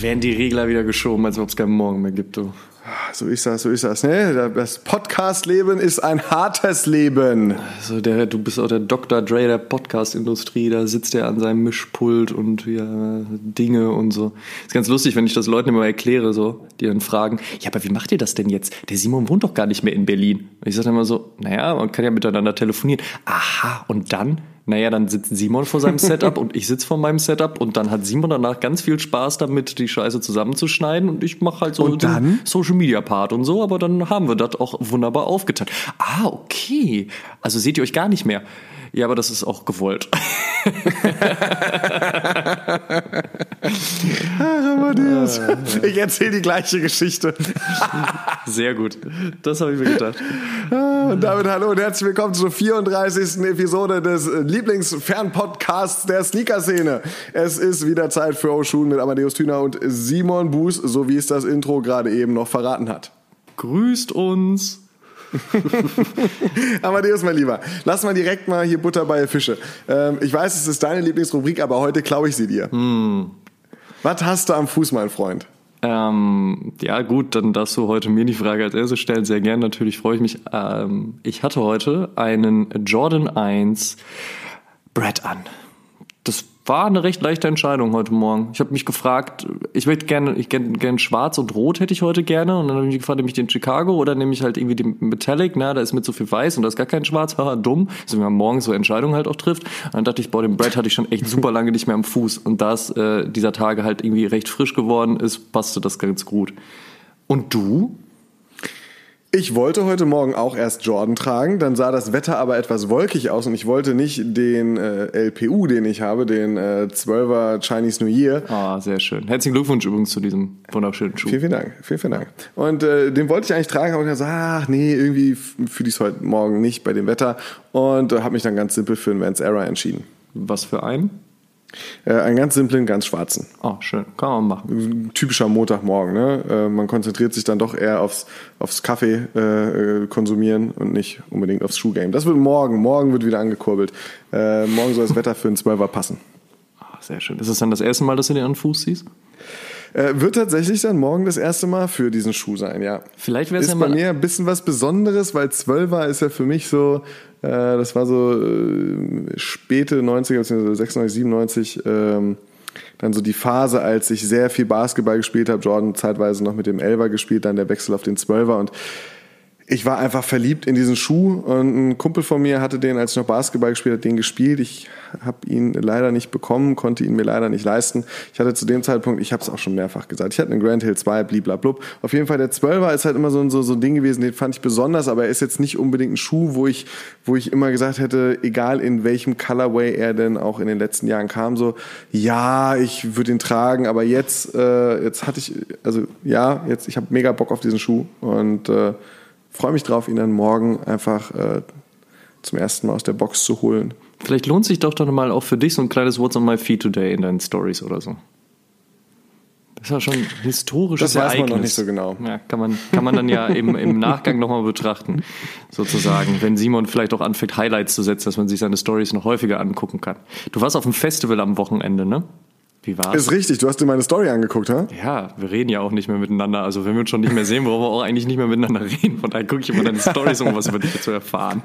Werden die Regler wieder geschoben, als ob es keinen Morgen mehr gibt. Du. So ist das, so ist das. Ne? Das Podcast-Leben ist ein hartes Leben. Also der, du bist auch der Dr. Dre der Podcast-Industrie. Da sitzt er an seinem Mischpult und ja, Dinge und so. Ist ganz lustig, wenn ich das Leuten immer erkläre, so, die dann fragen, ja, aber wie macht ihr das denn jetzt? Der Simon wohnt doch gar nicht mehr in Berlin. Und ich sage immer so, naja, man kann ja miteinander telefonieren. Aha, und dann? Naja, dann sitzt Simon vor seinem Setup und ich sitze vor meinem Setup und dann hat Simon danach ganz viel Spaß damit, die Scheiße zusammenzuschneiden und ich mache halt so Und den Social Media Part und so, aber dann haben wir das auch wunderbar aufgeteilt. Ah, okay. Also seht ihr euch gar nicht mehr. Ja, aber das ist auch gewollt. Amadeus. Ich erzähle die gleiche Geschichte. Sehr gut. Das habe ich mir gedacht. Und damit hallo und herzlich willkommen zur 34. Episode des Lieblingsfernpodcasts der Sneaker-Szene. Es ist wieder Zeit für Oshun mit Amadeus Thüner und Simon Buß, so wie es das Intro gerade eben noch verraten hat. Grüßt uns. Amadeus, mein Lieber, lass mal direkt mal hier Butter bei Fische. Ähm, ich weiß, es ist deine Lieblingsrubrik, aber heute klaue ich sie dir. Was hast du am Fuß, mein Freund? Ähm, ja, gut, dann darfst du heute mir die Frage als erstes stellen. Sehr gern, natürlich freue ich mich. Ähm, ich hatte heute einen Jordan 1 Brad an. Das war eine recht leichte Entscheidung heute Morgen. Ich habe mich gefragt, ich möchte gerne, ich gerne gern schwarz und rot hätte ich heute gerne. Und dann habe ich mich gefragt, nehme ich den Chicago oder nehme ich halt irgendwie den Metallic, na, da ist mit so viel weiß und da ist gar kein Schwarz, haha, dumm. Also wenn man morgens so Entscheidungen halt auch trifft. Und dann dachte ich, boah, den Brad hatte ich schon echt super lange nicht mehr am Fuß. Und da es äh, dieser Tage halt irgendwie recht frisch geworden ist, passte das ganz gut. Und du? Ich wollte heute Morgen auch erst Jordan tragen, dann sah das Wetter aber etwas wolkig aus und ich wollte nicht den äh, LPU, den ich habe, den äh, 12er Chinese New Year. Ah, sehr schön. Herzlichen Glückwunsch übrigens zu diesem wunderschönen Schuh. Vielen, vielen Dank, vielen, vielen Dank. Und äh, den wollte ich eigentlich tragen, aber ich gesagt, ach nee, irgendwie fühle ich es heute Morgen nicht bei dem Wetter und äh, habe mich dann ganz simpel für einen Vans Era entschieden. Was für ein? Äh, einen ganz simplen, ganz schwarzen. Ah, schön. Kann man machen. Typischer Montagmorgen. Ne? Äh, man konzentriert sich dann doch eher aufs, aufs Kaffee äh, äh, konsumieren und nicht unbedingt aufs Schuhgame. Das wird morgen. Morgen wird wieder angekurbelt. Äh, morgen soll das Wetter für einen Zwölfer passen. Ah, sehr schön. Ist es dann das erste Mal, dass du den an den Fuß ziehst? Äh, wird tatsächlich dann morgen das erste Mal für diesen Schuh sein, ja. Vielleicht wäre es Ist ja bei mal. mir ein bisschen was Besonderes, weil Zwölfer ist ja für mich so, das war so äh, späte 90er, beziehungsweise 96, 97, ähm, dann so die Phase, als ich sehr viel Basketball gespielt habe, Jordan zeitweise noch mit dem Elfer gespielt, dann der Wechsel auf den Zwölfer. Und ich war einfach verliebt in diesen Schuh und ein Kumpel von mir hatte den, als ich noch Basketball gespielt habe, den gespielt. Ich habe ihn leider nicht bekommen, konnte ihn mir leider nicht leisten. Ich hatte zu dem Zeitpunkt, ich habe es auch schon mehrfach gesagt, ich hatte einen Grand Hill 2, bliblablub. Auf jeden Fall der 12er ist halt immer so ein, so, so ein Ding gewesen, den fand ich besonders, aber er ist jetzt nicht unbedingt ein Schuh, wo ich, wo ich immer gesagt hätte, egal in welchem Colorway er denn auch in den letzten Jahren kam, so, ja, ich würde ihn tragen, aber jetzt, äh, jetzt hatte ich, also ja, jetzt, ich habe mega Bock auf diesen Schuh und äh, freue mich drauf, ihn dann morgen einfach äh, zum ersten Mal aus der Box zu holen. Vielleicht lohnt sich doch dann mal auch für dich so ein kleines What's on my feed today in deinen Stories oder so. Das ist ja schon ein historisches Das weiß man Ereignis. noch nicht so genau. Ja, kann man, kann man dann ja im, im Nachgang nochmal betrachten, sozusagen. Wenn Simon vielleicht auch anfängt, Highlights zu setzen, dass man sich seine Stories noch häufiger angucken kann. Du warst auf dem Festival am Wochenende, ne? Wie war's? Ist richtig, du hast dir meine Story angeguckt, ha? Ja, wir reden ja auch nicht mehr miteinander. Also wenn wir uns schon nicht mehr sehen, brauchen wir auch eigentlich nicht mehr miteinander reden. Von daher gucke ich immer deine Stories, um was über dich zu erfahren.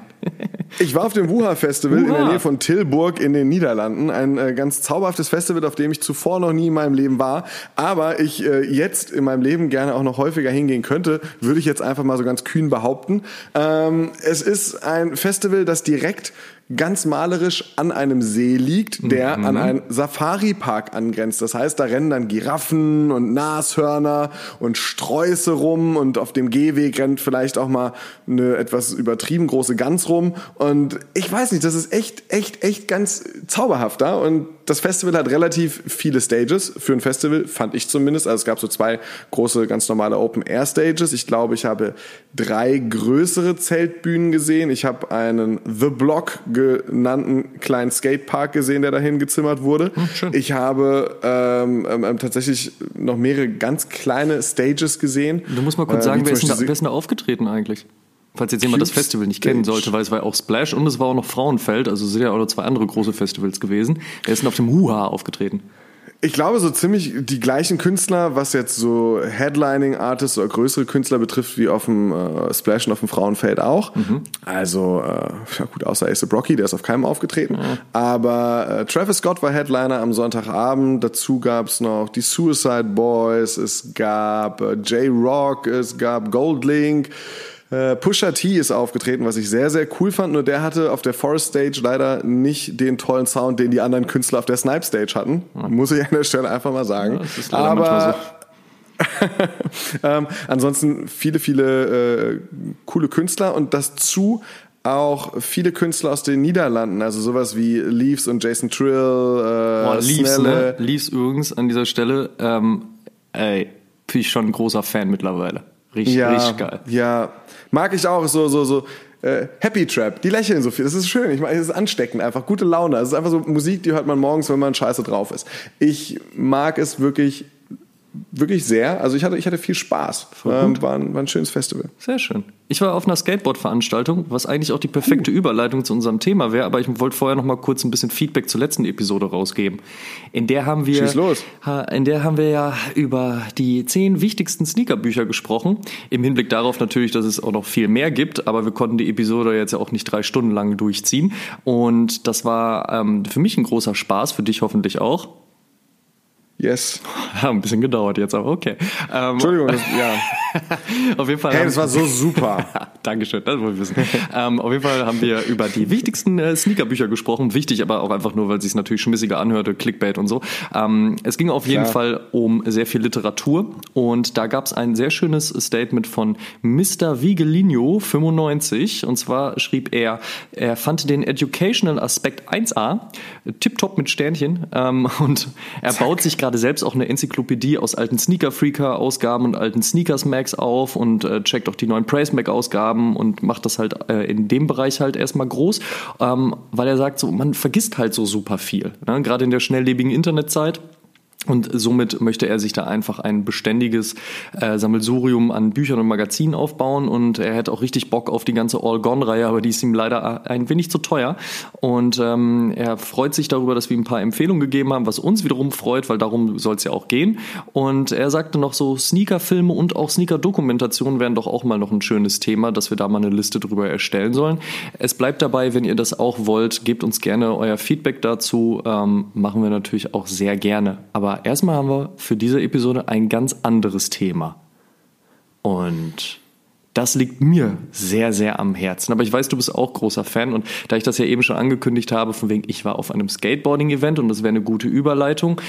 Ich war auf dem Wuha-Festival in der Wuha. Nähe von Tilburg in den Niederlanden. Ein äh, ganz zauberhaftes Festival, auf dem ich zuvor noch nie in meinem Leben war. Aber ich äh, jetzt in meinem Leben gerne auch noch häufiger hingehen könnte, würde ich jetzt einfach mal so ganz kühn behaupten. Ähm, es ist ein Festival, das direkt ganz malerisch an einem See liegt, der an einen Safari-Park angrenzt. Das heißt, da rennen dann Giraffen und Nashörner und Sträuße rum und auf dem Gehweg rennt vielleicht auch mal eine etwas übertrieben große Gans rum. Und ich weiß nicht, das ist echt, echt, echt ganz zauberhaft da. Und das Festival hat relativ viele Stages für ein Festival, fand ich zumindest. Also es gab so zwei große, ganz normale Open-Air-Stages. Ich glaube, ich habe drei größere Zeltbühnen gesehen. Ich habe einen The Block genannten kleinen Skatepark gesehen, der dahin gezimmert wurde. Hm, ich habe ähm, ähm, ähm, tatsächlich noch mehrere ganz kleine Stages gesehen. Du musst mal kurz äh, sagen, wer ist, da, wer ist denn da aufgetreten eigentlich? Falls jetzt jemand das Festival nicht kennen sollte, weil es war ja auch Splash und es war auch noch Frauenfeld, also sind ja auch noch zwei andere große Festivals gewesen. Er ist denn auf dem Huha aufgetreten. Ich glaube, so ziemlich die gleichen Künstler, was jetzt so Headlining-Artists oder größere Künstler betrifft, wie auf dem äh, Splash und auf dem Frauenfeld auch. Mhm. Also, äh, ja gut, außer Ace Brocky, der ist auf keinem aufgetreten. Mhm. Aber äh, Travis Scott war Headliner am Sonntagabend. Dazu gab es noch die Suicide Boys, es gab äh, J-Rock, es gab Goldlink. Äh, Pusha T ist aufgetreten, was ich sehr, sehr cool fand. Nur der hatte auf der Forest Stage leider nicht den tollen Sound, den die anderen Künstler auf der Snipe Stage hatten. Ja. Muss ich an der Stelle einfach mal sagen. Ja, Aber ähm, ansonsten viele, viele äh, coole Künstler und das zu auch viele Künstler aus den Niederlanden, also sowas wie Leaves und Jason Trill, äh, Boah, Leaves, ne? Leaves übrigens an dieser Stelle, ähm, ey, bin ich schon ein großer Fan mittlerweile. Richtig, ja, richtig geil. Ja, mag ich auch so, so, so. Äh, Happy Trap, die lächeln so viel. Das ist schön. Ich meine, es ist ansteckend, einfach gute Laune. Es ist einfach so Musik, die hört man morgens, wenn man scheiße drauf ist. Ich mag es wirklich wirklich sehr. Also ich hatte, ich hatte viel Spaß. Ähm, war, ein, war ein schönes Festival. Sehr schön. Ich war auf einer Skateboard-Veranstaltung, was eigentlich auch die perfekte uh. Überleitung zu unserem Thema wäre, aber ich wollte vorher noch mal kurz ein bisschen Feedback zur letzten Episode rausgeben. In der haben wir, Schieß los. in der haben wir ja über die zehn wichtigsten Sneakerbücher gesprochen. Im Hinblick darauf natürlich, dass es auch noch viel mehr gibt, aber wir konnten die Episode jetzt ja auch nicht drei Stunden lang durchziehen. Und das war ähm, für mich ein großer Spaß, für dich hoffentlich auch. Yes. Ja, ein bisschen gedauert jetzt, aber okay. Ähm, Entschuldigung, das, ja. auf jeden Fall. Hey, das war so super. Dankeschön, das wollte ich wissen. ähm, auf jeden Fall haben wir über die wichtigsten äh, Sneakerbücher gesprochen. Wichtig, aber auch einfach nur, weil es sich natürlich schmissiger anhörte, Clickbait und so. Ähm, es ging auf jeden Klar. Fall um sehr viel Literatur und da gab es ein sehr schönes Statement von Mr. Vigelino 95 und zwar schrieb er, er fand den Educational Aspekt 1a, tipptopp mit Sternchen ähm, und er Zack. baut sich gerade selbst auch eine Enzyklopädie aus alten Sneaker-Freaker-Ausgaben und alten Sneakers-Mags auf und äh, checkt auch die neuen Praise-Mag-Ausgaben und macht das halt äh, in dem Bereich halt erstmal groß, ähm, weil er sagt, so man vergisst halt so super viel. Ne? Gerade in der schnelllebigen Internetzeit und somit möchte er sich da einfach ein beständiges äh, Sammelsurium an Büchern und Magazinen aufbauen. Und er hätte auch richtig Bock auf die ganze All Gone-Reihe, aber die ist ihm leider ein wenig zu teuer. Und ähm, er freut sich darüber, dass wir ihm ein paar Empfehlungen gegeben haben, was uns wiederum freut, weil darum soll es ja auch gehen. Und er sagte noch so, Sneaker-Filme und auch Sneaker-Dokumentationen wären doch auch mal noch ein schönes Thema, dass wir da mal eine Liste drüber erstellen sollen. Es bleibt dabei, wenn ihr das auch wollt, gebt uns gerne euer Feedback dazu. Ähm, machen wir natürlich auch sehr gerne. Aber erstmal haben wir für diese Episode ein ganz anderes Thema. Und das liegt mir sehr, sehr am Herzen. Aber ich weiß, du bist auch großer Fan. Und da ich das ja eben schon angekündigt habe, von wegen, ich war auf einem Skateboarding-Event und das wäre eine gute Überleitung.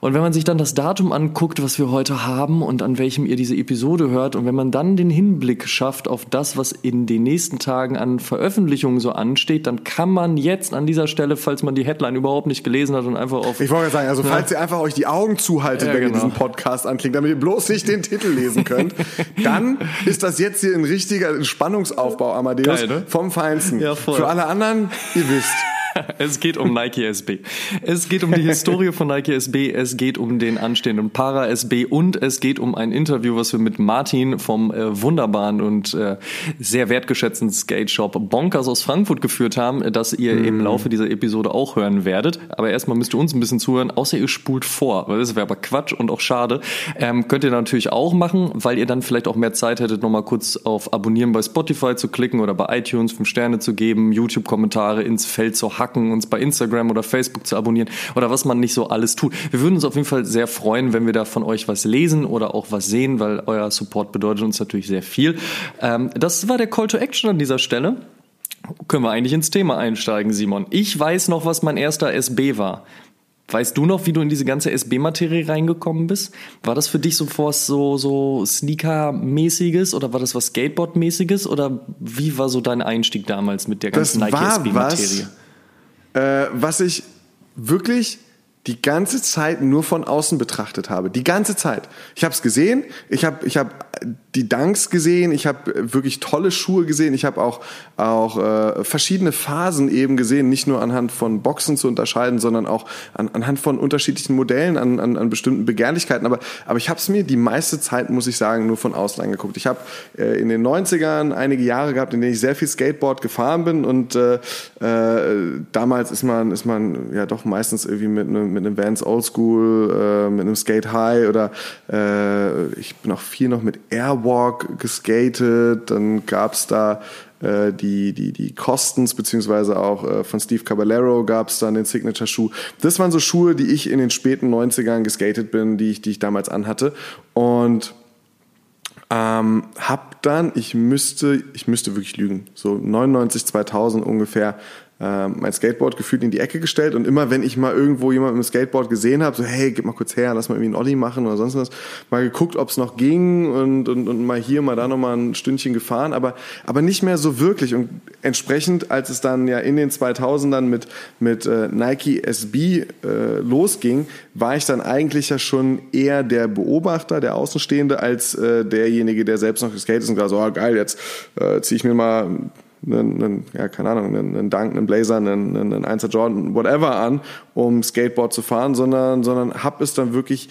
Und wenn man sich dann das Datum anguckt, was wir heute haben und an welchem ihr diese Episode hört, und wenn man dann den Hinblick schafft auf das, was in den nächsten Tagen an Veröffentlichungen so ansteht, dann kann man jetzt an dieser Stelle, falls man die Headline überhaupt nicht gelesen hat und einfach auf. Ich wollte sagen, also falls ja. ihr einfach euch die Augen zuhaltet, ja, wenn genau. ihr diesen Podcast anklickt, damit ihr bloß nicht den Titel lesen könnt, dann ist das jetzt hier ein richtiger Spannungsaufbau, Amadeus, Geil, ne? vom Feinsten. Ja, voll. Für alle anderen, ihr wisst. es geht um Nike SB. Es geht um die Historie von Nike SB, es geht um den anstehenden Para SB und es geht um ein Interview, was wir mit Martin vom äh, wunderbaren und äh, sehr wertgeschätzten Skate Shop Bonkers aus Frankfurt geführt haben, das ihr mm. im Laufe dieser Episode auch hören werdet. Aber erstmal müsst ihr uns ein bisschen zuhören, außer ihr spult vor, weil das wäre aber Quatsch und auch schade. Ähm, könnt ihr natürlich auch machen, weil ihr dann vielleicht auch mehr Zeit hättet, nochmal kurz auf Abonnieren bei Spotify zu klicken oder bei iTunes fünf Sterne zu geben, YouTube-Kommentare ins Feld zu hacken, uns bei Instagram oder Facebook zu abonnieren oder was man nicht so alles tut. Wir würden uns auf jeden Fall sehr freuen, wenn wir da von euch was lesen oder auch was sehen, weil euer Support bedeutet uns natürlich sehr viel. Ähm, das war der Call to Action an dieser Stelle. Können wir eigentlich ins Thema einsteigen, Simon? Ich weiß noch, was mein erster SB war. Weißt du noch, wie du in diese ganze SB-Materie reingekommen bist? War das für dich sofort so, so Sneaker-mäßiges oder war das was Skateboard-mäßiges oder wie war so dein Einstieg damals mit der ganzen Nike-SB-Materie? Äh, was ich wirklich die ganze Zeit nur von außen betrachtet habe. Die ganze Zeit. Ich habe es gesehen, ich habe ich hab die Dunks gesehen, ich habe wirklich tolle Schuhe gesehen, ich habe auch, auch äh, verschiedene Phasen eben gesehen, nicht nur anhand von Boxen zu unterscheiden, sondern auch an, anhand von unterschiedlichen Modellen, an, an, an bestimmten Begehrlichkeiten. Aber, aber ich habe es mir die meiste Zeit, muss ich sagen, nur von außen angeguckt. Ich habe äh, in den 90ern einige Jahre gehabt, in denen ich sehr viel Skateboard gefahren bin und äh, äh, damals ist man, ist man ja doch meistens irgendwie mit einem mit einem Vans Oldschool, äh, mit einem Skate High oder äh, ich bin auch viel noch mit Airwalk geskatet. Dann gab's da äh, die, die, die Costens, beziehungsweise auch äh, von Steve Caballero gab's dann den Signature-Schuh. Das waren so Schuhe, die ich in den späten 90ern geskatet bin, die ich, die ich damals anhatte. Und ähm, hab dann, ich müsste, ich müsste wirklich lügen, so 99, 2000 ungefähr, äh, mein Skateboard gefühlt in die Ecke gestellt und immer wenn ich mal irgendwo jemanden mit dem Skateboard gesehen habe, so hey, gib mal kurz her, lass mal irgendwie einen Olli machen oder sonst was, mal geguckt, ob es noch ging und, und, und mal hier, mal da nochmal ein Stündchen gefahren, aber, aber nicht mehr so wirklich. Und entsprechend, als es dann ja in den 2000ern mit, mit äh, Nike SB äh, losging, war ich dann eigentlich ja schon eher der Beobachter, der Außenstehende, als äh, derjenige, der selbst noch geskatet ist und gesagt so, oh, geil, jetzt äh, ziehe ich mir mal einen, einen, ja, keine Ahnung, einen, einen Dunk, einen Blazer, einen, einen 1 Jordan, whatever an, um Skateboard zu fahren, sondern, sondern habe es dann wirklich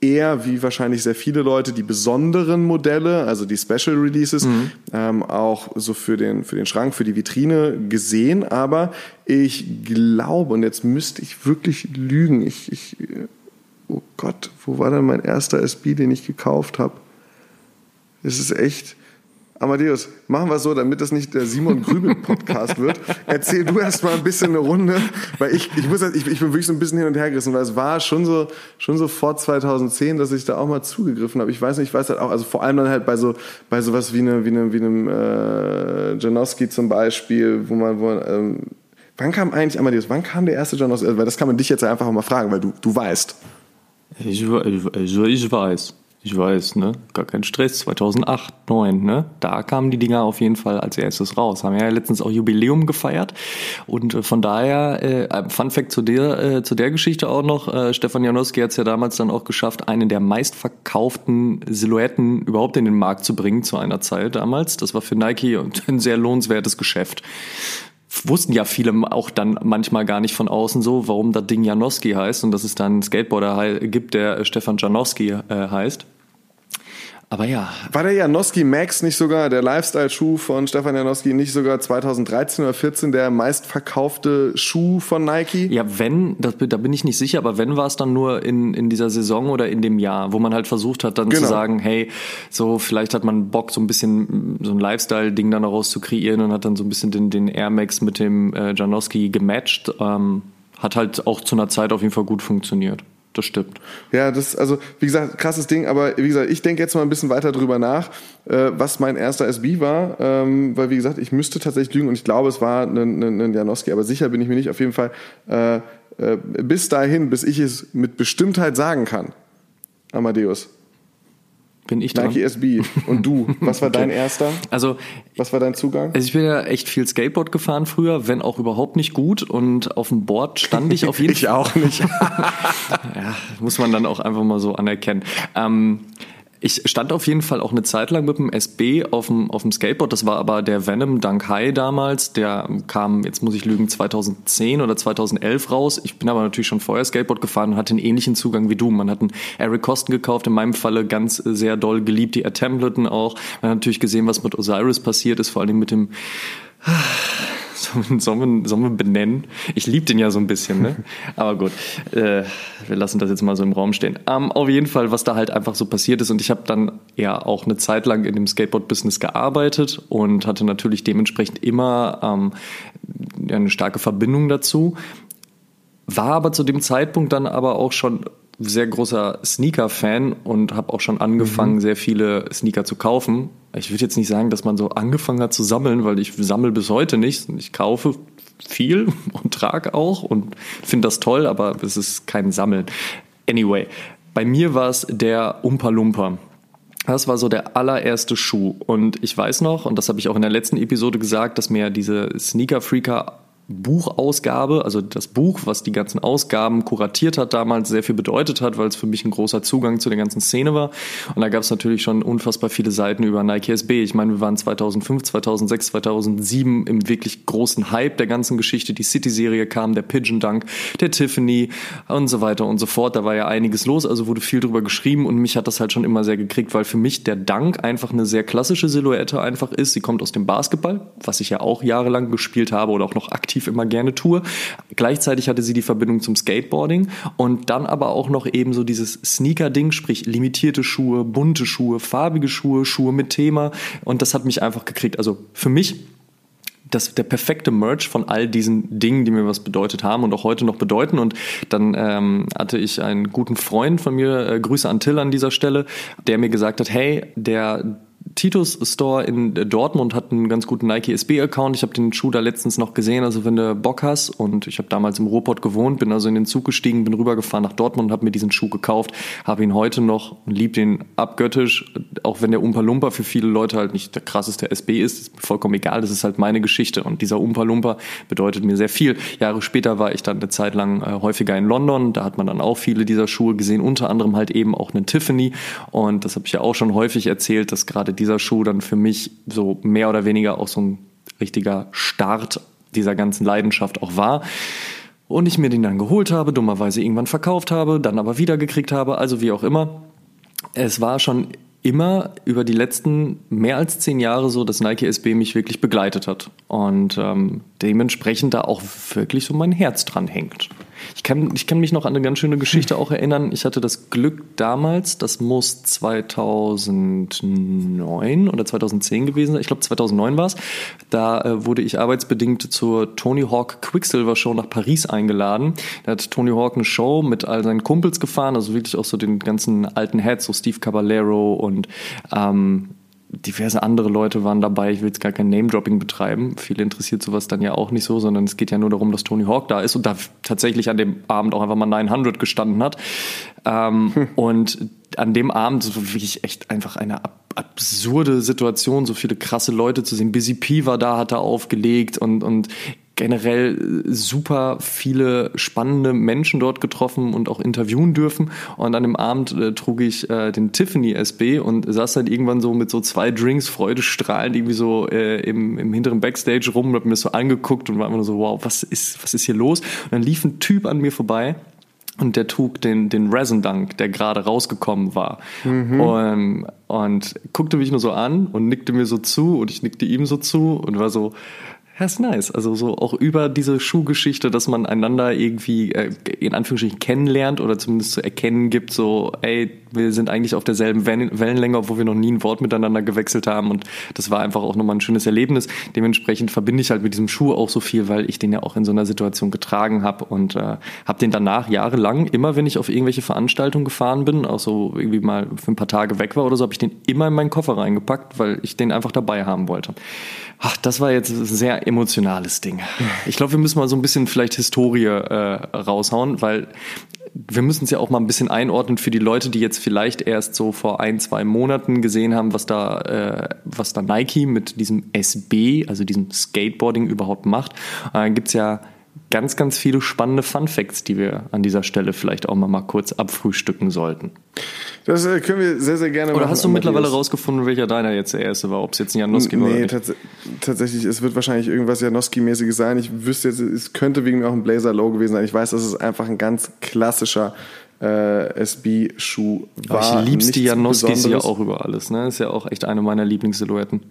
eher wie wahrscheinlich sehr viele Leute die besonderen Modelle, also die Special Releases, mhm. ähm, auch so für den, für den Schrank, für die Vitrine gesehen. Aber ich glaube, und jetzt müsste ich wirklich lügen, ich, ich oh Gott, wo war denn mein erster SB, den ich gekauft habe? Es ist echt, Amadeus, machen wir so, damit das nicht der Simon Grübel Podcast wird. Erzähl du erst mal ein bisschen eine Runde, weil ich, ich muss, ich, ich bin wirklich so ein bisschen hin und her gerissen, weil es war schon so, schon so vor 2010, dass ich da auch mal zugegriffen habe. Ich weiß nicht, ich weiß halt auch, also vor allem dann halt bei so, bei sowas wie eine, wie eine, wie einem, äh, Janowski zum Beispiel, wo man, wo man, ähm, wann kam eigentlich Amadeus, wann kam der erste Janowski? Also, weil das kann man dich jetzt einfach mal fragen, weil du, du weißt. Ich, ich, ich weiß. Ich weiß, ne? Gar kein Stress. 2008, 2009, ne? Da kamen die Dinger auf jeden Fall als erstes raus. Haben ja letztens auch Jubiläum gefeiert. Und äh, von daher, äh, Fun Fact zu der, äh, zu der Geschichte auch noch. Äh, Stefan Janowski hat es ja damals dann auch geschafft, eine der meistverkauften Silhouetten überhaupt in den Markt zu bringen zu einer Zeit damals. Das war für Nike ein sehr lohnenswertes Geschäft wussten ja viele auch dann manchmal gar nicht von außen so, warum das Ding Janowski heißt und dass es dann einen Skateboarder gibt, der Stefan Janowski äh, heißt. Aber ja. War der Janowski Max nicht sogar, der Lifestyle-Schuh von Stefan Janowski, nicht sogar 2013 oder 14 der meistverkaufte Schuh von Nike? Ja, wenn, das, da bin ich nicht sicher, aber wenn war es dann nur in, in dieser Saison oder in dem Jahr, wo man halt versucht hat, dann genau. zu sagen, hey, so vielleicht hat man Bock, so ein bisschen so ein Lifestyle-Ding dann daraus zu kreieren und hat dann so ein bisschen den, den Air Max mit dem äh, Janowski gematcht. Ähm, hat halt auch zu einer Zeit auf jeden Fall gut funktioniert das stimmt. Ja, das, also, wie gesagt, krasses Ding, aber wie gesagt, ich denke jetzt mal ein bisschen weiter drüber nach, äh, was mein erster SB war, ähm, weil, wie gesagt, ich müsste tatsächlich lügen und ich glaube, es war ein, Janowski, aber sicher bin ich mir nicht. Auf jeden Fall, äh, äh, bis dahin, bis ich es mit Bestimmtheit sagen kann, Amadeus, bin ich dran. Nike SB. Und du, was war okay. dein erster? Also, was war dein Zugang? Also ich bin ja echt viel Skateboard gefahren früher, wenn auch überhaupt nicht gut. Und auf dem Board stand ich auf jeden Fall. ich auch nicht. ja, muss man dann auch einfach mal so anerkennen. Ähm, ich stand auf jeden Fall auch eine Zeit lang mit dem SB auf dem, auf dem Skateboard. Das war aber der Venom Dunk High damals. Der kam, jetzt muss ich lügen, 2010 oder 2011 raus. Ich bin aber natürlich schon vorher Skateboard gefahren und hatte einen ähnlichen Zugang wie du. Man hat einen Eric Costen gekauft, in meinem Falle ganz sehr doll geliebt, die Ed Templeton auch. Man hat natürlich gesehen, was mit Osiris passiert ist, vor allem mit dem Sollen wir, sollen wir benennen? Ich liebe den ja so ein bisschen, ne? Aber gut, äh, wir lassen das jetzt mal so im Raum stehen. Ähm, auf jeden Fall, was da halt einfach so passiert ist. Und ich habe dann ja auch eine Zeit lang in dem Skateboard-Business gearbeitet und hatte natürlich dementsprechend immer ähm, eine starke Verbindung dazu. War aber zu dem Zeitpunkt dann aber auch schon sehr großer Sneaker-Fan und habe auch schon angefangen, mhm. sehr viele Sneaker zu kaufen. Ich würde jetzt nicht sagen, dass man so angefangen hat zu sammeln, weil ich sammle bis heute nicht. Ich kaufe viel und trage auch und finde das toll, aber es ist kein Sammeln. Anyway, bei mir war es der Umpa Lumpa. Das war so der allererste Schuh. Und ich weiß noch, und das habe ich auch in der letzten Episode gesagt, dass mir diese Sneaker-Freaker Buchausgabe, also das Buch, was die ganzen Ausgaben kuratiert hat damals, sehr viel bedeutet hat, weil es für mich ein großer Zugang zu der ganzen Szene war. Und da gab es natürlich schon unfassbar viele Seiten über Nike SB. Ich meine, wir waren 2005, 2006, 2007 im wirklich großen Hype der ganzen Geschichte. Die City-Serie kam, der Pigeon Dunk, der Tiffany und so weiter und so fort. Da war ja einiges los, also wurde viel drüber geschrieben und mich hat das halt schon immer sehr gekriegt, weil für mich der Dunk einfach eine sehr klassische Silhouette einfach ist. Sie kommt aus dem Basketball, was ich ja auch jahrelang gespielt habe oder auch noch aktiv aktiv immer gerne tue. Gleichzeitig hatte sie die Verbindung zum Skateboarding und dann aber auch noch eben so dieses Sneaker-Ding, sprich limitierte Schuhe, bunte Schuhe, farbige Schuhe, Schuhe mit Thema und das hat mich einfach gekriegt. Also für mich das, der perfekte Merch von all diesen Dingen, die mir was bedeutet haben und auch heute noch bedeuten. Und dann ähm, hatte ich einen guten Freund von mir, äh, Grüße an Till an dieser Stelle, der mir gesagt hat, hey, der Titus Store in Dortmund hat einen ganz guten Nike SB-Account. Ich habe den Schuh da letztens noch gesehen. Also wenn du Bock hast und ich habe damals im Ruhrpott gewohnt, bin also in den Zug gestiegen, bin rübergefahren nach Dortmund und habe mir diesen Schuh gekauft, habe ihn heute noch und liebe den abgöttisch, auch wenn der Umpa Lumpa für viele Leute halt nicht der krasseste SB ist, ist mir vollkommen egal, das ist halt meine Geschichte und dieser Umpa Lumpa bedeutet mir sehr viel. Jahre später war ich dann eine Zeit lang äh, häufiger in London, da hat man dann auch viele dieser Schuhe gesehen, unter anderem halt eben auch einen Tiffany und das habe ich ja auch schon häufig erzählt, dass gerade dieser Schuh dann für mich so mehr oder weniger auch so ein richtiger Start dieser ganzen Leidenschaft auch war. Und ich mir den dann geholt habe, dummerweise irgendwann verkauft habe, dann aber wieder gekriegt habe, also wie auch immer. Es war schon immer über die letzten mehr als zehn Jahre so, dass Nike SB mich wirklich begleitet hat. Und ähm, dementsprechend da auch wirklich so mein Herz dran hängt. Ich kann, ich kann mich noch an eine ganz schöne Geschichte auch erinnern. Ich hatte das Glück damals, das muss 2009 oder 2010 gewesen sein. Ich glaube 2009 war es. Da äh, wurde ich arbeitsbedingt zur Tony Hawk Quicksilver Show nach Paris eingeladen. Da hat Tony Hawk eine Show mit all seinen Kumpels gefahren, also wirklich auch so den ganzen alten Heads, so Steve Caballero und ähm, diverse andere Leute waren dabei. Ich will jetzt gar kein Name-Dropping betreiben. Viele interessiert sowas dann ja auch nicht so, sondern es geht ja nur darum, dass Tony Hawk da ist und da tatsächlich an dem Abend auch einfach mal 900 gestanden hat. Ähm, hm. Und an dem Abend so wirklich echt einfach eine absurde Situation, so viele krasse Leute zu sehen. Busy P war da, hat da aufgelegt und, und generell super viele spannende Menschen dort getroffen und auch interviewen dürfen. Und an dem Abend äh, trug ich äh, den Tiffany SB und saß dann irgendwann so mit so zwei Drinks, freudestrahlend irgendwie so äh, im, im hinteren Backstage rum und hab mir so angeguckt und war immer nur so, wow, was ist, was ist hier los? Und dann lief ein Typ an mir vorbei und der trug den, den Resin Dunk, der gerade rausgekommen war. Mhm. Und, und guckte mich nur so an und nickte mir so zu und ich nickte ihm so zu und war so, ja, ist nice. Also so auch über diese Schuhgeschichte, dass man einander irgendwie äh, in Anführungsstrichen kennenlernt oder zumindest zu erkennen gibt, so, ey, wir sind eigentlich auf derselben Wellenlänge, obwohl wir noch nie ein Wort miteinander gewechselt haben. Und das war einfach auch nochmal ein schönes Erlebnis. Dementsprechend verbinde ich halt mit diesem Schuh auch so viel, weil ich den ja auch in so einer Situation getragen habe und äh, habe den danach jahrelang, immer wenn ich auf irgendwelche Veranstaltungen gefahren bin, auch so irgendwie mal für ein paar Tage weg war oder so, habe ich den immer in meinen Koffer reingepackt, weil ich den einfach dabei haben wollte. Ach, das war jetzt sehr emotionales Ding. Ich glaube, wir müssen mal so ein bisschen vielleicht Historie äh, raushauen, weil wir müssen es ja auch mal ein bisschen einordnen für die Leute, die jetzt vielleicht erst so vor ein, zwei Monaten gesehen haben, was da, äh, was da Nike mit diesem SB, also diesem Skateboarding überhaupt macht. Äh, Gibt es ja ganz, ganz viele spannende Fun Facts, die wir an dieser Stelle vielleicht auch mal, mal kurz abfrühstücken sollten. Das äh, können wir sehr, sehr gerne Oder machen. Oder hast du mittlerweile rausgefunden, welcher deiner jetzt der erste war? Ob es jetzt ein Janowski war? Nee, tats tatsächlich, es wird wahrscheinlich irgendwas Janowski-mäßiges sein. Ich wüsste jetzt, es könnte wegen mir auch ein Blazer-Low gewesen sein. Ich weiß, dass es einfach ein ganz klassischer äh, SB-Schuh war. Aber ich liebst die Janoskis ja auch über alles. Ne? Ist ja auch echt eine meiner Lieblingssilhouetten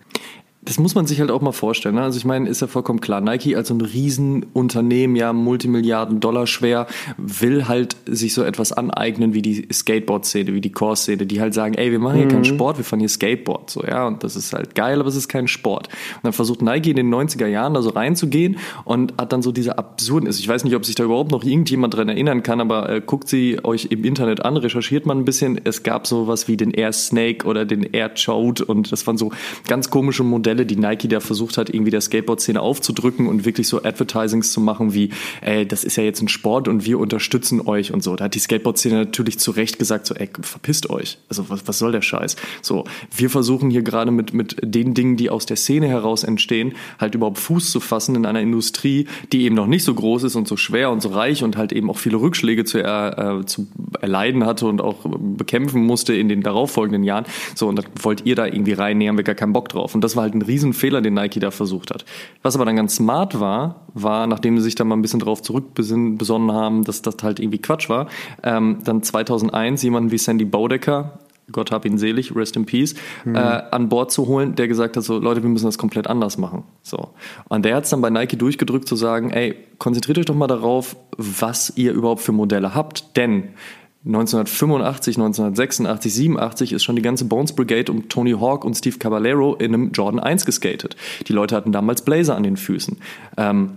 das muss man sich halt auch mal vorstellen. Ne? Also ich meine, ist ja vollkommen klar. Nike als so ein Riesenunternehmen, ja, Multimilliarden Dollar schwer, will halt sich so etwas aneignen wie die Skateboard-Szene, wie die Core-Szene, die halt sagen, ey, wir machen hier mhm. keinen Sport, wir fahren hier Skateboard. So, ja, und das ist halt geil, aber es ist kein Sport. Und dann versucht Nike in den 90er Jahren da so reinzugehen und hat dann so diese absurden, ich weiß nicht, ob sich da überhaupt noch irgendjemand dran erinnern kann, aber äh, guckt sie euch im Internet an, recherchiert man ein bisschen. Es gab sowas wie den Air Snake oder den Air Chode und das waren so ganz komische Modelle Modelle, die Nike da versucht hat, irgendwie der Skateboard-Szene aufzudrücken und wirklich so Advertisings zu machen wie, ey, das ist ja jetzt ein Sport und wir unterstützen euch und so. Da hat die Skateboard-Szene natürlich zu Recht gesagt, so, ey, verpisst euch. Also was, was soll der Scheiß? So, wir versuchen hier gerade mit, mit den Dingen, die aus der Szene heraus entstehen, halt überhaupt Fuß zu fassen in einer Industrie, die eben noch nicht so groß ist und so schwer und so reich und halt eben auch viele Rückschläge zu, er, äh, zu erleiden hatte und auch bekämpfen musste in den darauffolgenden Jahren. So, und da wollt ihr da irgendwie rein, nee, haben wir gar keinen Bock drauf. Und das war halt ein Riesenfehler, den Nike da versucht hat. Was aber dann ganz smart war, war, nachdem sie sich da mal ein bisschen drauf zurückbesonnen haben, dass das halt irgendwie Quatsch war, ähm, dann 2001 jemanden wie Sandy Baudecker, Gott hab ihn selig, rest in peace, mhm. äh, an Bord zu holen, der gesagt hat, so Leute, wir müssen das komplett anders machen. So. Und der hat es dann bei Nike durchgedrückt zu sagen, ey, konzentriert euch doch mal darauf, was ihr überhaupt für Modelle habt, denn 1985, 1986, 87 ist schon die ganze Bones Brigade um Tony Hawk und Steve Caballero in einem Jordan 1 geskatet. Die Leute hatten damals Blazer an den Füßen. Ähm,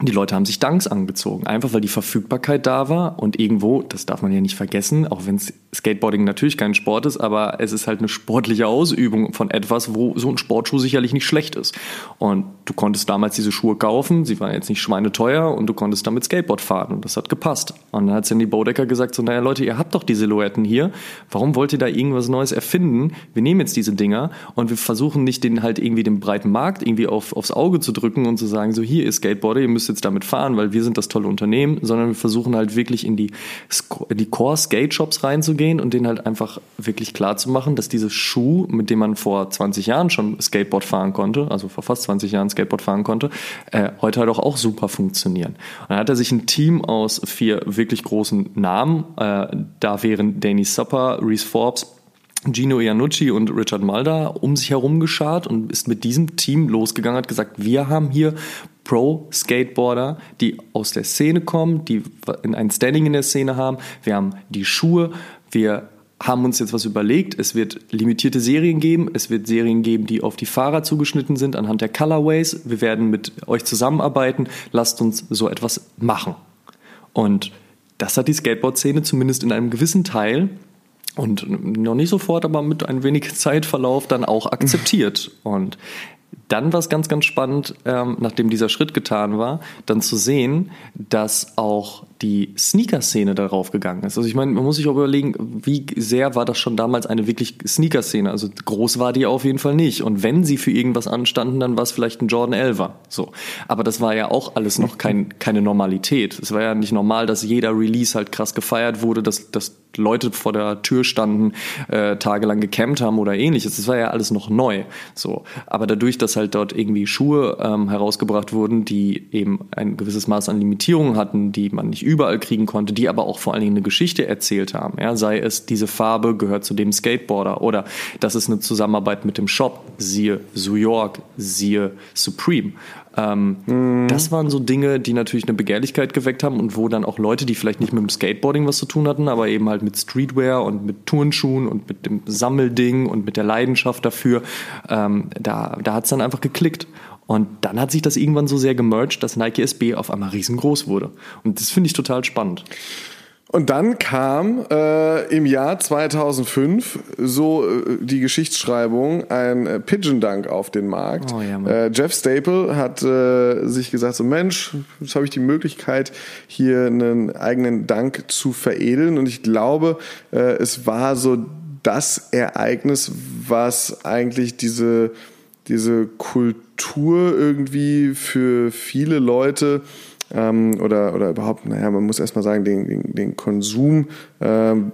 die Leute haben sich Dunks angezogen, einfach weil die Verfügbarkeit da war und irgendwo, das darf man ja nicht vergessen, auch wenn Skateboarding natürlich kein Sport ist, aber es ist halt eine sportliche Ausübung von etwas, wo so ein Sportschuh sicherlich nicht schlecht ist. Und du konntest damals diese Schuhe kaufen, sie waren jetzt nicht schweineteuer und du konntest damit Skateboard fahren und das hat gepasst. Und dann hat Sandy Bodecker gesagt so, naja Leute, ihr habt doch die Silhouetten hier, warum wollt ihr da irgendwas Neues erfinden? Wir nehmen jetzt diese Dinger und wir versuchen nicht den halt irgendwie den breiten Markt irgendwie auf, aufs Auge zu drücken und zu sagen so, hier ist Skateboarder, ihr müsst jetzt damit fahren, weil wir sind das tolle Unternehmen, sondern wir versuchen halt wirklich in die, die Core-Skate-Shops reinzugehen und denen halt einfach wirklich klar zu machen, dass dieses Schuh, mit dem man vor 20 Jahren schon Skateboard fahren konnte, also vor fast 20 Jahren Skateboard fahren konnte, äh, heute halt auch, auch super funktionieren. Und dann hat er sich ein Team aus vier wirklich großen Namen, äh, da wären Danny Supper, Reese Forbes, Gino Iannucci und Richard Mulder um sich herum geschart und ist mit diesem Team losgegangen, hat gesagt, wir haben hier Pro-Skateboarder, die aus der Szene kommen, die ein Standing in der Szene haben. Wir haben die Schuhe, wir haben uns jetzt was überlegt. Es wird limitierte Serien geben. Es wird Serien geben, die auf die Fahrer zugeschnitten sind anhand der Colorways. Wir werden mit euch zusammenarbeiten. Lasst uns so etwas machen. Und das hat die Skateboard-Szene zumindest in einem gewissen Teil und noch nicht sofort, aber mit ein wenig Zeitverlauf dann auch akzeptiert. Und dann war es ganz, ganz spannend, ähm, nachdem dieser Schritt getan war, dann zu sehen, dass auch die Sneaker-Szene darauf gegangen ist. Also ich meine, man muss sich auch überlegen, wie sehr war das schon damals eine wirklich Sneaker-Szene. Also groß war die auf jeden Fall nicht. Und wenn sie für irgendwas anstanden, dann war es vielleicht ein Jordan 11er. So. Aber das war ja auch alles noch kein, keine Normalität. Es war ja nicht normal, dass jeder Release halt krass gefeiert wurde, dass, dass Leute vor der Tür standen, äh, tagelang gecampt haben oder ähnliches. Das war ja alles noch neu. So. Aber dadurch, dass halt dort irgendwie Schuhe ähm, herausgebracht wurden, die eben ein gewisses Maß an Limitierungen hatten, die man nicht überall kriegen konnte, die aber auch vor allen Dingen eine Geschichte erzählt haben. Ja, sei es, diese Farbe gehört zu dem Skateboarder oder das ist eine Zusammenarbeit mit dem Shop, siehe New York, siehe Supreme. Ähm, mhm. Das waren so Dinge, die natürlich eine Begehrlichkeit geweckt haben und wo dann auch Leute, die vielleicht nicht mit dem Skateboarding was zu tun hatten, aber eben halt mit Streetwear und mit Turnschuhen und mit dem Sammelding und mit der Leidenschaft dafür, ähm, da, da hat es dann einfach geklickt. Und dann hat sich das irgendwann so sehr gemerged, dass Nike SB auf einmal riesengroß wurde. Und das finde ich total spannend. Und dann kam äh, im Jahr 2005 so äh, die Geschichtsschreibung ein äh, Pigeon Dunk auf den Markt. Oh, ja, äh, Jeff Staple hat äh, sich gesagt so Mensch, jetzt habe ich die Möglichkeit hier einen eigenen Dunk zu veredeln und ich glaube, äh, es war so das Ereignis, was eigentlich diese diese Kultur irgendwie für viele Leute ähm, oder, oder überhaupt, naja, man muss erstmal sagen, den, den, den Konsum ähm,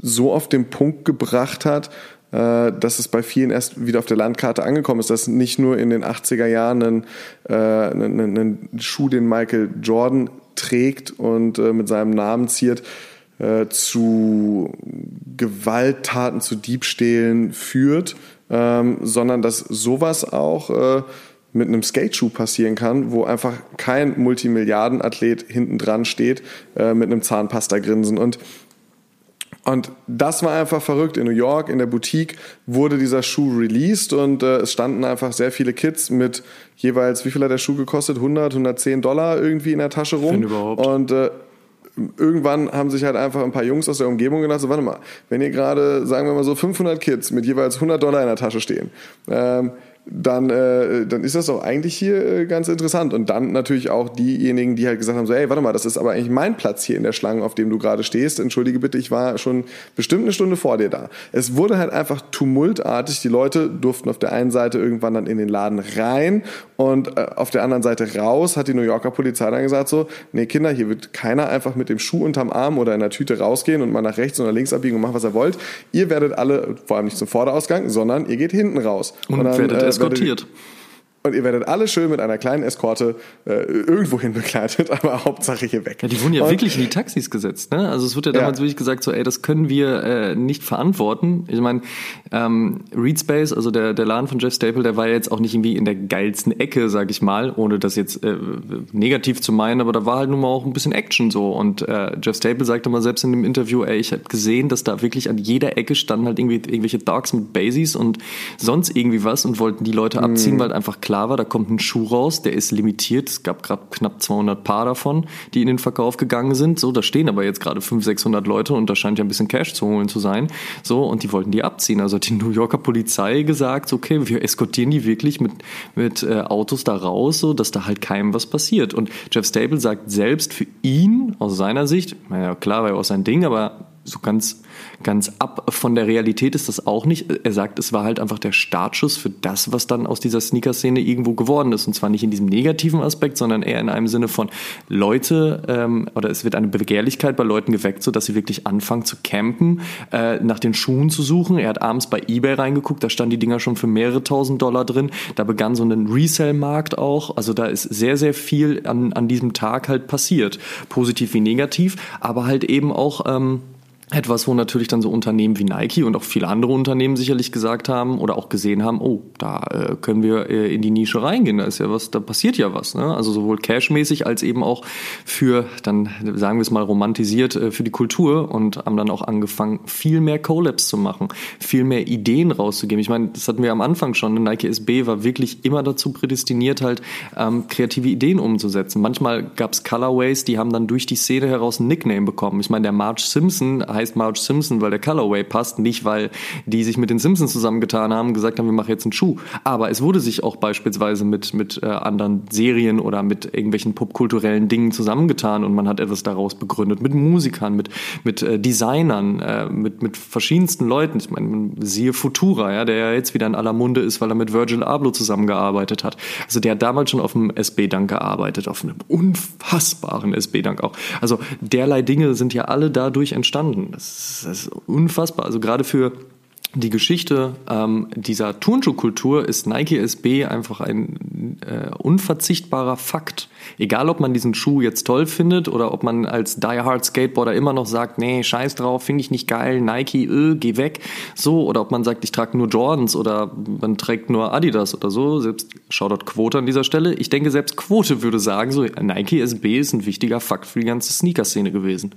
so auf den Punkt gebracht hat, äh, dass es bei vielen erst wieder auf der Landkarte angekommen ist, dass nicht nur in den 80er Jahren ein, äh, ein, ein, Schuh, den Michael Jordan trägt und äh, mit seinem Namen ziert, äh, zu Gewalttaten, zu Diebstählen führt, ähm, sondern dass sowas auch äh, mit einem Skateschuh passieren kann, wo einfach kein Multimilliardenathlet hinten dran steht äh, mit einem Zahnpasta-Grinsen. Und, und das war einfach verrückt. In New York, in der Boutique, wurde dieser Schuh released und äh, es standen einfach sehr viele Kids mit jeweils, wie viel hat der Schuh gekostet? 100, 110 Dollar irgendwie in der Tasche rum. Wenn überhaupt. Und äh, irgendwann haben sich halt einfach ein paar Jungs aus der Umgebung gedacht, so, warte mal, wenn ihr gerade, sagen wir mal so 500 Kids mit jeweils 100 Dollar in der Tasche stehen, ähm, dann, äh, dann ist das doch eigentlich hier äh, ganz interessant. Und dann natürlich auch diejenigen, die halt gesagt haben, so, hey, warte mal, das ist aber eigentlich mein Platz hier in der Schlange, auf dem du gerade stehst. Entschuldige bitte, ich war schon bestimmt eine Stunde vor dir da. Es wurde halt einfach tumultartig. Die Leute durften auf der einen Seite irgendwann dann in den Laden rein und äh, auf der anderen Seite raus hat die New Yorker Polizei dann gesagt so, nee Kinder, hier wird keiner einfach mit dem Schuh unterm Arm oder in der Tüte rausgehen und mal nach rechts oder links abbiegen und machen, was ihr wollt. Ihr werdet alle, vor allem nicht zum Vorderausgang, sondern ihr geht hinten raus. Und, und dann, eskortiert. Und ihr werdet alle schön mit einer kleinen Eskorte äh, irgendwohin begleitet, aber Hauptsache hier weg. Ja, die wurden ja und, wirklich in die Taxis gesetzt. Ne? Also es wird ja damals ja. wirklich gesagt, so, ey, das können wir äh, nicht verantworten. Ich meine, ähm, Read Space, also der, der Laden von Jeff Staple, der war ja jetzt auch nicht irgendwie in der geilsten Ecke, sag ich mal, ohne das jetzt äh, negativ zu meinen, aber da war halt nun mal auch ein bisschen Action so. Und äh, Jeff Staple sagte mal selbst in dem Interview, ey, ich habe gesehen, dass da wirklich an jeder Ecke standen halt irgendwie irgendwelche Dogs mit Basies und sonst irgendwie was und wollten die Leute abziehen, mhm. weil einfach klar klar war, da kommt ein Schuh raus, der ist limitiert. Es gab gerade knapp 200 Paar davon, die in den Verkauf gegangen sind. So, da stehen aber jetzt gerade 500, 600 Leute und da scheint ja ein bisschen Cash zu holen zu sein. So, und die wollten die abziehen. Also hat die New Yorker Polizei gesagt, okay, wir eskortieren die wirklich mit, mit äh, Autos da raus, so, dass da halt keinem was passiert. Und Jeff Stable sagt selbst für ihn, aus seiner Sicht, naja, klar war ja auch sein Ding, aber so ganz, ganz ab von der Realität ist das auch nicht. Er sagt, es war halt einfach der Startschuss für das, was dann aus dieser Sneaker-Szene irgendwo geworden ist. Und zwar nicht in diesem negativen Aspekt, sondern eher in einem Sinne von Leute, ähm, oder es wird eine Begehrlichkeit bei Leuten geweckt, so dass sie wirklich anfangen zu campen, äh, nach den Schuhen zu suchen. Er hat abends bei Ebay reingeguckt, da standen die Dinger schon für mehrere tausend Dollar drin. Da begann so ein Resell-Markt auch. Also da ist sehr, sehr viel an, an diesem Tag halt passiert. Positiv wie negativ, aber halt eben auch, ähm, etwas, wo natürlich dann so Unternehmen wie Nike und auch viele andere Unternehmen sicherlich gesagt haben oder auch gesehen haben, oh, da äh, können wir äh, in die Nische reingehen, da ist ja was, da passiert ja was. Ne? Also sowohl cashmäßig als eben auch für, dann sagen wir es mal romantisiert, äh, für die Kultur und haben dann auch angefangen, viel mehr Collabs zu machen, viel mehr Ideen rauszugeben. Ich meine, das hatten wir am Anfang schon, Nike SB war wirklich immer dazu prädestiniert, halt ähm, kreative Ideen umzusetzen. Manchmal gab es Colorways, die haben dann durch die Szene heraus ein Nickname bekommen. Ich meine, der Marge Simpson heißt Marge Simpson, weil der Colorway passt, nicht weil die sich mit den Simpsons zusammengetan haben gesagt haben, wir machen jetzt einen Schuh. Aber es wurde sich auch beispielsweise mit, mit äh, anderen Serien oder mit irgendwelchen popkulturellen Dingen zusammengetan und man hat etwas daraus begründet. Mit Musikern, mit, mit äh, Designern, äh, mit, mit verschiedensten Leuten. Ich meine, siehe Futura, ja, der ja jetzt wieder in aller Munde ist, weil er mit Virgil Abloh zusammengearbeitet hat. Also der hat damals schon auf dem SB-Dank gearbeitet, auf einem unfassbaren SB-Dank auch. Also derlei Dinge sind ja alle dadurch entstanden. Das ist, unfassbar. Also gerade für die Geschichte ähm, dieser Turnschuhkultur ist Nike SB einfach ein äh, unverzichtbarer Fakt. Egal, ob man diesen Schuh jetzt toll findet oder ob man als Die Hard Skateboarder immer noch sagt, nee, scheiß drauf, finde ich nicht geil, Nike, öh, geh weg. So, oder ob man sagt, ich trage nur Jordans oder man trägt nur Adidas oder so. Selbst Shoutout Quote an dieser Stelle. Ich denke, selbst Quote würde sagen, so Nike SB ist ein wichtiger Fakt für die ganze Sneaker-Szene gewesen.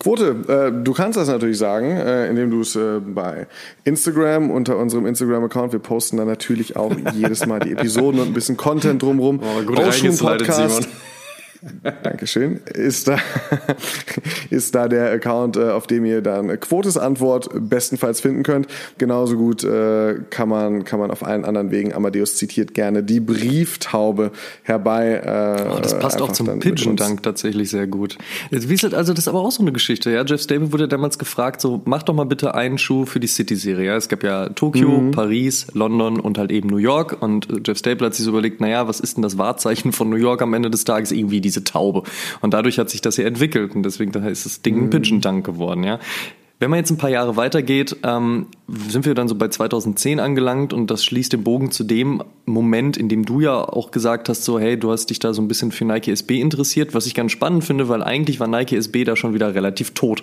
Quote, äh, du kannst das natürlich sagen, äh, indem du es äh, bei Instagram unter unserem Instagram-Account, wir posten da natürlich auch jedes Mal die Episoden und ein bisschen Content drumrum. Oh, gut Podcast. Dankeschön. Ist da, ist da der Account, äh, auf dem ihr dann Quotes Antwort bestenfalls finden könnt. Genauso gut äh, kann, man, kann man auf allen anderen Wegen, Amadeus zitiert gerne, die Brieftaube herbei. Äh, oh, das passt auch zum Pigeon-Dank tatsächlich sehr gut. Jetzt wieselt also das ist aber auch so eine Geschichte. Ja? Jeff Stable wurde damals gefragt, so mach doch mal bitte einen Schuh für die City-Serie. Ja? Es gab ja Tokio, mhm. Paris, London und halt eben New York. Und Jeff Stable hat sich so überlegt, naja, was ist denn das Wahrzeichen von New York am Ende des Tages? Irgendwie die diese Taube. Und dadurch hat sich das ja entwickelt und deswegen ist das Ding ein mhm. Pigeon Dunk geworden, ja. Wenn man jetzt ein paar Jahre weitergeht, ähm, sind wir dann so bei 2010 angelangt und das schließt den Bogen zu dem Moment, in dem du ja auch gesagt hast, so hey, du hast dich da so ein bisschen für Nike SB interessiert, was ich ganz spannend finde, weil eigentlich war Nike SB da schon wieder relativ tot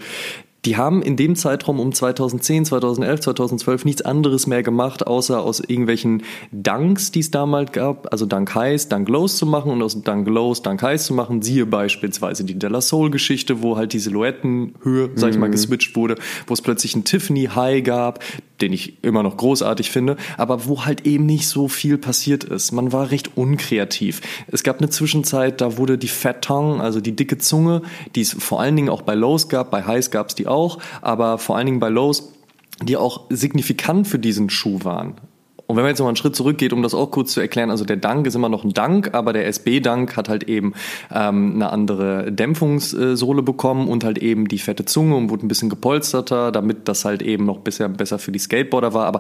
die haben in dem Zeitraum um 2010, 2011, 2012 nichts anderes mehr gemacht, außer aus irgendwelchen Dunks, die es damals gab, also Dunk Highs, Dunk Lows zu machen und aus Dunk Lows Dunk Highs zu machen. Siehe beispielsweise die Della Soul Geschichte, wo halt die Silhouettenhöhe, sag ich mal, mhm. geswitcht wurde, wo es plötzlich einen Tiffany High gab, den ich immer noch großartig finde, aber wo halt eben nicht so viel passiert ist. Man war recht unkreativ. Es gab eine Zwischenzeit, da wurde die Fat Tongue, also die dicke Zunge, die es vor allen Dingen auch bei Lows gab, bei Highs gab es die auch, aber vor allen Dingen bei Lows, die auch signifikant für diesen Schuh waren Und wenn man jetzt noch einen Schritt zurückgeht, um das auch kurz zu erklären, also der Dank ist immer noch ein Dank, aber der SB-Dank hat halt eben ähm, eine andere Dämpfungssohle bekommen und halt eben die fette Zunge und wurde ein bisschen gepolsterter, damit das halt eben noch bisher besser für die Skateboarder war. Aber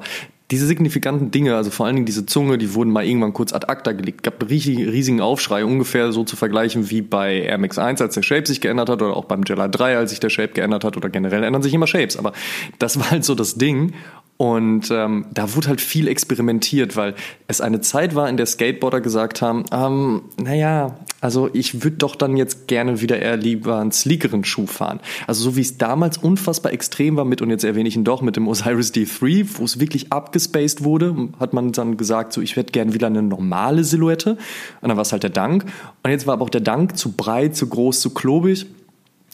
diese signifikanten Dinge, also vor allen Dingen diese Zunge, die wurden mal irgendwann kurz ad acta gelegt. Gab einen riesigen Aufschrei, ungefähr so zu vergleichen wie bei Air Max 1, als der Shape sich geändert hat, oder auch beim Jella 3, als sich der Shape geändert hat, oder generell ändern sich immer Shapes. Aber das war halt so das Ding. Und ähm, da wurde halt viel experimentiert, weil es eine Zeit war, in der Skateboarder gesagt haben, ähm, naja, also ich würde doch dann jetzt gerne wieder eher lieber einen sleekeren Schuh fahren. Also so wie es damals unfassbar extrem war mit, und jetzt erwähne ich ihn doch, mit dem Osiris D3, wo es wirklich abgespaced wurde, hat man dann gesagt, so ich hätte gerne wieder eine normale Silhouette. Und dann war es halt der Dank. Und jetzt war aber auch der Dank zu breit, zu groß, zu klobig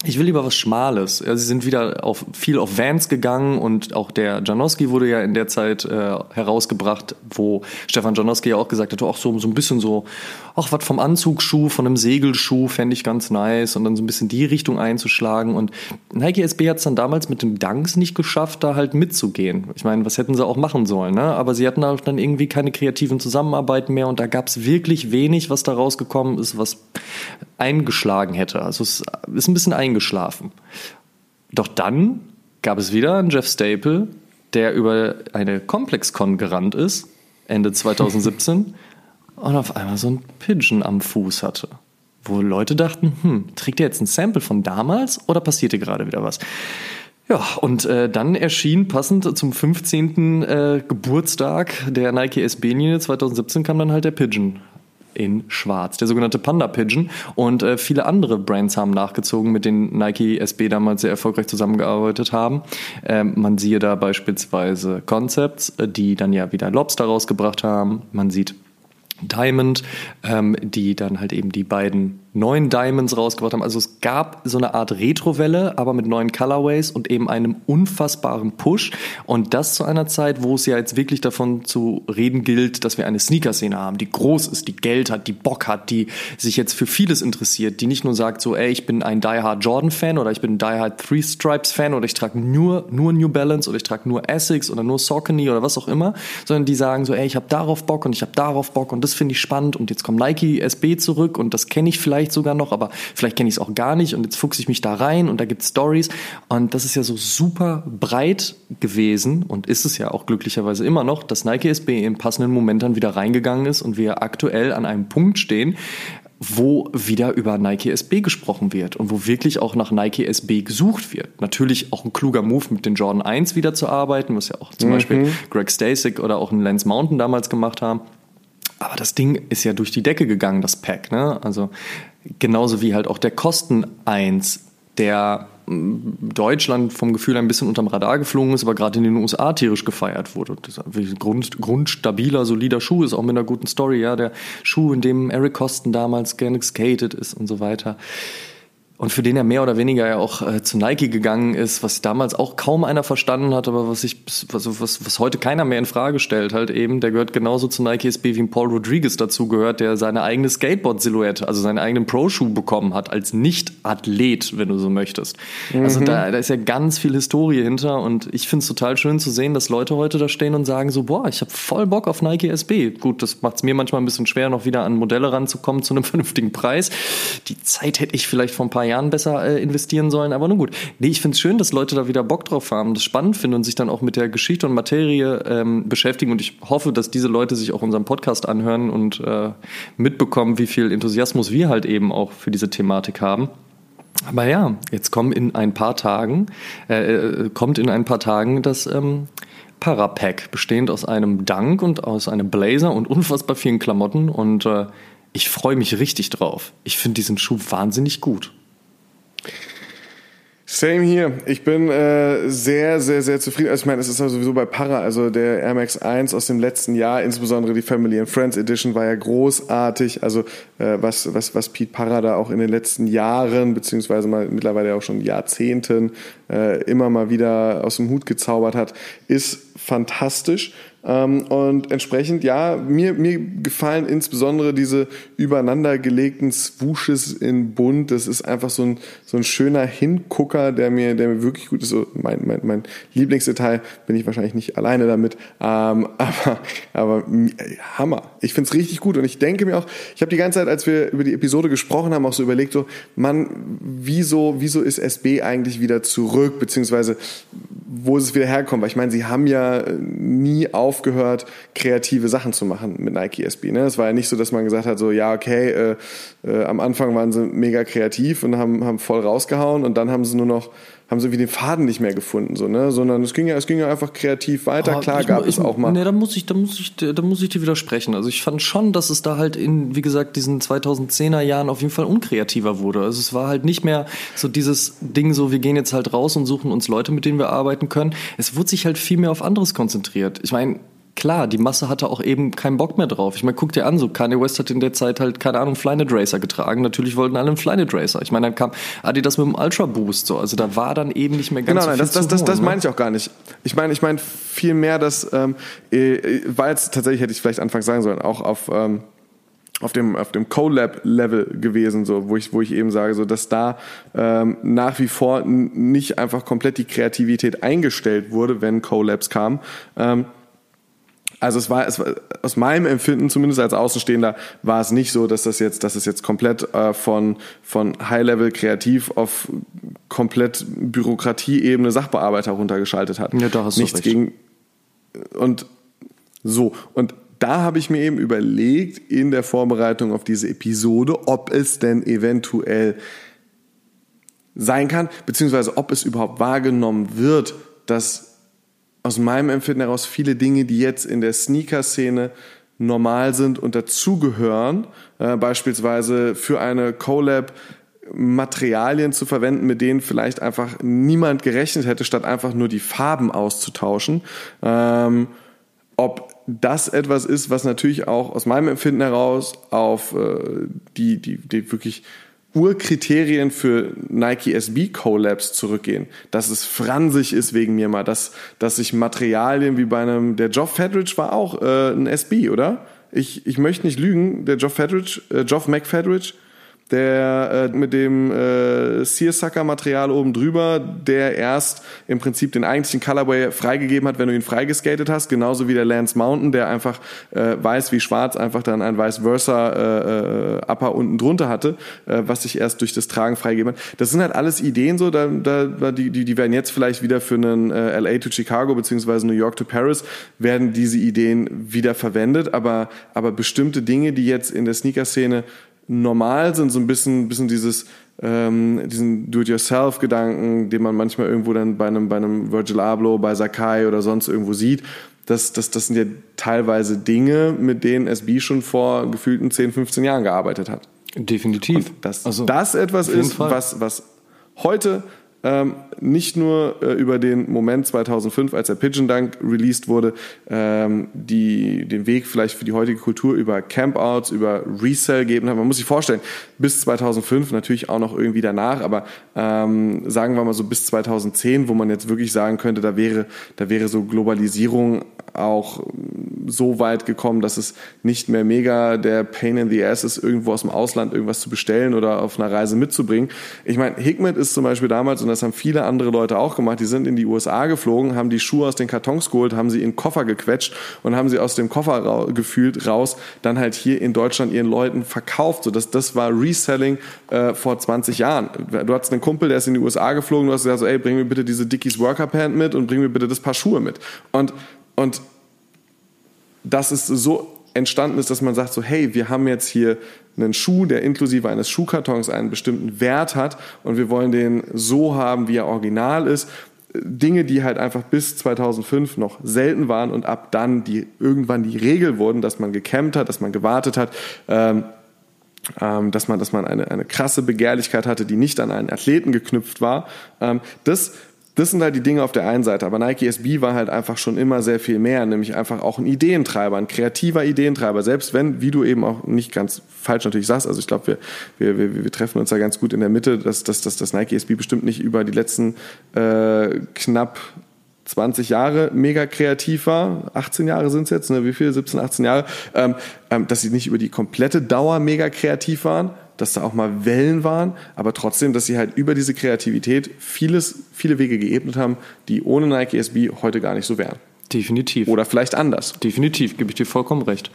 ich will lieber was Schmales. Ja, sie sind wieder auf, viel auf Vans gegangen und auch der Janowski wurde ja in der Zeit äh, herausgebracht, wo Stefan Janowski ja auch gesagt hat, auch so, so ein bisschen so, ach, was vom Anzugsschuh, von einem Segelschuh fände ich ganz nice und dann so ein bisschen die Richtung einzuschlagen. Und Nike SB hat es dann damals mit dem Dunks nicht geschafft, da halt mitzugehen. Ich meine, was hätten sie auch machen sollen, ne? Aber sie hatten auch dann irgendwie keine kreativen Zusammenarbeiten mehr und da gab es wirklich wenig, was da rausgekommen ist, was eingeschlagen hätte. Also es ist ein bisschen eingeschlafen. Doch dann gab es wieder einen Jeff Staple, der über eine ComplexCon gerannt ist, Ende 2017, und auf einmal so ein Pigeon am Fuß hatte. Wo Leute dachten, hm, trägt er jetzt ein Sample von damals oder passierte gerade wieder was? Ja, und äh, dann erschien passend zum 15. Äh, Geburtstag der Nike SB-Linie 2017 kam dann halt der Pigeon in schwarz, der sogenannte Panda Pigeon. Und äh, viele andere Brands haben nachgezogen, mit denen Nike SB damals sehr erfolgreich zusammengearbeitet haben. Ähm, man siehe da beispielsweise Concepts, äh, die dann ja wieder Lobster rausgebracht haben. Man sieht Diamond, ähm, die dann halt eben die beiden neuen Diamonds rausgebracht haben. Also es gab so eine Art Retrowelle, aber mit neuen Colorways und eben einem unfassbaren Push. Und das zu einer Zeit, wo es ja jetzt wirklich davon zu reden gilt, dass wir eine Sneaker-Szene haben, die groß ist, die Geld hat, die Bock hat, die sich jetzt für vieles interessiert, die nicht nur sagt so, ey, ich bin ein Die Hard Jordan-Fan oder ich bin ein Die Hard Three Stripes-Fan oder ich trage nur, nur New Balance oder ich trage nur Essex oder nur Saucony oder was auch immer, sondern die sagen so, ey, ich habe darauf Bock und ich habe darauf Bock und das finde ich spannend und jetzt kommt Nike SB zurück und das kenne ich vielleicht vielleicht sogar noch, aber vielleicht kenne ich es auch gar nicht und jetzt fuchse ich mich da rein und da gibt es Stories und das ist ja so super breit gewesen und ist es ja auch glücklicherweise immer noch, dass Nike SB im passenden Moment dann wieder reingegangen ist und wir aktuell an einem Punkt stehen, wo wieder über Nike SB gesprochen wird und wo wirklich auch nach Nike SB gesucht wird. Natürlich auch ein kluger Move mit den Jordan 1 wieder zu arbeiten, was ja auch zum mhm. Beispiel Greg Stasic oder auch ein Lance Mountain damals gemacht haben. Aber das Ding ist ja durch die Decke gegangen, das Pack. Ne? Also Genauso wie halt auch der Kosten 1, der mm, Deutschland vom Gefühl ein bisschen unterm Radar geflogen ist, aber gerade in den USA tierisch gefeiert wurde. Das ist Grund, grundstabiler, solider Schuh ist auch mit einer guten Story, ja. Der Schuh, in dem Eric Kosten damals gerne geskatet ist und so weiter und für den er mehr oder weniger ja auch äh, zu Nike gegangen ist, was damals auch kaum einer verstanden hat, aber was ich was, was, was heute keiner mehr in Frage stellt, halt eben, der gehört genauso zu Nike SB wie Paul Rodriguez dazu gehört, der seine eigene Skateboard-Silhouette, also seinen eigenen Pro-Schuh bekommen hat, als Nicht-Athlet, wenn du so möchtest. Mhm. Also da, da ist ja ganz viel Historie hinter und ich finde es total schön zu sehen, dass Leute heute da stehen und sagen so, boah, ich habe voll Bock auf Nike SB. Gut, das macht es mir manchmal ein bisschen schwer, noch wieder an Modelle ranzukommen zu einem vernünftigen Preis. Die Zeit hätte ich vielleicht vor ein paar Jahren Jahren besser äh, investieren sollen, aber nun gut. Nee, ich finde es schön, dass Leute da wieder Bock drauf haben, das spannend finden und sich dann auch mit der Geschichte und Materie ähm, beschäftigen und ich hoffe, dass diese Leute sich auch unseren Podcast anhören und äh, mitbekommen, wie viel Enthusiasmus wir halt eben auch für diese Thematik haben. Aber ja, jetzt kommen in ein paar Tagen, äh, äh kommt in ein paar Tagen das ähm, Parapack, bestehend aus einem Dunk und aus einem Blazer und unfassbar vielen Klamotten und äh, ich freue mich richtig drauf. Ich finde diesen Schuh wahnsinnig gut. Same hier. Ich bin äh, sehr, sehr, sehr zufrieden. Also ich meine, es ist ja sowieso bei Para, also der Air Max 1 aus dem letzten Jahr, insbesondere die Family and Friends Edition war ja großartig. Also äh, was, was, was Pete Para da auch in den letzten Jahren, beziehungsweise mal mittlerweile auch schon Jahrzehnten äh, immer mal wieder aus dem Hut gezaubert hat, ist fantastisch. Ähm, und entsprechend, ja, mir, mir gefallen insbesondere diese übereinandergelegten Swooshes in bunt. Das ist einfach so ein, so ein schöner Hingucker, der mir, der mir wirklich gut ist. So mein, mein, mein Lieblingsdetail bin ich wahrscheinlich nicht alleine damit. Ähm, aber, aber Hammer. Ich find's richtig gut. Und ich denke mir auch, ich habe die ganze Zeit, als wir über die Episode gesprochen haben, auch so überlegt, so, Mann, wieso, wieso ist SB eigentlich wieder zurück, beziehungsweise wo ist es wieder herkommt? Weil ich meine, sie haben ja nie aufgehört, kreative Sachen zu machen mit Nike SB. Ne? Es war ja nicht so, dass man gesagt hat, so, ja, okay, äh, äh, am Anfang waren sie mega kreativ und haben, haben voll rausgehauen und dann haben sie nur noch haben sie wie den Faden nicht mehr gefunden, so, ne? Sondern es ging ja, es ging ja einfach kreativ weiter. Oh, Klar ich, gab ich, es auch mal. Ne, da muss ich, da muss ich, da muss ich dir widersprechen. Also ich fand schon, dass es da halt in, wie gesagt, diesen 2010er Jahren auf jeden Fall unkreativer wurde. Also es war halt nicht mehr so dieses Ding, so wir gehen jetzt halt raus und suchen uns Leute, mit denen wir arbeiten können. Es wurde sich halt viel mehr auf anderes konzentriert. Ich meine, klar, die Masse hatte auch eben keinen Bock mehr drauf. Ich meine, guck dir an, so Kanye West hat in der Zeit halt, keine Ahnung, Flyknit Racer getragen. Natürlich wollten alle einen Flyknit Racer. Ich meine, dann kam Adidas mit dem Ultra Boost, so. Also da war dann eben nicht mehr ganz genau, so nein, das, das, das, das ne? meine ich auch gar nicht. Ich meine, ich meine viel mehr, dass, ähm, äh, war jetzt tatsächlich, hätte ich vielleicht anfangs sagen sollen, auch auf, ähm, auf dem auf dem Colab-Level gewesen, so wo ich wo ich eben sage, so dass da ähm, nach wie vor nicht einfach komplett die Kreativität eingestellt wurde, wenn Collabs kamen. Ähm, also es war, es war aus meinem Empfinden zumindest als Außenstehender war es nicht so, dass das jetzt, dass es jetzt komplett äh, von von High-Level kreativ auf komplett Bürokratieebene Sachbearbeiter runtergeschaltet hat. Ja, da hast Nichts du recht. gegen und so und da habe ich mir eben überlegt in der Vorbereitung auf diese Episode, ob es denn eventuell sein kann, beziehungsweise ob es überhaupt wahrgenommen wird, dass aus meinem Empfinden heraus viele Dinge, die jetzt in der Sneaker-Szene normal sind und dazugehören, äh, beispielsweise für eine Collab Materialien zu verwenden, mit denen vielleicht einfach niemand gerechnet hätte, statt einfach nur die Farben auszutauschen. Ähm, ob das etwas ist, was natürlich auch aus meinem Empfinden heraus auf äh, die, die, die wirklich Urkriterien für Nike SB Collabs zurückgehen. Dass es fransig ist wegen mir mal, dass, dass sich Materialien wie bei einem, der Geoff Fedridge war auch äh, ein SB, oder? Ich, ich möchte nicht lügen, der Geoff Fedridge, äh, Geoff McFedridge, der äh, mit dem äh, Searsucker-Material oben drüber, der erst im Prinzip den eigentlichen Colorway freigegeben hat, wenn du ihn freigeskatet hast, genauso wie der Lance Mountain, der einfach äh, weiß wie schwarz einfach dann ein Vice Versa äh, äh, Upper unten drunter hatte, äh, was sich erst durch das Tragen freigegeben hat. Das sind halt alles Ideen so, da, da, die, die, die werden jetzt vielleicht wieder für einen äh, LA to Chicago beziehungsweise New York to Paris werden diese Ideen wieder verwendet, aber, aber bestimmte Dinge, die jetzt in der Sneaker-Szene normal sind, so ein bisschen, bisschen dieses, ähm, diesen Do-it-yourself-Gedanken, den man manchmal irgendwo dann bei einem, bei einem Virgil Abloh, bei Sakai oder sonst irgendwo sieht. Das, das, das sind ja teilweise Dinge, mit denen SB schon vor gefühlten 10, 15 Jahren gearbeitet hat. Definitiv. Und dass also, das etwas ist, was, was heute ähm, nicht nur äh, über den Moment 2005, als der Pigeon Dunk released wurde, ähm, die den Weg vielleicht für die heutige Kultur über Campouts, über Resell geben hat. Man muss sich vorstellen, bis 2005 natürlich auch noch irgendwie danach, aber ähm, sagen wir mal so bis 2010, wo man jetzt wirklich sagen könnte, da wäre, da wäre so Globalisierung auch so weit gekommen, dass es nicht mehr mega der Pain in the Ass ist, irgendwo aus dem Ausland irgendwas zu bestellen oder auf einer Reise mitzubringen. Ich meine, Hikmet ist zum Beispiel damals, und das haben viele andere Leute auch gemacht, die sind in die USA geflogen, haben die Schuhe aus den Kartons geholt, haben sie in den Koffer gequetscht und haben sie aus dem Koffer ra gefühlt raus, dann halt hier in Deutschland ihren Leuten verkauft. So, das, das war Reselling äh, vor 20 Jahren. Du hattest einen Kumpel, der ist in die USA geflogen, du hast gesagt so, ey, bring mir bitte diese Dickies Worker Pant mit und bring mir bitte das Paar Schuhe mit. Und und dass es so entstanden ist, dass man sagt so, hey, wir haben jetzt hier einen Schuh, der inklusive eines Schuhkartons einen bestimmten Wert hat und wir wollen den so haben, wie er original ist. Dinge, die halt einfach bis 2005 noch selten waren und ab dann die irgendwann die Regel wurden, dass man gecampt hat, dass man gewartet hat, ähm, ähm, dass man, dass man eine, eine krasse Begehrlichkeit hatte, die nicht an einen Athleten geknüpft war. Ähm, das das sind halt die Dinge auf der einen Seite. Aber Nike SB war halt einfach schon immer sehr viel mehr, nämlich einfach auch ein Ideentreiber, ein kreativer Ideentreiber. Selbst wenn, wie du eben auch nicht ganz falsch natürlich sagst, also ich glaube, wir, wir, wir, wir treffen uns da ganz gut in der Mitte, dass, dass, dass das Nike SB bestimmt nicht über die letzten äh, knapp 20 Jahre mega kreativ war, 18 Jahre sind es jetzt, ne, wie viel, 17, 18 Jahre, ähm, ähm, dass sie nicht über die komplette Dauer mega kreativ waren, dass da auch mal Wellen waren, aber trotzdem, dass sie halt über diese Kreativität vieles, viele Wege geebnet haben, die ohne Nike SB heute gar nicht so wären. Definitiv. Oder vielleicht anders. Definitiv, gebe ich dir vollkommen recht.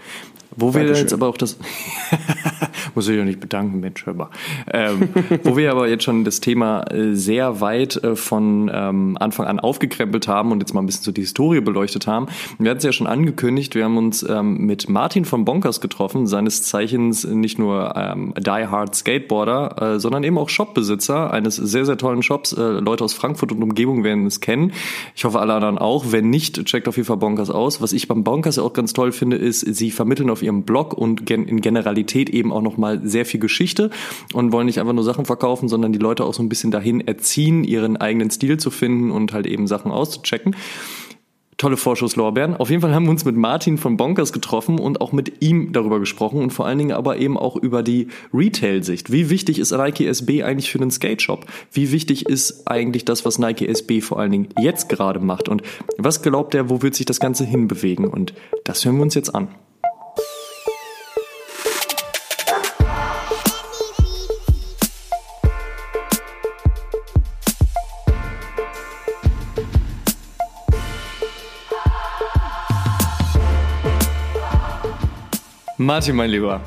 Wo wir Dankeschön. jetzt aber auch das. Muss ich doch nicht bedanken, Mensch, hör mal. Ähm, wo wir aber jetzt schon das Thema äh, sehr weit äh, von ähm, Anfang an aufgekrempelt haben und jetzt mal ein bisschen so die Historie beleuchtet haben. Wir hatten es ja schon angekündigt, wir haben uns ähm, mit Martin von Bonkers getroffen, seines Zeichens nicht nur ähm, Die Hard Skateboarder, äh, sondern eben auch Shopbesitzer eines sehr, sehr tollen Shops. Äh, Leute aus Frankfurt und Umgebung werden es kennen. Ich hoffe, alle anderen auch. Wenn nicht, checkt auf jeden Fall Bonkers aus. Was ich beim Bonkers ja auch ganz toll finde, ist, sie vermitteln auf ihrem Blog und gen in Generalität eben auch nochmal sehr viel Geschichte und wollen nicht einfach nur Sachen verkaufen, sondern die Leute auch so ein bisschen dahin erziehen, ihren eigenen Stil zu finden und halt eben Sachen auszuchecken. Tolle Vorschusslorbeeren. Auf jeden Fall haben wir uns mit Martin von Bonkers getroffen und auch mit ihm darüber gesprochen und vor allen Dingen aber eben auch über die Retail-Sicht. Wie wichtig ist Nike SB eigentlich für den Skate-Shop? Wie wichtig ist eigentlich das, was Nike SB vor allen Dingen jetzt gerade macht? Und was glaubt er, wo wird sich das Ganze hinbewegen? Und das hören wir uns jetzt an. Martin, mein Lieber,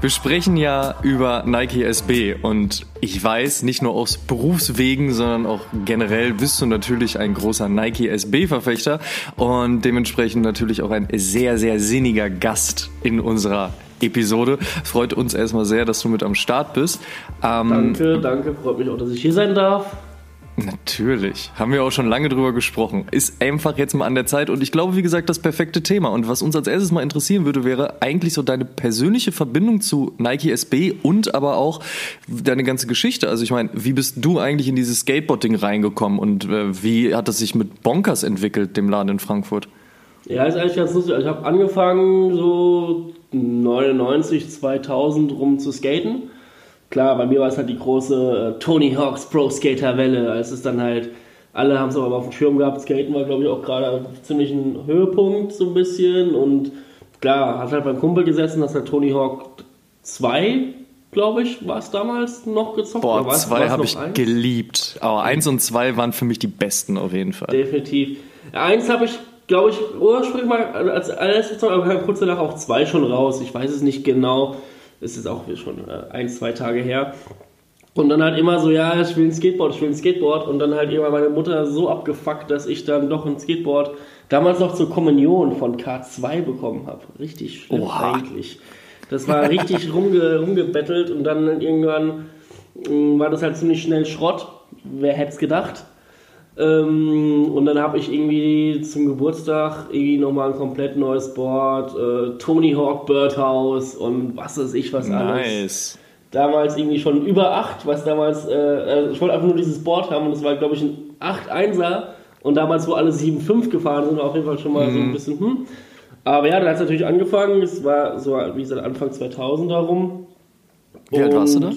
wir sprechen ja über Nike SB und ich weiß, nicht nur aus Berufswegen, sondern auch generell bist du natürlich ein großer Nike SB-Verfechter und dementsprechend natürlich auch ein sehr, sehr sinniger Gast in unserer Episode. Freut uns erstmal sehr, dass du mit am Start bist. Ähm, Danke, danke. Freut mich auch, dass ich hier sein darf. Natürlich. Haben wir auch schon lange drüber gesprochen. Ist einfach jetzt mal an der Zeit und ich glaube, wie gesagt, das perfekte Thema. Und was uns als erstes mal interessieren würde, wäre eigentlich so deine persönliche Verbindung zu Nike SB und aber auch deine ganze Geschichte. Also ich meine, wie bist du eigentlich in dieses Skateboarding reingekommen und äh, wie hat das sich mit Bonkers entwickelt, dem Laden in Frankfurt? Ja, ist eigentlich ganz lustig. Also ich habe angefangen so 99, 2000 rum zu skaten. Klar, bei mir war es halt die große äh, Tony Hawks Pro Skater Welle. Es dann halt, alle haben es aber auf dem Schirm gehabt. Skaten war, glaube ich, auch gerade ziemlich ein Höhepunkt so ein bisschen. Und klar, hat halt beim Kumpel gesessen, das halt Tony Hawk 2, glaube ich, war es damals noch gezockt. Boah, war's- zwei habe ich eins? geliebt. Aber eins und zwei waren für mich die besten auf jeden Fall. Definitiv. Eins habe ich, glaube ich, ursprünglich mal als allererstes gezockt, aber kam kurz danach auch zwei schon raus. Ich weiß es nicht genau. Ist auch schon äh, ein, zwei Tage her. Und dann halt immer so, ja, ich will ein Skateboard, ich will ein Skateboard. Und dann halt irgendwann meine Mutter so abgefuckt, dass ich dann doch ein Skateboard damals noch zur Kommunion von K2 bekommen habe. Richtig schlimm Oha. eigentlich. Das war richtig rumge, rumgebettelt und dann irgendwann mh, war das halt ziemlich schnell Schrott. Wer hätte es gedacht? Ähm, und dann habe ich irgendwie zum Geburtstag irgendwie nochmal ein komplett neues Board, äh, Tony Hawk Birdhouse und was weiß ich was alles. Nice. Damals irgendwie schon über 8, was damals, äh, äh, ich wollte einfach nur dieses Board haben und es war glaube ich ein 8-1er und damals wo alle 7-5 gefahren sind, war auf jeden Fall schon mal so ein bisschen, hm. Aber ja, dann hat es natürlich angefangen, es war so wie gesagt Anfang 2000 herum. Wie alt warst du da?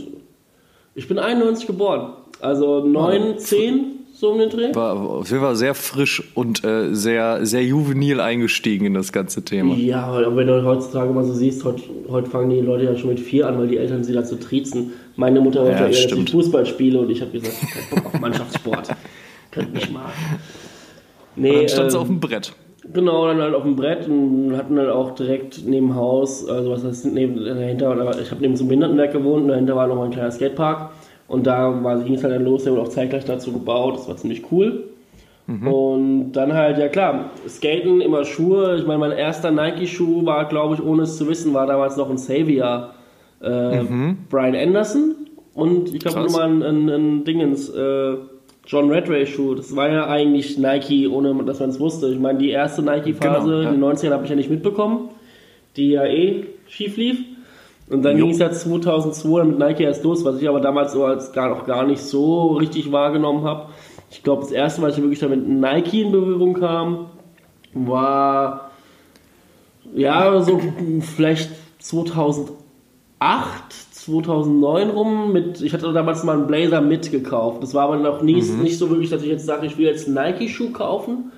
Ich bin 91 geboren, also 9, 10 so um den Dreh. War auf jeden Fall sehr frisch und äh, sehr, sehr juvenil eingestiegen in das ganze Thema. Ja, aber wenn du heutzutage mal so siehst, heute, heute fangen die Leute ja schon mit vier an, weil die Eltern sie dazu triezen. Meine Mutter wollte Ja, eher, dass ich. Fußball spiele und ich habe gesagt, ich hab Bock auf Mannschaftssport. Könnt mich mal. Nee, Und dann stand sie ähm, auf dem Brett. Genau, dann halt auf dem Brett und hatten halt auch direkt neben Haus, also was heißt neben dahinter, aber ich habe neben so einem Behindertenwerk gewohnt und dahinter war noch mal ein kleiner Skatepark und da war ging es halt dann los, der wurde auch zeitgleich dazu gebaut, das war ziemlich cool. Und dann halt, ja klar, Skaten, immer Schuhe. Ich meine, mein erster Nike-Schuh war, glaube ich, ohne es zu wissen, war damals noch ein Savior äh, Brian Anderson. Und ich glaube nochmal ein, ein, ein Dingens, äh, John Redray Schuh. Das war ja eigentlich Nike, ohne dass man es wusste. Ich meine, die erste Nike-Phase Genau, ja. in den 90ern habe ich ja nicht mitbekommen, die ja eh schief lief. Und dann ging es ja 2002 mit Nike erst los, was ich aber damals so als gar noch gar nicht so richtig wahrgenommen habe. Ich glaube, das erste Mal, als ich wirklich damit Nike in Berührung kam, war ja so vielleicht 2008, 2009 rum. Mit, ich hatte damals mal einen Blazer mitgekauft. Das war aber noch nie, nicht so wirklich, dass ich jetzt sage, ich will jetzt einen Nike-Schuh kaufen.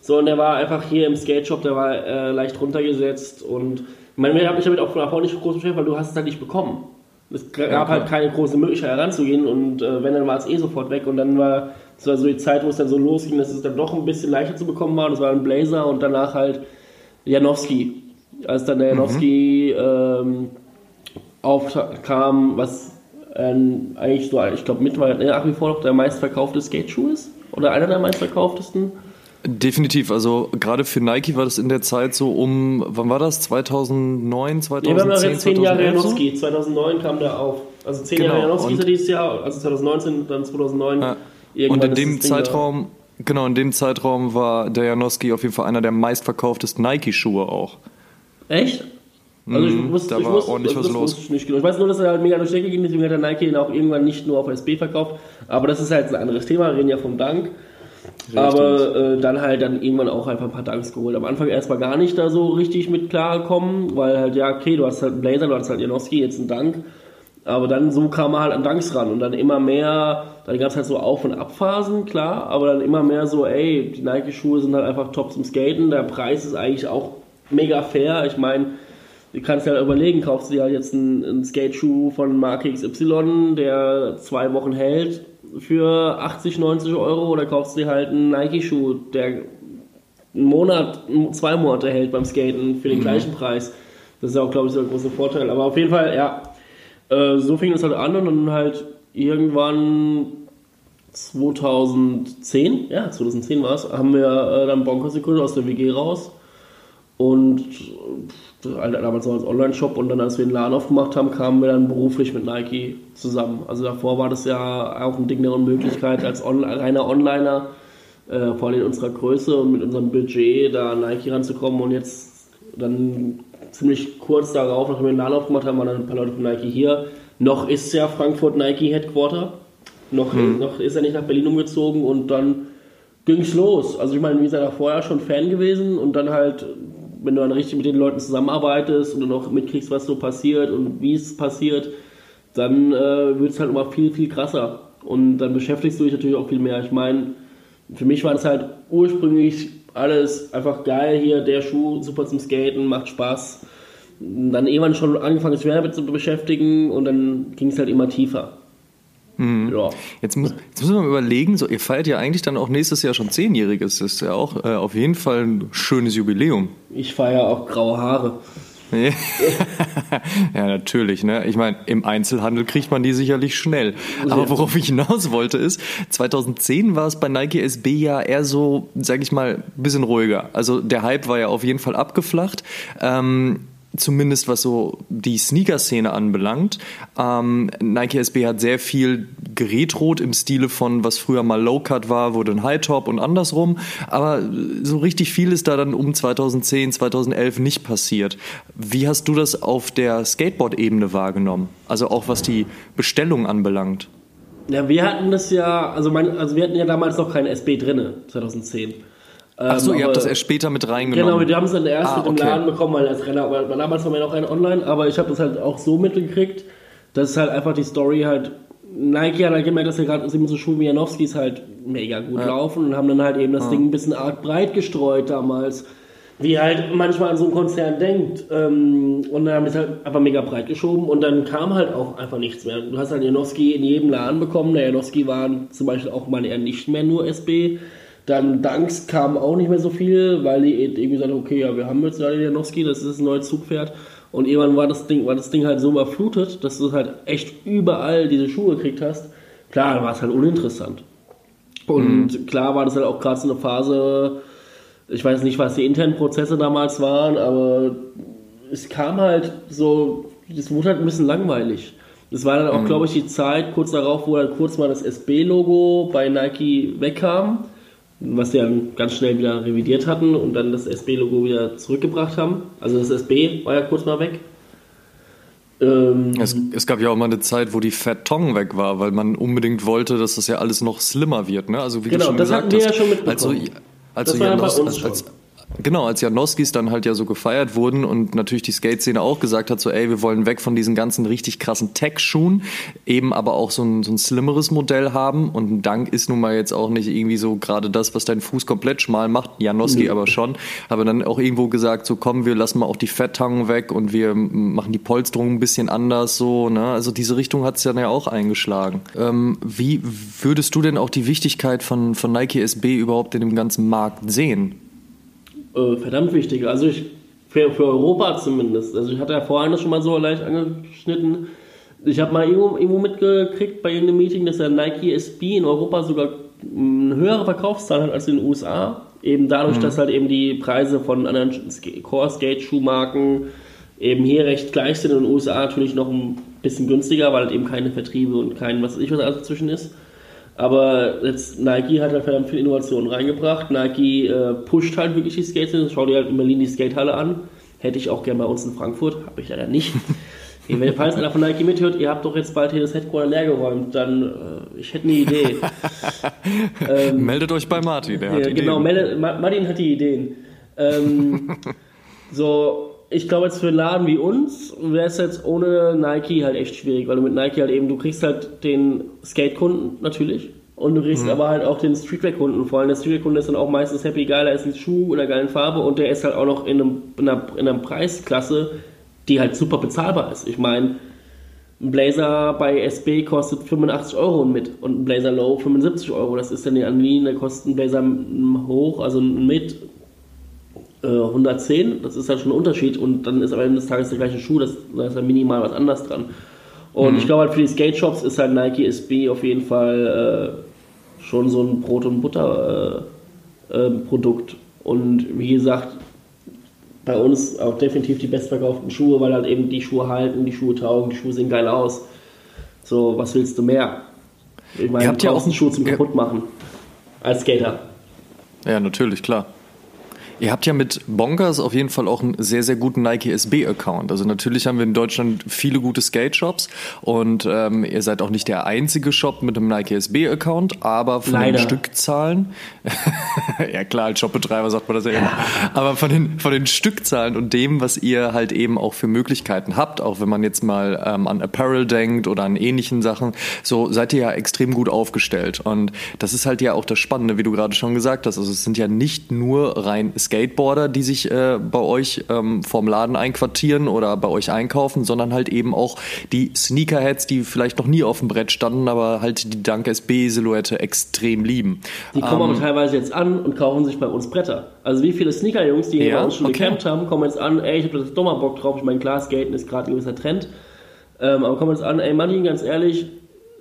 So, und der war einfach hier im Skate Shop, der war äh, leicht runtergesetzt und ich meine, ich habe mich damit auch davor nicht groß beschäftigt, weil du hast es halt nicht bekommen. Es gab Ja, halt keine große Möglichkeit heranzugehen und äh, wenn, dann war es eh sofort weg und dann war das war so die Zeit, wo es dann so losging, dass es dann doch ein bisschen leichter zu bekommen war. Das war ein Blazer und danach halt Janowski. Als dann der Janowski ähm, aufkam, was ähm, eigentlich so, ich glaube, mit war, nach wie vor noch der meistverkaufte Skateschuh ist. Oder einer der meistverkauftesten. Definitiv, also gerade für Nike war das in der Zeit so um, wann war das? 2009, Ja, wir haben ja 2010, jetzt 10 Jahre 2011 so? Janowski. 2009 kam der auf. Also 10 Genau, Jahre Janowski ist er dieses Jahr, also 2019, dann 2009. Ja. Und in dem Ding da. Zeitraum, genau, in dem Zeitraum war der Janowski auf jeden Fall einer der meistverkauftesten Nike-Schuhe auch. Echt? Also ich Mhm, wusste, da ich war wusste, ordentlich was los. ich nicht genau. Ich weiß nur, dass er halt mega durch die Decke ging, deswegen hat der Nike ihn auch irgendwann nicht nur auf SB verkauft. Aber das ist halt ein anderes Thema, wir reden ja vom Dank. Aber äh, dann halt dann irgendwann auch einfach ein paar Danks geholt. Am Anfang erstmal gar nicht da so richtig mit klargekommen, weil halt, ja, okay, du hast halt einen Blazer, du hast halt Janowski, jetzt einen Dank. Aber dann so kam man halt an Danks ran und dann immer mehr, dann gab es halt so Auf- und Abphasen, klar, aber dann immer mehr so, ey, die Nike-Schuhe sind halt einfach top zum Skaten, der Preis ist eigentlich auch mega fair. Ich meine, du kannst ja überlegen, kaufst du dir halt jetzt einen, einen Skate-Schuh von Marke XY, der zwei Wochen hält für 80, 90 Euro oder kaufst du dir halt einen Nike-Schuh, der einen Monat, zwei Monate hält beim Skaten für den gleichen Preis. Das ist ja auch, glaube ich, so ein großer Vorteil. Aber auf jeden Fall, ja, äh, so fing es halt an und dann halt irgendwann 2010, ja, 2010 war es, haben wir äh, dann Bonkers gegründet aus der WG raus. Und äh, damals noch als Online-Shop und dann, als wir den Laden aufgemacht haben, kamen wir dann beruflich mit Nike zusammen. Also davor war das ja auch ein Ding der Unmöglichkeit, als on reiner Onliner, äh, vor allem in unserer Größe und mit unserem Budget, da Nike ranzukommen und jetzt dann ziemlich kurz darauf, nachdem wir den Laden aufgemacht haben, waren dann ein paar Leute von Nike hier. Noch ist ja Frankfurt Nike Headquarter. Noch, noch ist er nicht nach Berlin umgezogen und dann ging's los. Also ich meine, wie gesagt, vorher schon Fan gewesen und dann halt, wenn du dann richtig mit den Leuten zusammenarbeitest und du noch mitkriegst, was so passiert und wie es passiert, dann äh, wird es halt immer viel, viel krasser. Und dann beschäftigst du dich natürlich auch viel mehr. Ich meine, für mich war das halt ursprünglich alles einfach geil hier, der Schuh, super zum Skaten, macht Spaß. Dann irgendwann schon angefangen, sich mehr damit zu beschäftigen und dann ging es halt immer tiefer. Ja. Jetzt, muss, jetzt müssen wir mal überlegen, so, ihr feiert ja eigentlich dann auch nächstes Jahr schon Zehnjähriges. Das ist ja auch äh, auf jeden Fall ein schönes Jubiläum. Ich feiere auch graue Haare. ja, natürlich. Ne? Ich meine, im Einzelhandel kriegt man die sicherlich schnell. Aber worauf ich hinaus wollte ist, 2010 war es bei Nike SB ja eher so, sag ich mal, ein bisschen ruhiger. Also der Hype war ja auf jeden Fall abgeflacht. Ähm, zumindest was so die Sneaker-Szene anbelangt. Ähm, Nike SB hat sehr viel geretrot im Stile von, was früher mal Low-Cut war, wurde ein High-Top und andersrum. Aber so richtig viel ist da dann um 2010, 2011 nicht passiert. Wie hast du das auf der Skateboard-Ebene wahrgenommen? Also auch was die Bestellung anbelangt. Ja, wir hatten das ja, also, mein, also wir hatten ja damals noch kein SB drinne, 2010. Ach so, Ähm, ihr habt das erst später mit reingenommen. Genau, wir haben es dann erst Ah, mit dem okay. Laden bekommen, weil als Renner, weil damals war mir noch ein Online, aber ich habe das halt auch so mitgekriegt, dass halt einfach die Story halt, Nike hat halt gemerkt, dass ja gerade so Schuhe wie Janowskis halt mega gut laufen und haben dann halt eben das Ding ein bisschen arg breit gestreut damals, wie halt manchmal an so einen Konzern denkt ähm, und dann haben wir es halt einfach mega breit geschoben und dann kam halt auch einfach nichts mehr. Du hast halt Janowski in jedem Laden bekommen, der Janowski war zum Beispiel auch mal eher nicht mehr nur SB, dann Danks kam auch nicht mehr so viel, weil die irgendwie gesagt haben, okay, ja, wir haben jetzt leider Janowski, das ist ein neues Zugpferd. Und irgendwann war das Ding, war das Ding halt so überflutet, dass du halt echt überall diese Schuhe gekriegt hast. Klar, dann war es halt uninteressant. Und klar war das halt auch gerade so eine Phase, ich weiß nicht, was die internen Prozesse damals waren, aber es kam halt so, es wurde halt ein bisschen langweilig. Das war dann auch, glaube ich, die Zeit kurz darauf, wo dann kurz mal das SB-Logo bei Nike wegkam, was sie dann ganz schnell wieder revidiert hatten und dann das SB-Logo wieder zurückgebracht haben. Also das SB war ja kurz mal weg. Ähm, Es, es gab ja auch mal eine Zeit, wo die Fat Tongue weg war, weil man unbedingt wollte, dass das ja alles noch slimmer wird. Ne? Also wie Genau, du schon das gesagt hatten wir hast. ja schon mitbekommen. Also, also Das war ja uns als, als, Genau, als Janoskis dann halt ja so gefeiert wurden und natürlich die Skate-Szene auch gesagt hat, so ey, wir wollen weg von diesen ganzen richtig krassen Tech-Schuhen, eben aber auch so ein, so ein slimmeres Modell haben und ein Dank ist nun mal jetzt auch nicht irgendwie so gerade das, was deinen Fuß komplett schmal macht, Janoski mhm. aber schon, aber dann auch irgendwo gesagt, so komm, wir lassen mal auch die Fetttangen weg und wir machen die Polsterung ein bisschen anders so, ne, also diese Richtung hat es dann ja auch eingeschlagen. Ähm, wie würdest du denn auch die Wichtigkeit von, von Nike SB überhaupt in dem ganzen Markt sehen? Äh, verdammt wichtig. Also ich, für, für Europa zumindest. Also ich hatte ja vorhin das schon mal so leicht angeschnitten. Ich habe mal irgendwo, irgendwo mitgekriegt bei irgendeinem Meeting, dass der Nike SB in Europa sogar eine höhere Verkaufszahl hat als in den USA. Eben dadurch, mhm. dass halt eben die Preise von anderen Core-Skate-Schuhmarken eben hier recht gleich sind und in den USA natürlich noch ein bisschen günstiger, weil halt eben keine Vertriebe und kein was weiß ich was alles dazwischen ist. Aber jetzt Nike hat halt verdammt viel Innovation reingebracht. Nike äh, pusht halt wirklich die Skates. Schau dir halt in Berlin die Skatehalle an. Hätte ich auch gerne bei uns in Frankfurt. Habe ich leider nicht. Wenn falls einer von Nike mithört, ihr habt doch jetzt bald hier das Headquarter leer geräumt, dann äh, ich hätte eine Idee. ähm, Meldet euch bei Martin, der hat ja, Genau, melde, Martin hat die Ideen. Ähm, so, ich glaube jetzt für einen Laden wie uns wäre es jetzt ohne Nike halt echt schwierig, weil du mit Nike halt eben, du kriegst halt den Skate-Kunden natürlich und du kriegst mhm. aber halt auch den Streetwear-Kunden. Vor allem der Streetwear-Kunde ist dann auch meistens happy, geil, da ist ein Schuh in einer geilen Farbe und der ist halt auch noch in, einem, in, einer, in einer Preisklasse, die halt super bezahlbar ist. Ich meine, ein Blazer bei SB kostet 85 Euro mit und ein Blazer Low 75 Euro. Das ist dann die Anlin, da kostet ein Blazer hoch, also mit 110, äh, das ist halt schon ein Unterschied und dann ist am Ende des Tages der gleiche Schuh, das, da ist ja minimal was anderes dran. Und mhm. ich glaube halt für die Skate Shops ist halt Nike SB auf jeden Fall äh, schon so ein Brot- und Butter-Produkt. Äh, äh, und wie gesagt, bei uns auch definitiv die bestverkauften Schuhe, weil halt eben die Schuhe halten, die Schuhe taugen, die Schuhe sehen geil aus. So, was willst du mehr? Ich meine, du brauchst einen Schuh zum kaputt machen. Als Skater. Ja, natürlich, klar. Ihr habt ja mit Bonkers auf jeden Fall auch einen sehr, sehr guten Nike SB-Account. Also natürlich haben wir in Deutschland viele gute Skate-Shops und ähm, ihr seid auch nicht der einzige Shop mit einem Nike SB-Account, aber von Leider. den Stückzahlen, ja klar, als Shopbetreiber sagt man das ja, ja. immer, aber von den, von den Stückzahlen und dem, was ihr halt eben auch für Möglichkeiten habt, auch wenn man jetzt mal ähm, an Apparel denkt oder an ähnlichen Sachen, so seid ihr ja extrem gut aufgestellt. Und das ist halt ja auch das Spannende, wie du gerade schon gesagt hast. Also es sind ja nicht nur rein Skateboarder, die sich äh, bei euch ähm, vorm Laden einquartieren oder bei euch einkaufen, sondern halt eben auch die Sneakerheads, die vielleicht noch nie auf dem Brett standen, aber halt die Dank SB-Silhouette extrem lieben. Die kommen ähm, aber teilweise jetzt an und kaufen sich bei uns Bretter. Also wie viele Sneaker-Jungs, die ja, bei uns schon okay. gecampt haben, kommen jetzt an, ey, ich habe das doch mal Bock drauf, ich meine, klar, Skaten ist gerade ein gewisser Trend, ähm, aber kommen jetzt an, ey, Manni, ganz ehrlich,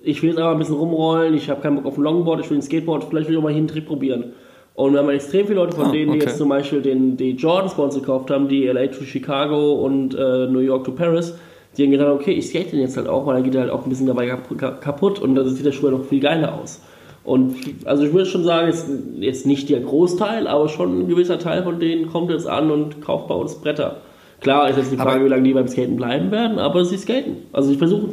ich will jetzt aber ein bisschen rumrollen, ich habe keinen Bock auf ein Longboard, ich will ein Skateboard, vielleicht will ich auch mal hier einen Trick probieren. Und wir haben extrem viele Leute von ah, denen, die okay. jetzt zum Beispiel den, die Jordans bei uns gekauft haben, die LA to Chicago und äh, New York to Paris, die haben gedacht, okay, ich skate den jetzt halt auch, weil dann geht er halt auch ein bisschen dabei kaputt und dann sieht der Schuh noch viel geiler aus. Und also ich würde schon sagen, jetzt, jetzt nicht der Großteil, aber schon ein gewisser Teil von denen kommt jetzt an und kauft bei uns Bretter. Klar ist jetzt die Frage, aber wie lange die beim Skaten bleiben werden, aber sie skaten. Also sie versuchen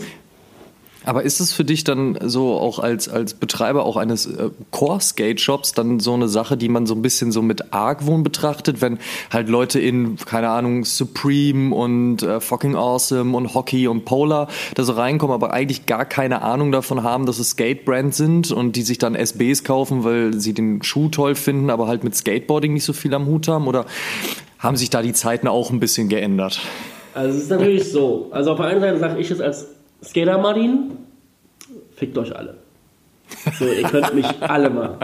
aber ist es für dich dann so auch als, als Betreiber auch eines äh, Core-Skate-Shops dann so eine Sache, die man so ein bisschen so mit Argwohn betrachtet, wenn halt Leute in, keine Ahnung, Supreme und äh, Fucking Awesome und Hockey und Polar da so reinkommen, aber eigentlich gar keine Ahnung davon haben, dass es Skate-Brands sind und die sich dann SBs kaufen, weil sie den Schuh toll finden, aber halt mit Skateboarding nicht so viel am Hut haben? Oder haben sich da die Zeiten auch ein bisschen geändert? Also es ist natürlich so. Also auf der einen Seite sage ich es als Skater Martin, fickt euch alle. So, ihr könnt mich alle mal.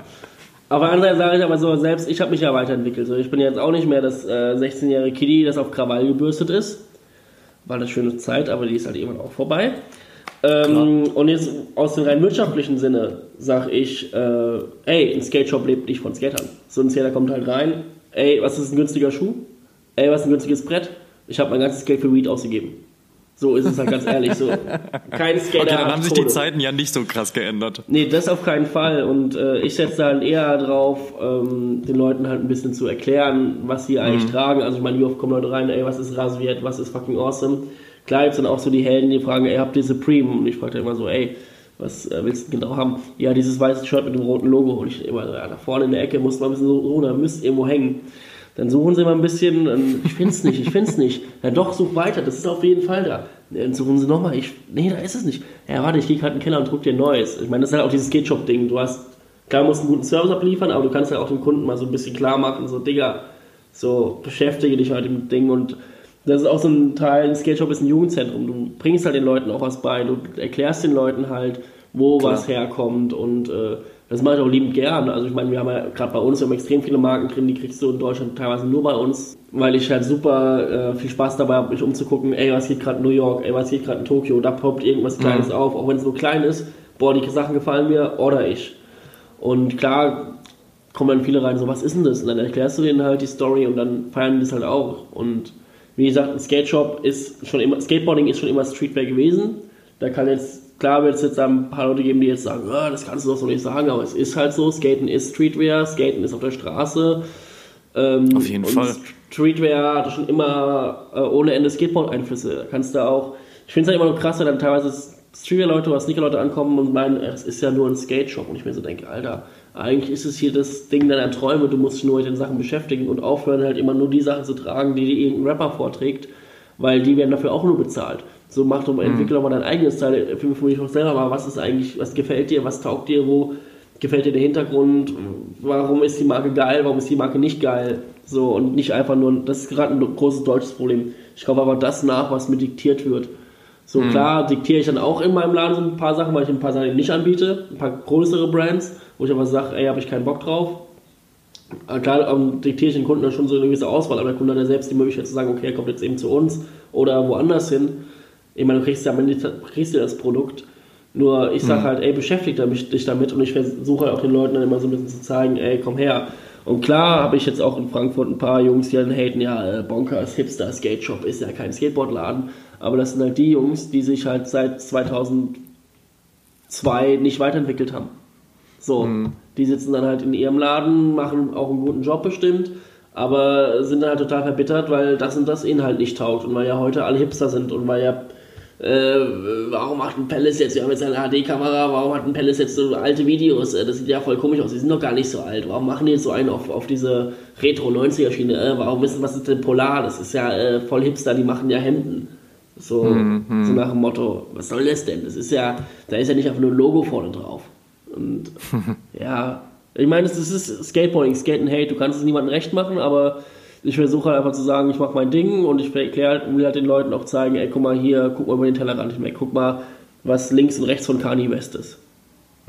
Auf der anderen Seite sage ich aber so, selbst ich habe mich ja weiterentwickelt. So, ich bin jetzt auch nicht mehr das äh, 16-jährige Kiddie, das auf Krawall gebürstet ist. War eine schöne Zeit, aber die ist halt irgendwann auch vorbei. Ähm, und jetzt aus dem rein wirtschaftlichen Sinne sage ich, äh, ey, ein Skate Shop lebt nicht von Skatern. So ein Skater kommt halt rein, ey, was ist ein günstiger Schuh? Ey, was ist ein günstiges Brett? Ich habe mein ganzes Geld für Weed ausgegeben. So ist es halt ganz ehrlich. So. Kein Skater. Okay, dann haben sich die Zeiten ja nicht so krass geändert. Nee, das auf keinen Fall. Und äh, ich setze dann eher drauf, ähm, den Leuten halt ein bisschen zu erklären, was sie eigentlich mhm. tragen. Also ich meine, wie oft kommen Leute rein, ey, was ist Rasiert, was ist fucking awesome? Klar gibt es dann auch so die Helden, die fragen, ey, habt ihr Supreme? Und ich frage dann immer so, ey, was äh, willst du genau haben? Ja, dieses weiße Shirt mit dem roten Logo. Und ich immer so, ja, da vorne in der Ecke muss man ein bisschen so, da müsst irgendwo hängen. Dann suchen sie mal ein bisschen, ähm, ich find's nicht, ich find's nicht. Ja doch, such weiter, das ist auf jeden Fall da. Dann suchen sie nochmal, ich, nee, da ist es nicht. Ja, warte, ich gehe gerade in den Keller und druck dir ein neues. Ich meine, das ist halt auch dieses Skate-Shop-Ding. Du hast, klar, musst einen guten Service abliefern, aber du kannst ja halt auch dem Kunden mal so ein bisschen klar machen, so, Digga, so, beschäftige dich halt mit dem Ding und das ist auch so ein Teil, ein Skate Shop ist ein Jugendzentrum. Du bringst halt den Leuten auch was bei, du erklärst den Leuten halt, wo Klar. was herkommt und äh, das mache ich auch liebend gern. Also ich meine, wir haben ja gerade bei uns, wir haben extrem viele Marken drin, die kriegst du in Deutschland teilweise nur bei uns, weil ich halt super äh, viel Spaß dabei habe, mich umzugucken, ey, was geht gerade in New York, ey, was geht gerade in Tokio, da poppt irgendwas Kleines mhm. auf, auch wenn es nur klein ist, boah, die Sachen gefallen mir, oder ich. Und klar kommen dann viele rein, so, was ist denn das? Und dann erklärst du denen halt die Story und dann feiern die das halt auch. Und wie gesagt, ein Skate Shop ist schon immer, Skateboarding ist schon immer Streetwear gewesen. Da kann jetzt klar wird es jetzt ein paar Leute geben, die jetzt sagen, oh, das kannst du doch so nicht sagen, aber es ist halt so, Skaten ist Streetwear, Skaten ist auf der Straße. Ähm, auf jeden Fall. Streetwear hatte schon immer äh, ohne Ende Skateboard-Einflüsse. Da kannst du auch, ich finde es halt immer nur krass, wenn dann teilweise Streetwear-Leute oder Sneaker-Leute ankommen und meinen, es ist ja nur ein Skate-Shop. Und ich mir so denke, Alter, eigentlich ist es hier das Ding deiner Träume, du musst dich nur mit den Sachen beschäftigen und aufhören, halt immer nur die Sachen zu tragen, die dir irgendein Rapper vorträgt, weil die werden dafür auch nur bezahlt. So mach doch mal, mhm. entwickle mal dein eigenes Teil, für mich auch selber mal, was ist eigentlich, was gefällt dir, was taugt dir, wo gefällt dir der Hintergrund, warum ist die Marke geil, warum ist die Marke nicht geil, so und nicht einfach nur, das ist gerade ein großes deutsches Problem. Ich kaufe aber das nach, was mir diktiert wird. So mhm. klar diktiere ich dann auch in meinem Laden so ein paar Sachen, weil ich ein paar Sachen nicht anbiete, ein paar größere Brands, wo ich aber sage, ey, habe ich keinen Bock drauf. Klar ähm, diktiere ich den Kunden dann schon so eine gewisse Auswahl, aber der Kunde hat ja selbst die Möglichkeit zu sagen, okay, er kommt jetzt eben zu uns oder woanders hin. Ich meine, du kriegst ja am Ende kriegst du das Produkt. Nur ich sage mhm. halt, ey, beschäftige dich damit und ich versuche halt auch den Leuten dann immer so ein bisschen zu zeigen, ey, komm her. Und klar habe ich jetzt auch in Frankfurt ein paar Jungs, die dann haten, ja, äh, Bonkers, Hipster, Skate Shop ist ja kein Skateboardladen. Aber das sind halt die Jungs, die sich halt seit 2002 nicht weiterentwickelt haben. So, mhm. die sitzen dann halt in ihrem Laden, machen auch einen guten Job bestimmt, aber sind dann halt total verbittert, weil das und das ihnen halt nicht taugt und weil ja heute alle Hipster sind und weil ja äh, warum macht ein Palace jetzt, wir haben jetzt eine HD-Kamera, warum hat ein Palace jetzt so alte Videos? Äh, das sieht ja voll komisch aus, die sind doch gar nicht so alt. Warum machen die jetzt so einen auf, auf diese Retro-90er-Schiene? Äh, warum wissen, was ist denn Polar? Das ist ja äh, voll Hipster, die machen ja Hemden. So, mhm. so nach dem Motto, was soll das denn? Das ist ja, da ist ja nicht einfach nur ein Logo vorne drauf. Und ja, ich meine, es ist Skateboarding, Skaten, hey, du kannst es niemandem recht machen, aber ich versuche halt einfach zu sagen, ich mache mein Ding und ich halt, will halt den Leuten auch zeigen, ey, guck mal hier, guck mal über den Tellerrand hinweg, guck mal, was links und rechts von Kanye West ist.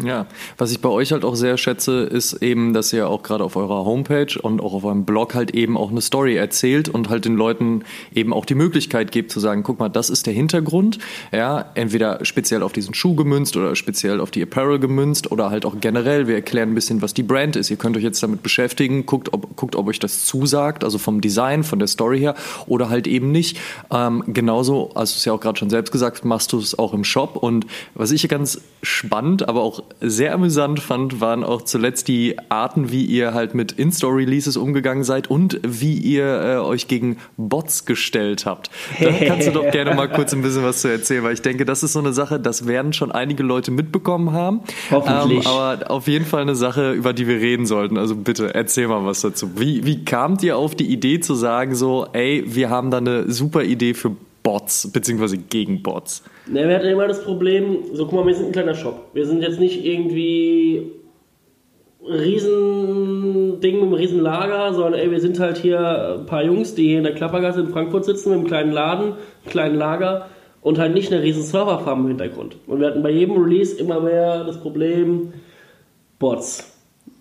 Ja, was ich bei euch halt auch sehr schätze, ist eben, dass ihr auch gerade auf eurer Homepage und auch auf eurem Blog halt eben auch eine Story erzählt und halt den Leuten eben auch die Möglichkeit gibt zu sagen, guck mal, das ist der Hintergrund, ja, entweder speziell auf diesen Schuh gemünzt oder speziell auf die Apparel gemünzt oder halt auch generell, wir erklären ein bisschen, was die Brand ist. Ihr könnt euch jetzt damit beschäftigen, guckt, ob, guckt, ob euch das zusagt, also vom Design, von der Story her oder halt eben nicht. Ähm, genauso, also es ja auch gerade schon selbst gesagt, machst du es auch im Shop und was ich ganz spannend, aber auch sehr amüsant fand, waren auch zuletzt die Arten, wie ihr halt mit In-Store-Releases umgegangen seid und wie ihr äh, euch gegen Bots gestellt habt. Da kannst du doch gerne mal kurz ein bisschen was zu erzählen, weil ich denke, das ist so eine Sache, das werden schon einige Leute mitbekommen haben. Hoffentlich. Ähm, aber auf jeden Fall eine Sache, über die wir reden sollten. Also bitte erzähl mal was dazu. Wie, wie kamt ihr auf die Idee zu sagen, so, ey, wir haben da eine super Idee für Bots, beziehungsweise gegen Bots? Ne, wir hatten immer das Problem, so guck mal, wir sind ein kleiner Shop. Wir sind jetzt nicht irgendwie ein riesen Ding mit einem riesen Lager, sondern ey, wir sind halt hier ein paar Jungs, die hier in der Klappergasse in Frankfurt sitzen mit einem kleinen Laden, kleinen Lager und halt nicht eine riesen Serverfarm im Hintergrund. Und wir hatten bei jedem Release immer mehr das Problem Bots.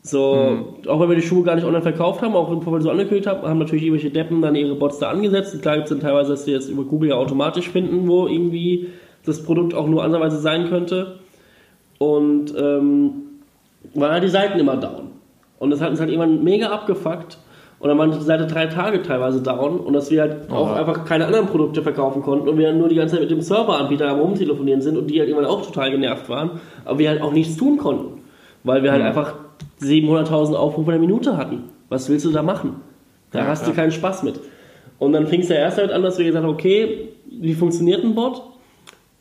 So, mhm. auch wenn wir die Schuhe gar nicht online verkauft haben, auch bevor wir so angekündigt haben, haben natürlich irgendwelche Deppen dann ihre Bots da angesetzt. Und klar gibt es dann teilweise, dass sie jetzt über Google ja automatisch finden, wo irgendwie das Produkt auch nur ansatzweise sein könnte. Und ähm, waren halt die Seiten immer down. Und das hat uns halt irgendwann mega abgefuckt. Und dann waren die Seite drei Tage teilweise down und dass wir halt oh. auch einfach keine anderen Produkte verkaufen konnten und wir nur die ganze Zeit mit dem Serveranbieter am Rumtelefonieren sind und die halt irgendwann auch total genervt waren, aber wir halt auch nichts tun konnten, weil wir halt mhm. einfach 700.000 Aufrufe in der Minute hatten. Was willst du da machen? Da ja, hast du keinen Spaß mit. Und dann fing es ja erst halt an, dass wir gesagt haben, okay, wie funktioniert ein Bot?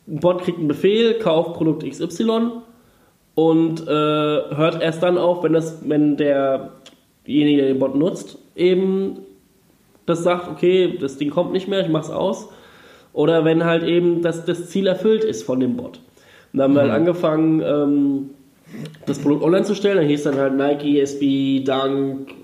Ein Bot kriegt einen Befehl, kauft Produkt XY und äh, hört erst dann auf, wenn, das, wenn derjenige, der den Bot nutzt, eben das sagt, okay, das Ding kommt nicht mehr, ich mach's aus. Oder wenn halt eben das, das Ziel erfüllt ist von dem Bot. Und dann haben wir halt angefangen, ähm, das Produkt online zu stellen. Dann hieß dann halt Nike, SB, Dunk,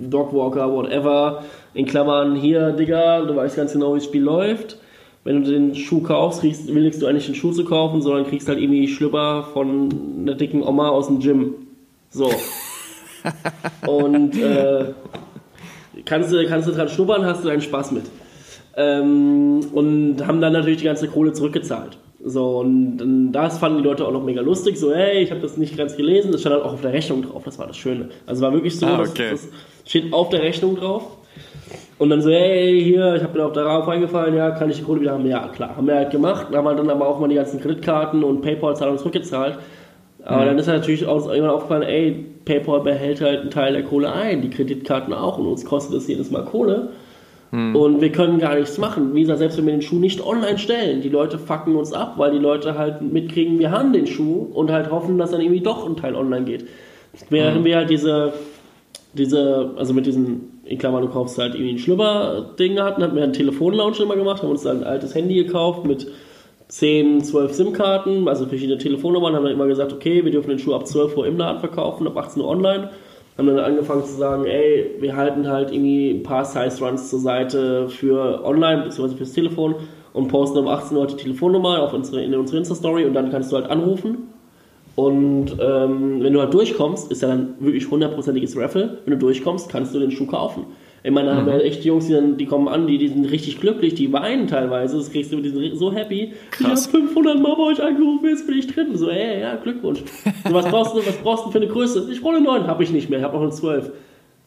Dogwalker, whatever. In Klammern, hier, Digga, du weißt ganz genau, wie das Spiel läuft. Wenn du den Schuh kaufst, kriegst, willst du eigentlich den Schuh zu kaufen, sondern kriegst halt irgendwie Schlüpper von einer dicken Oma aus dem Gym. So. Und äh, kannst, du, kannst du dran schnuppern, hast du deinen Spaß mit. Ähm, und haben dann natürlich die ganze Kohle zurückgezahlt. So, und dann, das fanden die Leute auch noch mega lustig. So, hey, ich habe das nicht ganz gelesen. Das stand halt auch auf der Rechnung drauf. Das war das Schöne. Also war wirklich so, Ah, dass- okay. das steht auf der Rechnung drauf. Und dann so, hey, hier, ich habe mir auch darauf eingefallen, ja, kann ich die Kohle wieder haben? Ja, klar, haben wir halt gemacht. Haben wir dann aber auch mal die ganzen Kreditkarten und Paypal-Zahlungen zurückgezahlt. Aber dann ist halt natürlich auch irgendwann aufgefallen, ey, Paypal behält halt einen Teil der Kohle ein, die Kreditkarten auch und uns kostet das jedes Mal Kohle. Und wir können gar nichts machen. Wie gesagt, selbst wenn wir den Schuh nicht online stellen, die Leute fucken uns ab, weil die Leute halt mitkriegen, wir haben den Schuh und halt hoffen, dass dann irgendwie doch ein Teil online geht. Während wir halt diese, diese, also mit diesen, in Klammern, du kaufst halt irgendwie ein Schlüpper-Ding hatten, hatten wir einen Telefonlaunch immer gemacht, haben uns dann ein altes Handy gekauft mit 10, 12 SIM-Karten, also verschiedene Telefonnummern, haben dann immer gesagt, okay, wir dürfen den Schuh ab 12 Uhr im Laden verkaufen, ab 18 Uhr online. Haben dann angefangen zu sagen, ey, wir halten halt irgendwie ein paar Size-Runs zur Seite für online, beziehungsweise fürs Telefon und posten um 18 Uhr die Telefonnummer auf unsere, in unsere Insta-Story und dann kannst du halt anrufen. Und ähm, wenn du halt durchkommst, ist ja dann wirklich hundertprozentiges Raffle. Wenn du durchkommst, kannst du den Schuh kaufen. Ich meine, da haben wir echt Jungs, die, dann, die kommen an, die, die sind richtig glücklich, die weinen teilweise. Das kriegst du, die sind so happy. Krass. Ich habe 500 Mal bei euch angerufen, jetzt bin ich drin. So, ey, ja, Glückwunsch. So, was brauchst du, was brauchst du für eine Größe? Ich brauche eine 9, habe ich nicht mehr, ich habe noch eine 12.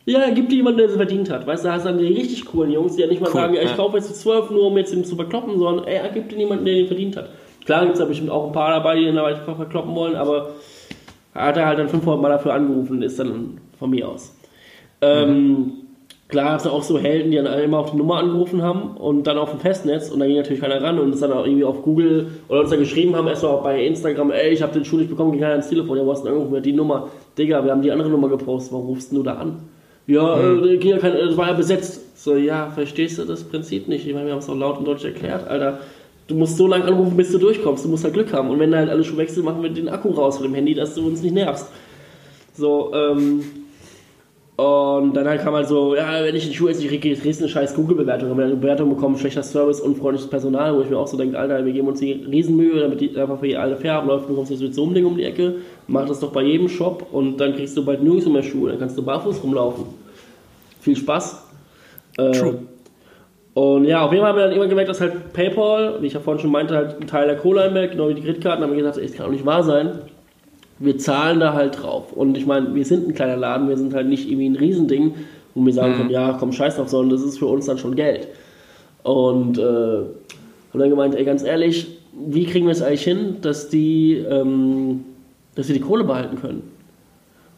Ja, gib dir jemanden, der sie verdient hat. Weißt du, da hast du dann die richtig coolen Jungs, die ja nicht mal Cool, sagen, ja, ich kaufe jetzt die 12 nur, um jetzt ihn zu verkloppen, sondern ey, gib dir jemanden, der den verdient hat. Klar gibt es da bestimmt auch ein paar dabei, die den dabei verkloppen wollen, aber hat er halt dann 500 Mal dafür angerufen, ist dann von mir aus. Ähm, klar gab es auch so Helden, die dann immer auf die Nummer angerufen haben und dann auf dem Festnetz und dann ging natürlich keiner ran und es dann auch irgendwie auf Google oder uns dann geschrieben haben, erstmal auch bei Instagram, ey, ich habe den Schuh nicht bekommen, ging keiner ans Telefon, ja, wo hast du angerufen? Ja, die Nummer, Digga, wir haben die andere Nummer gepostet, warum rufst du da an? Ja, äh, ging ja kein, das war ja besetzt. So, ja, verstehst du das Prinzip nicht? Ich meine, wir haben es auch laut und deutlich erklärt, Alter. Du musst so lange anrufen, bis du durchkommst. Du musst halt Glück haben. Und wenn halt alle Schuhe wechselst, machen wir den Akku raus von dem Handy, dass du uns nicht nervst. So, ähm. Und dann halt kam halt so, ja, wenn ich den Schuh esse, ich kriege kriegst eine scheiß Google-Bewertung. Wenn wir eine Bewertung bekommen, schlechter Service, unfreundliches Personal, wo ich mir auch so denke, Alter, wir geben uns die Riesenmühe, damit die einfach für alle fair abläuft, du kommst jetzt mit so einem Ding um die Ecke, mach das doch bei jedem Shop und dann kriegst du bald nirgends mehr Schuhe, dann kannst du barfuß rumlaufen. Viel Spaß. Äh, True. Und ja, auf jeden Fall haben wir dann immer gemerkt, dass halt PayPal, wie ich ja vorhin schon meinte, halt ein Teil der Kohle einmerkt, genau wie die Kreditkarten, haben wir gesagt, ey, das kann doch nicht wahr sein. Wir zahlen da halt drauf. Und ich meine, wir sind ein kleiner Laden, wir sind halt nicht irgendwie ein Riesending, wo wir sagen können, ja, komm, scheiß drauf, sondern das ist für uns dann schon Geld. Und äh, haben dann gemeint, ey, ganz ehrlich, wie kriegen wir es eigentlich hin, dass die, ähm, dass wir die Kohle behalten können?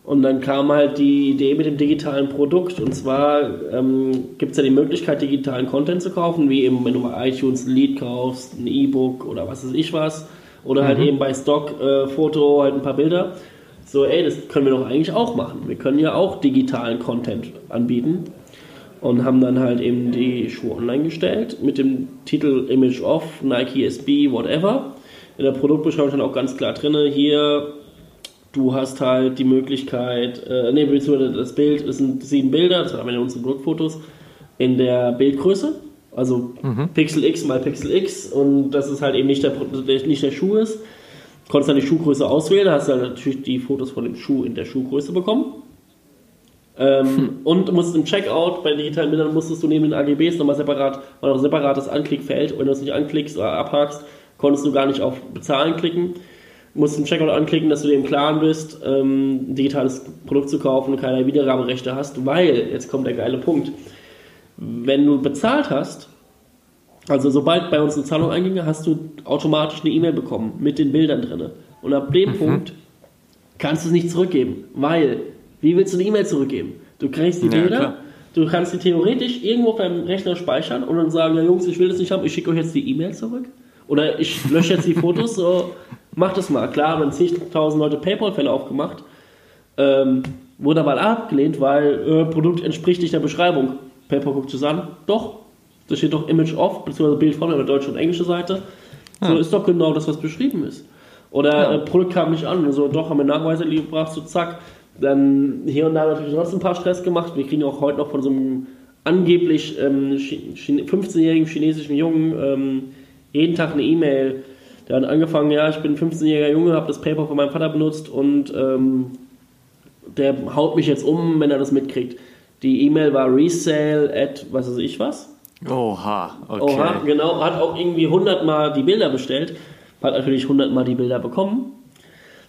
Und dann kam halt die Idee mit dem digitalen Produkt. Und zwar ähm, gibt es ja die Möglichkeit, digitalen Content zu kaufen, wie eben, wenn du bei iTunes ein Lied kaufst, ein E-Book oder was weiß ich was. Oder halt eben bei Stock-Foto halt ein paar Bilder. So, ey, das können wir doch eigentlich auch machen. Wir können ja auch digitalen Content anbieten. Und haben dann halt eben die Schuhe online gestellt mit dem Titel Image Off, Nike SB, whatever. In der Produktbeschreibung stand auch ganz klar drin, hier du hast halt die Möglichkeit, äh, nee, beziehungsweise das Bild, es sind sieben Bilder, das haben wir in unseren Produktfotos, in der Bildgröße, also Pixel X mal Pixel X und das ist halt eben nicht der, nicht der Schuh ist. Du konntest dann die Schuhgröße auswählen, hast du dann natürlich die Fotos von dem Schuh in der Schuhgröße bekommen. Ähm, Und du musst im Checkout bei digitalen Bildern musstest du neben den AGBs nochmal separat, war noch ein separates Anklickfeld. Wenn du es nicht anklickst oder abhakst, konntest du gar nicht auf Bezahlen klicken. Du musst im Checkout anklicken, dass du dir im Klaren bist, ähm, ein digitales Produkt zu kaufen und keine Wiedergaberechte hast, weil, jetzt kommt der geile Punkt, wenn du bezahlt hast, also sobald bei uns eine Zahlung einging, hast du automatisch eine E-Mail bekommen mit den Bildern drin. Und ab dem Punkt kannst du es nicht zurückgeben, weil, wie willst du eine E-Mail zurückgeben? Du kriegst die Ja, Bilder, klar. du kannst die theoretisch irgendwo deinem Rechner speichern und dann sagen, ja Jungs, ich will das nicht haben, ich schicke euch jetzt die E-Mail zurück. Oder ich lösche jetzt die Fotos, so, mach das mal. Klar, dann zigtausend Leute Paypal-Fälle aufgemacht. Ähm, wurde aber abgelehnt, weil äh, Produkt entspricht nicht der Beschreibung. PayPal guckt es an. Doch, da steht doch Image off, beziehungsweise Bild von der deutsche und englische Seite. So ist doch genau das, was beschrieben ist. Oder Ja. äh, Produkt kam nicht an, so doch, haben wir Nachweise gebracht, so zack. Dann hier und da natürlich sonst ein paar Stress gemacht. Wir kriegen auch heute noch von so einem angeblich ähm, Chi- Chine- 15-jährigen chinesischen Jungen ähm, jeden Tag eine E-Mail. Der hat angefangen, ja, ich bin ein 15-jähriger Junge, habe das PayPal von meinem Vater benutzt und ähm, der haut mich jetzt um, wenn er das mitkriegt. Die E-Mail war resale at was weiß ich was. Oha, okay. Oha, genau, hat auch irgendwie 100 Mal die Bilder bestellt, hat natürlich 100 Mal die Bilder bekommen.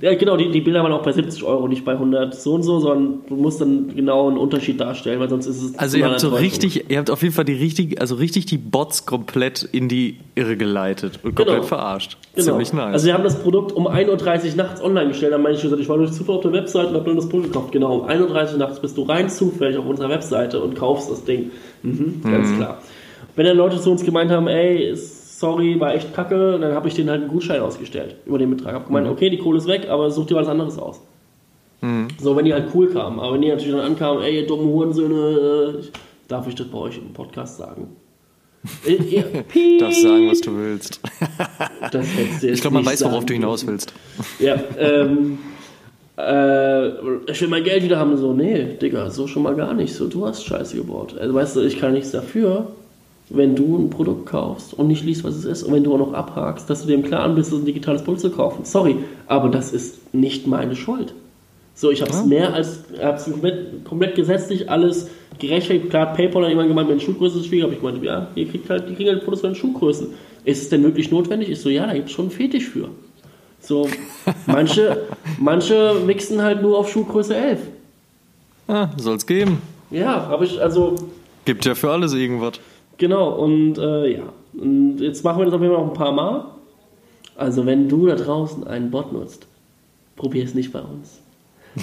Ja, genau, die, die Bilder waren auch bei 70 Euro, nicht bei 100 so und so, sondern du musst dann genau einen Unterschied darstellen, weil sonst ist es. Also ihr habt so richtig, ihr habt auf jeden Fall die richtig, also richtig die Bots komplett in die Irre geleitet und komplett Genau. verarscht. Genau. Ziemlich nice. Also wir haben das Produkt um 1.30 Uhr nachts online gestellt. Dann meine ich gesagt, ich war durch Zufall auf der Webseite und habe dann das Produkt gekauft. Genau, um 1.30 Uhr nachts bist du rein zufällig auf unserer Webseite und kaufst das Ding. Mhm, ganz klar. Wenn dann Leute zu uns gemeint haben, ey, sorry, war echt kacke, dann habe ich denen halt einen Gutschein ausgestellt über den Betrag. Hab gemeint, okay, die Kohle ist weg, aber such dir was anderes aus. So, wenn die halt cool kamen. Aber wenn die natürlich dann ankamen, ey, ihr dummen Hurensöhne, äh, darf ich das bei euch im Podcast sagen? Äh. Darfst sagen, was du willst. Ich glaube, man weiß, worauf du hinaus willst. Ja, ähm, äh, ich will mein Geld wieder haben. So, nee, Digga, so schon mal gar nicht. So, du hast Scheiße gebaut. Also, weißt du, ich kann nichts dafür, wenn du ein Produkt kaufst und nicht liest, was es ist. Und wenn du auch noch abhakst, dass du dir im Klaren bist, ein digitales Produkt zu kaufen. Sorry, aber das ist nicht meine Schuld. So, ich habe es mehr als, hab's komplett, komplett gesetzlich alles gerechtfertigt. Klar, PayPal hat jemand gemeint, meine Schuhgröße ist schwierig, aber ich meinte, ja, ihr kriegt halt, die kriegen halt von den Schuhgrößen. Ist es denn wirklich notwendig? Ich so, ja, da gibt es schon einen Fetisch für. So, manche, manche wichsen halt nur auf Schuhgröße 11. Ah, soll's geben. Ja, habe ich, also, Gibt ja für alles irgendwas. Genau, und äh, ja. Und jetzt machen wir das auf jeden Fall noch ein paar Mal. Also, wenn du da draußen einen Bot nutzt, probier es nicht bei uns.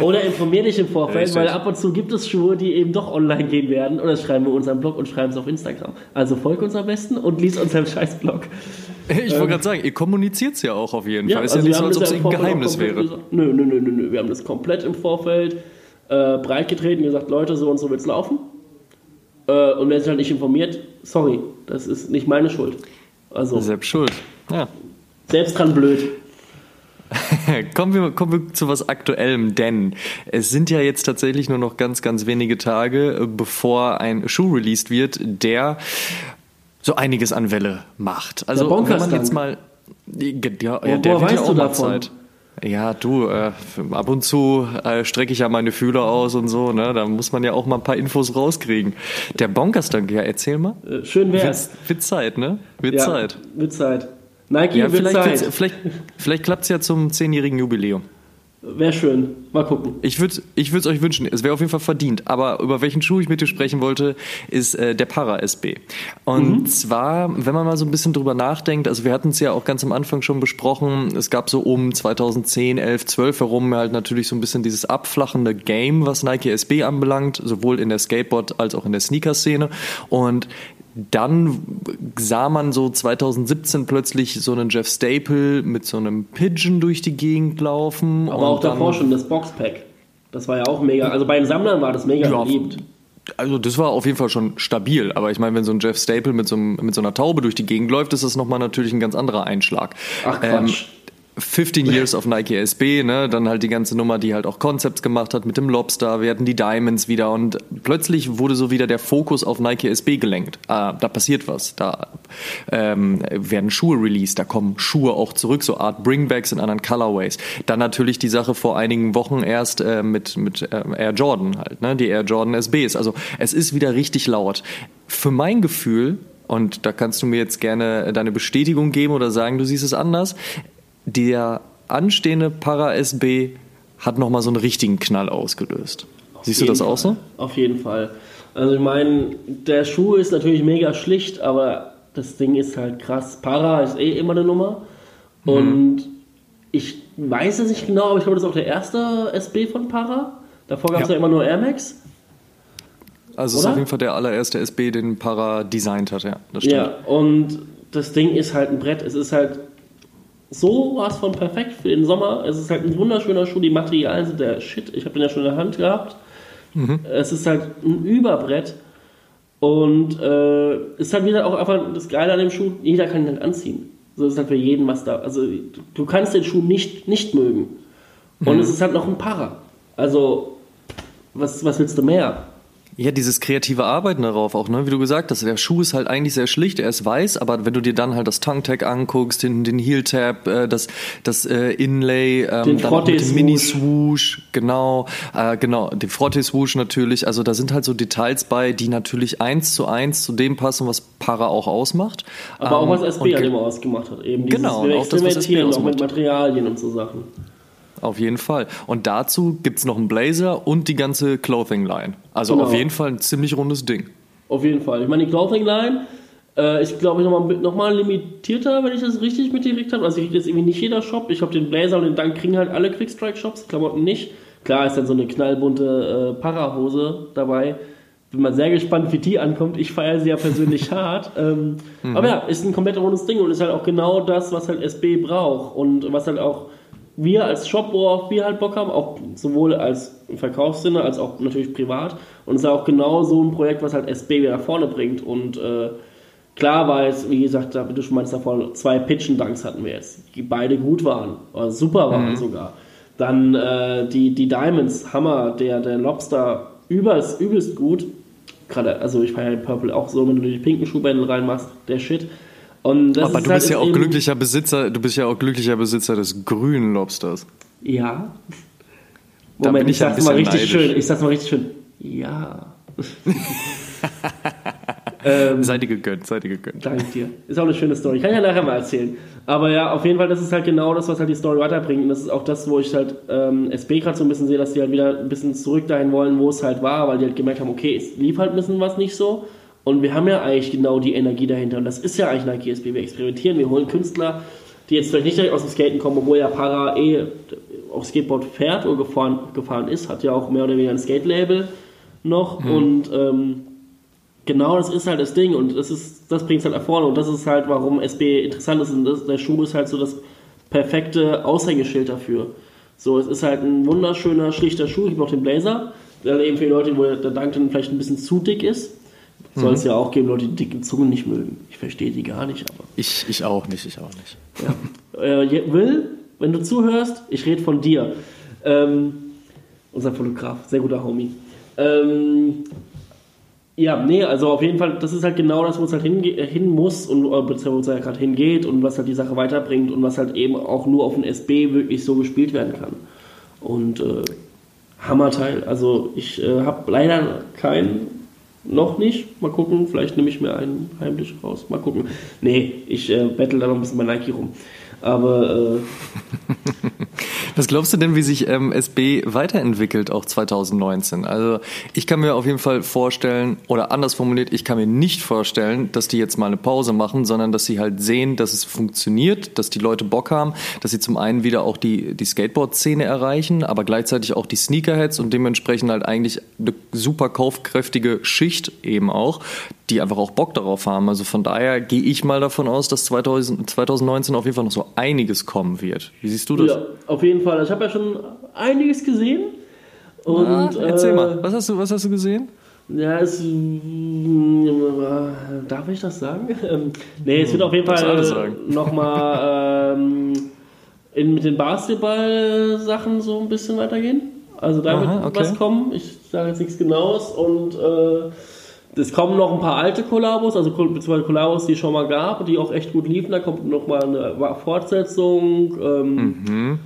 Oder informier dich im Vorfeld, Richtig. weil ab und zu gibt es Schuhe, die eben doch online gehen werden. Oder schreiben wir unseren Blog und schreiben es auf Instagram. Also folg uns am besten und lies unseren Scheiß-Blog. Ich wollte gerade sagen, ihr kommuniziert's ja auch auf jeden Fall. Ist ja also nicht so, als ob es ja ein Geheimnis wäre. Gesagt. Nö, nö, nö, nö, nö. Wir haben das komplett im Vorfeld äh, breitgetreten, gesagt, Leute, so und so wird's laufen. Äh, und wer sich halt nicht informiert, sorry, das ist nicht meine Schuld. Also, Selbst schuld. Ja. selbst dran blöd. Kommen wir, kommen wir zu was Aktuellem, denn es sind ja jetzt tatsächlich nur noch ganz, ganz wenige Tage, äh, bevor ein Schuh released wird, der so einiges an Welle macht. Also Der wenn man jetzt mal, ja, ja, Woher der wird weißt ja auch du mal davon? Zeit. Ja, du, äh, ab und zu äh, strecke ich ja meine Fühler aus und so, ne? Da muss man ja auch mal ein paar Infos rauskriegen. Der Bonkerstank, ja, erzähl mal. Äh, schön wär's. wird Zeit, ne? Wird Ja, Zeit. Wird Zeit. Nike Ja, wird vielleicht, Zeit. vielleicht, vielleicht klappt es ja zum zehnjährigen Jubiläum. Wäre schön. Mal gucken. Ich würde ich es euch wünschen. Es wäre auf jeden Fall verdient. Aber über welchen Schuh ich mit dir sprechen wollte, ist äh, der Para SB. Und zwar, wenn man mal so ein bisschen drüber nachdenkt, also wir hatten es ja auch ganz am Anfang schon besprochen, es gab so um 2010, 11, 12 herum halt natürlich so ein bisschen dieses abflachende Game, was Nike SB anbelangt, sowohl in der Skateboard- als auch in der Sneaker-Szene. Und dann sah man so 2017 plötzlich so einen Jeff Staple mit so einem Pigeon durch die Gegend laufen. Aber auch davor schon das Boxpack. Das war ja auch mega. Also bei den Sammlern war das mega Ja, beliebt. Also das war auf jeden Fall schon stabil, aber ich meine, wenn so ein Jeff Staple mit so, einem, mit so einer Taube durch die Gegend läuft, ist das nochmal natürlich ein ganz anderer Einschlag. Ach Quatsch. 15 Years of Nike SB, ne? dann halt die ganze Nummer, die halt auch Concepts gemacht hat mit dem Lobster, wir hatten die Diamonds wieder und plötzlich wurde so wieder der Fokus auf Nike SB gelenkt. Ah, da passiert was, da ähm, werden Schuhe released, da kommen Schuhe auch zurück, so Art Bringbacks in anderen Colorways. Dann natürlich die Sache vor einigen Wochen erst äh, mit, mit äh, Air Jordan halt, ne? die Air Jordan SBs. Also es ist wieder richtig laut. Für mein Gefühl, und da kannst du mir jetzt gerne deine Bestätigung geben oder sagen, du siehst es anders, der anstehende Para SB hat nochmal so einen richtigen Knall ausgelöst. Siehst du das auch so? Fall. Auf jeden Fall. Also ich meine, der Schuh ist natürlich mega schlicht, aber das Ding ist halt krass. Para ist eh immer eine Nummer. Mhm. Und ich weiß es nicht genau, aber ich glaube, das ist auch der erste SB von Para. Davor gab es ja. Ja. immer nur Air Max. Also es ist auf jeden Fall der allererste SB, den Para designt hat, ja. Das stimmt. Ja, und das Ding ist halt ein Brett. Es ist halt so was von perfekt für den Sommer. Es ist halt ein wunderschöner Schuh. Die Materialien sind der Shit. Ich habe den ja schon in der Hand gehabt. Mhm. Es ist halt ein Überbrett. Und äh, ist halt wieder auch einfach das Geile an dem Schuh, jeder kann ihn halt anziehen. So ist halt für jeden was da. Also du kannst den Schuh nicht, nicht mögen. Und mhm. es ist halt noch ein Para. Also, was, was willst du mehr? Ja, dieses kreative Arbeiten darauf auch, ne? wie du gesagt hast. Der Schuh ist halt eigentlich sehr schlicht, er ist weiß, aber wenn du dir dann halt das Tongue-Tag anguckst, den, den Heel-Tab, äh, das, das äh, Inlay, ähm, den dann mit dem Mini-Swoosh, genau, äh, genau, den Frotte-Swoosh natürlich, also da sind halt so Details bei, die natürlich eins zu eins zu dem passen, was Para auch ausmacht. Aber ähm, auch was SB an dem ausgemacht hat, eben dieses genau, auch das, was SB auch mit Materialien und so Sachen. Auf jeden Fall. Und dazu gibt es noch einen Blazer und die ganze Clothing Line. Also genau. auf jeden Fall ein ziemlich rundes Ding. Auf jeden Fall. Ich meine, die Clothing Line äh, ist, glaube ich, nochmal noch mal limitierter, wenn ich das richtig mitgekriegt habe. Also ich jetzt irgendwie nicht jeder Shop. Ich glaube, den Blazer und den Dank kriegen halt alle Quickstrike-Shops, Klamotten nicht. Klar ist dann so eine knallbunte äh, Parahose dabei. Bin mal sehr gespannt, wie die ankommt. Ich feiere sie ja persönlich hart. Ähm, mhm. Aber ja, ist ein komplett rundes Ding und ist halt auch genau das, was halt SB braucht und was halt auch wir als Shop, worauf wir halt Bock haben, auch sowohl als Verkaufssinne als auch natürlich privat. Und es ist auch genau so ein Projekt, was halt SB wieder nach vorne bringt. Und äh, klar war es, wie gesagt, wie du schon meinst davor, zwei Pitchen-Dunks hatten wir jetzt, die beide gut waren, oder super waren mhm. sogar. Dann äh, die, die Diamonds, Hammer, der, der Lobster, übelst, übelst gut. Gerade, also ich feiere Purple auch so, wenn du die pinken Schuhbändel reinmachst, der Shit. Aber du halt bist ja auch glücklicher Besitzer, du bist ja auch glücklicher Besitzer des grünen Lobsters. Ja. Da Moment, ich, ich sag's mal richtig neidisch. schön. Ich sag's mal richtig schön. Ja. ähm, seid ihr gegönnt, seid ihr gegönnt. Danke dir. Ist auch eine schöne Story. Kann ich ja nachher mal erzählen. Aber ja, auf jeden Fall, das ist halt genau das, was halt die Story weiterbringt. Und das ist auch das, wo ich halt ähm, SB gerade so ein bisschen sehe, dass die halt wieder ein bisschen zurück dahin wollen, wo es halt war, weil die halt gemerkt haben, okay, es lief halt ein bisschen was nicht so. Und wir haben ja eigentlich genau die Energie dahinter. Und das ist ja eigentlich Nike SB. Wir experimentieren, wir holen Künstler, die jetzt vielleicht nicht direkt aus dem Skaten kommen, obwohl ja Para eh auf Skateboard fährt oder gefahren, gefahren ist, hat ja auch mehr oder weniger ein Skate-Label noch. Mhm. Und ähm, genau das ist halt das Ding. Und das, das bringt es halt nach vorne. Und das ist halt, warum SB interessant ist. Und das, der Schuh ist halt so das perfekte Aushängeschild dafür. So, es ist halt ein wunderschöner, schlichter Schuh. Ich habe noch den Blazer. Der eben für die Leute, wo der Dank dann vielleicht ein bisschen zu dick ist. Soll es mhm. ja auch geben, Leute, die dicken Zungen nicht mögen. Ich verstehe die gar nicht, aber. Ich, ich auch nicht, ich auch nicht. Ja. Äh, Will, wenn du zuhörst, ich rede von dir. Ähm, unser Fotograf, sehr guter Homie. Ähm, ja, nee, also auf jeden Fall, das ist halt genau das, wo es halt hin muss und beziehungsweise wo es halt gerade hingeht und was halt die Sache weiterbringt und was halt eben auch nur auf dem SB wirklich so gespielt werden kann. Und äh, Hammerteil. Also ich äh, habe leider kein noch nicht. Mal gucken, vielleicht nehme ich mir einen heimlich raus. Mal gucken. Nee, ich äh, battle da noch ein bisschen bei Nike rum. Aber. Äh, Was glaubst du denn, wie sich ähm, SB weiterentwickelt, auch 2019? Also, ich kann mir auf jeden Fall vorstellen, oder anders formuliert, ich kann mir nicht vorstellen, dass die jetzt mal eine Pause machen, sondern dass sie halt sehen, dass es funktioniert, dass die Leute Bock haben, dass sie zum einen wieder auch die, die Skateboard-Szene erreichen, aber gleichzeitig auch die Sneakerheads und dementsprechend halt eigentlich eine super kaufkräftige Schicht eben auch, die einfach auch Bock darauf haben. Also von daher gehe ich mal davon aus, dass 2000, 2019 auf jeden Fall noch so einiges kommen wird. Wie siehst du das? Ja, auf jeden Fall. Ich habe ja schon einiges gesehen. Und, Na, erzähl äh, mal, was hast, du, was hast du gesehen? Ja, es. Darf ich das sagen? Ähm, nee, es wird auf jeden Fall nochmal ähm, mit den Basketball-Sachen so ein bisschen weitergehen. Also da wird okay. was kommen. Ich sage jetzt nichts Genaues und. Äh, es kommen noch ein paar alte Kollabos, also beziehungsweise Kollabos, die es schon mal gab, die auch echt gut liefen. Da kommt noch mal eine Fortsetzung. Ähm, mhm.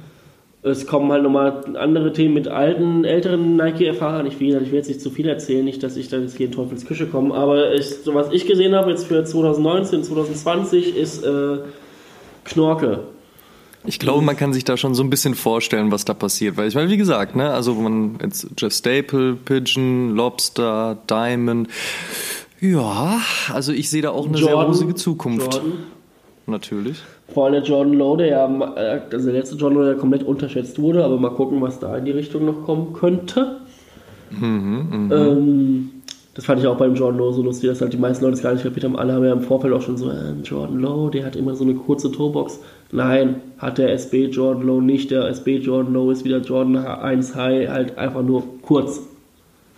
Es kommen halt nochmal andere Themen mit alten, älteren Nike-Erfahrern. Ich will, ich will jetzt nicht zu viel erzählen, nicht, dass ich dann jetzt hier in Teufels Küche komme, aber ich, so was ich gesehen habe jetzt für 2019, 2020 ist äh, Knorke. Ich glaube, man kann sich da schon so ein bisschen vorstellen, was da passiert. Weil ich meine, wie gesagt, ne, also man jetzt Jeff Staple, Pigeon, Lobster, Diamond. Ja, also ich sehe da auch eine Jordan, sehr rosige Zukunft. Jordan. Natürlich. Vor allem der Jordan Lowe, der ja, also der letzte Jordan Lowe, der komplett unterschätzt wurde, aber mal gucken, was da in die Richtung noch kommen könnte. Mhm, mh. ähm, das fand ich auch beim Jordan Lowe so lustig, dass halt die meisten Leute es gar nicht kapiert haben. Alle haben ja im Vorfeld auch schon so, äh, Jordan Lowe, der hat immer so eine kurze Tourbox. Nein, hat der SB Jordan Low nicht. Der SB Jordan Low ist wieder Jordan 1 High, halt einfach nur kurz.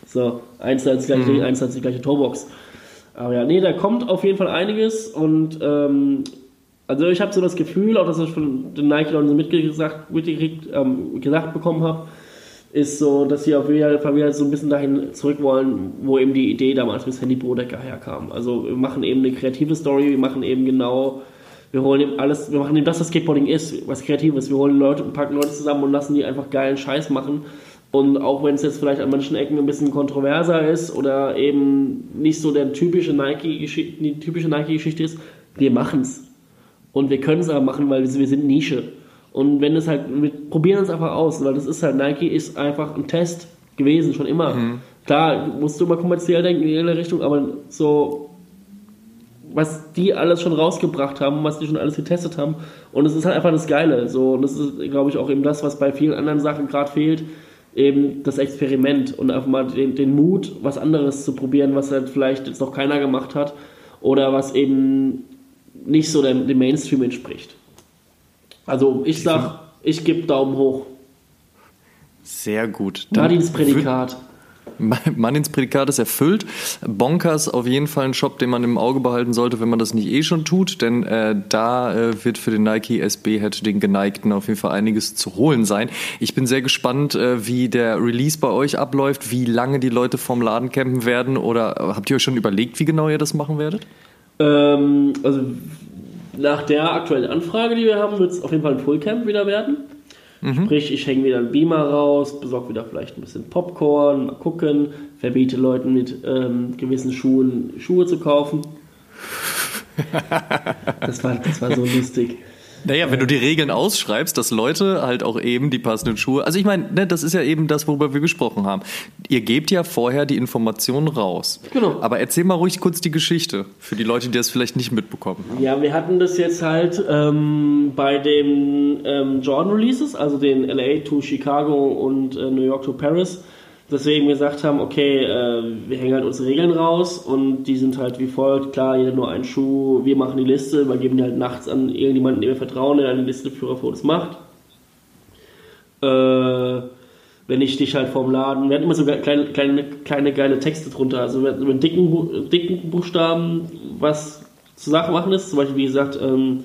So, eins hat die gleiche, mhm. eins hat die gleiche Torbox. Aber ja, nee, da kommt auf jeden Fall einiges und ähm, also ich habe so das Gefühl, auch dass ich von den Nike-Leuten so mitgesagt, mitgekriegt, ähm, gesagt bekommen habe, ist so, dass sie auf jeden Fall wieder so ein bisschen dahin zurück wollen, wo eben die Idee damals mit Sandy Brodecker herkam. Also wir machen eben eine kreative Story, wir machen eben genau, wir holen eben alles, wir machen eben das, was Skateboarding ist, was kreativ ist. Wir holen Leute und packen Leute zusammen und lassen die einfach geilen Scheiß machen. Und auch wenn es jetzt vielleicht an manchen Ecken ein bisschen kontroverser ist oder eben nicht so der typische Nike-Geschichte, die typische Nike-Geschichte ist, wir machen es. Und wir können es aber machen, weil wir sind Nische. Und wenn es halt, wir probieren es einfach aus, weil das ist halt, Nike ist einfach ein Test gewesen, schon immer. Mhm. Klar, musst du immer kommerziell denken in jede Richtung, aber so, was die alles schon rausgebracht haben, was die schon alles getestet haben. Und es ist halt einfach das Geile. So, und das ist, glaube ich, auch eben das, was bei vielen anderen Sachen gerade fehlt. Eben das Experiment und einfach mal den, den Mut, was anderes zu probieren, was halt vielleicht jetzt noch keiner gemacht hat. Oder was eben nicht so dem, dem Mainstream entspricht. Also ich sag, ich gebe Daumen hoch. Sehr gut. Dann Martins Prädikat. Martins Prädikat ist erfüllt. Bonkers auf jeden Fall ein Shop, den man im Auge behalten sollte, wenn man das nicht eh schon tut, denn äh, da äh, wird für den Nike SB Head den Geneigten auf jeden Fall einiges zu holen sein. Ich bin sehr gespannt, äh, wie der Release bei euch abläuft, wie lange die Leute vorm Laden campen werden oder habt ihr euch schon überlegt, wie genau ihr das machen werdet? Ähm, also nach der aktuellen Anfrage, die wir haben, wird es auf jeden Fall ein Fullcamp wieder werden. Mhm. Sprich, ich hänge wieder einen Beamer raus, besorge wieder vielleicht ein bisschen Popcorn, mal gucken, verbiete Leuten mit ähm, gewissen Schuhen Schuhe zu kaufen. das, war, das war so lustig. Naja, wenn du die Regeln ausschreibst, dass Leute halt auch eben die passenden Schuhe. Also ich meine, ne, das ist ja eben das, worüber wir gesprochen haben. Ihr gebt ja vorher die Informationen raus. Genau. Aber erzähl mal ruhig kurz die Geschichte für die Leute, die das vielleicht nicht mitbekommen haben. Ja, wir hatten das jetzt halt ähm, bei den ähm, Jordan Releases, also den LA to Chicago und äh, New York to Paris deswegen gesagt haben, okay, äh, wir hängen halt unsere Regeln raus und die sind halt wie folgt, klar, jeder nur einen Schuh, wir machen die Liste, übergeben die halt nachts an irgendjemanden, dem wir vertrauen, der eine Listeführer für uns macht. Äh, wenn ich dich halt vorm Laden, wir hatten immer so kleine, kleine, kleine geile Texte drunter, also mit dicken, dicken Buchstaben, was zur Sache machen ist, zum Beispiel wie gesagt, ähm,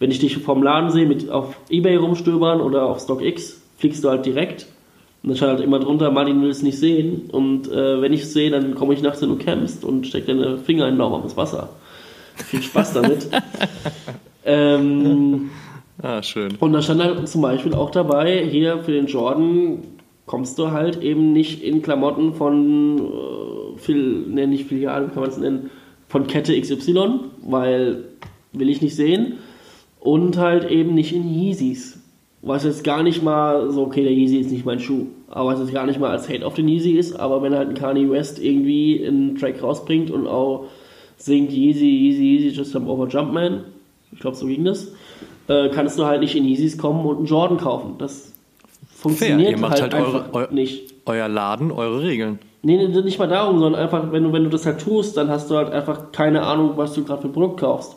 wenn ich dich vorm Laden sehe, mit auf Ebay rumstöbern oder auf StockX, fliegst du halt direkt und dann stand halt immer drunter, Martin will es nicht sehen. Und äh, wenn ich es sehe, dann komme ich nachts, wenn du campst und steck deine Finger in lauwarmes Wasser. Viel Spaß damit. ähm, ah, schön. Und da stand halt zum Beispiel auch dabei, hier für den Jordan kommst du halt eben nicht in Klamotten von, äh, Fil, ne, nicht Filialen, kann man es nennen, von Kette XY, weil will ich nicht sehen. Und halt eben nicht in Yeezys was jetzt gar nicht mal so, okay, der Yeezy ist nicht mein Schuh, aber was jetzt gar nicht mal als Hate auf den Yeezy ist, aber wenn halt ein Kanye West irgendwie einen Track rausbringt und auch singt Yeezy, Yeezy, Yeezy, just jump over Jumpman, ich glaube, so ging das, äh, kannst du halt nicht in Yeezys kommen und einen Jordan kaufen. Das funktioniert Fair. Ihr macht halt, halt eure, eu, nicht. Euer Laden, eure Regeln. Nee, nee, nicht mal darum, sondern einfach, wenn du, wenn du das halt tust, dann hast du halt einfach keine Ahnung, was du gerade für ein Produkt kaufst.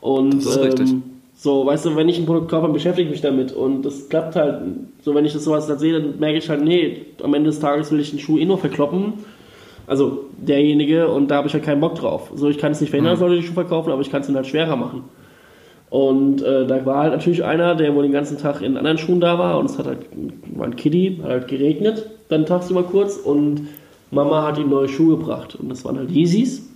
Und, das ist ähm, richtig so, weißt du, wenn ich ein Produkt kaufe, dann beschäftige ich mich damit und das klappt halt. So, wenn ich das sowas dann sehe, dann merke ich halt, nee, am Ende des Tages will ich den Schuh eh nur verkloppen. Also derjenige und da habe ich halt keinen Bock drauf. So, ich kann es nicht verhindern, mhm. sollte den Schuh verkaufen, aber ich kann es dann halt schwerer machen. Und äh, da war halt natürlich einer, der wohl den ganzen Tag in anderen Schuhen da war und es hat halt, war ein Kiddie, hat halt geregnet, dann tagsüber kurz und Mama hat ihm neue Schuhe gebracht und das waren halt Yeezys.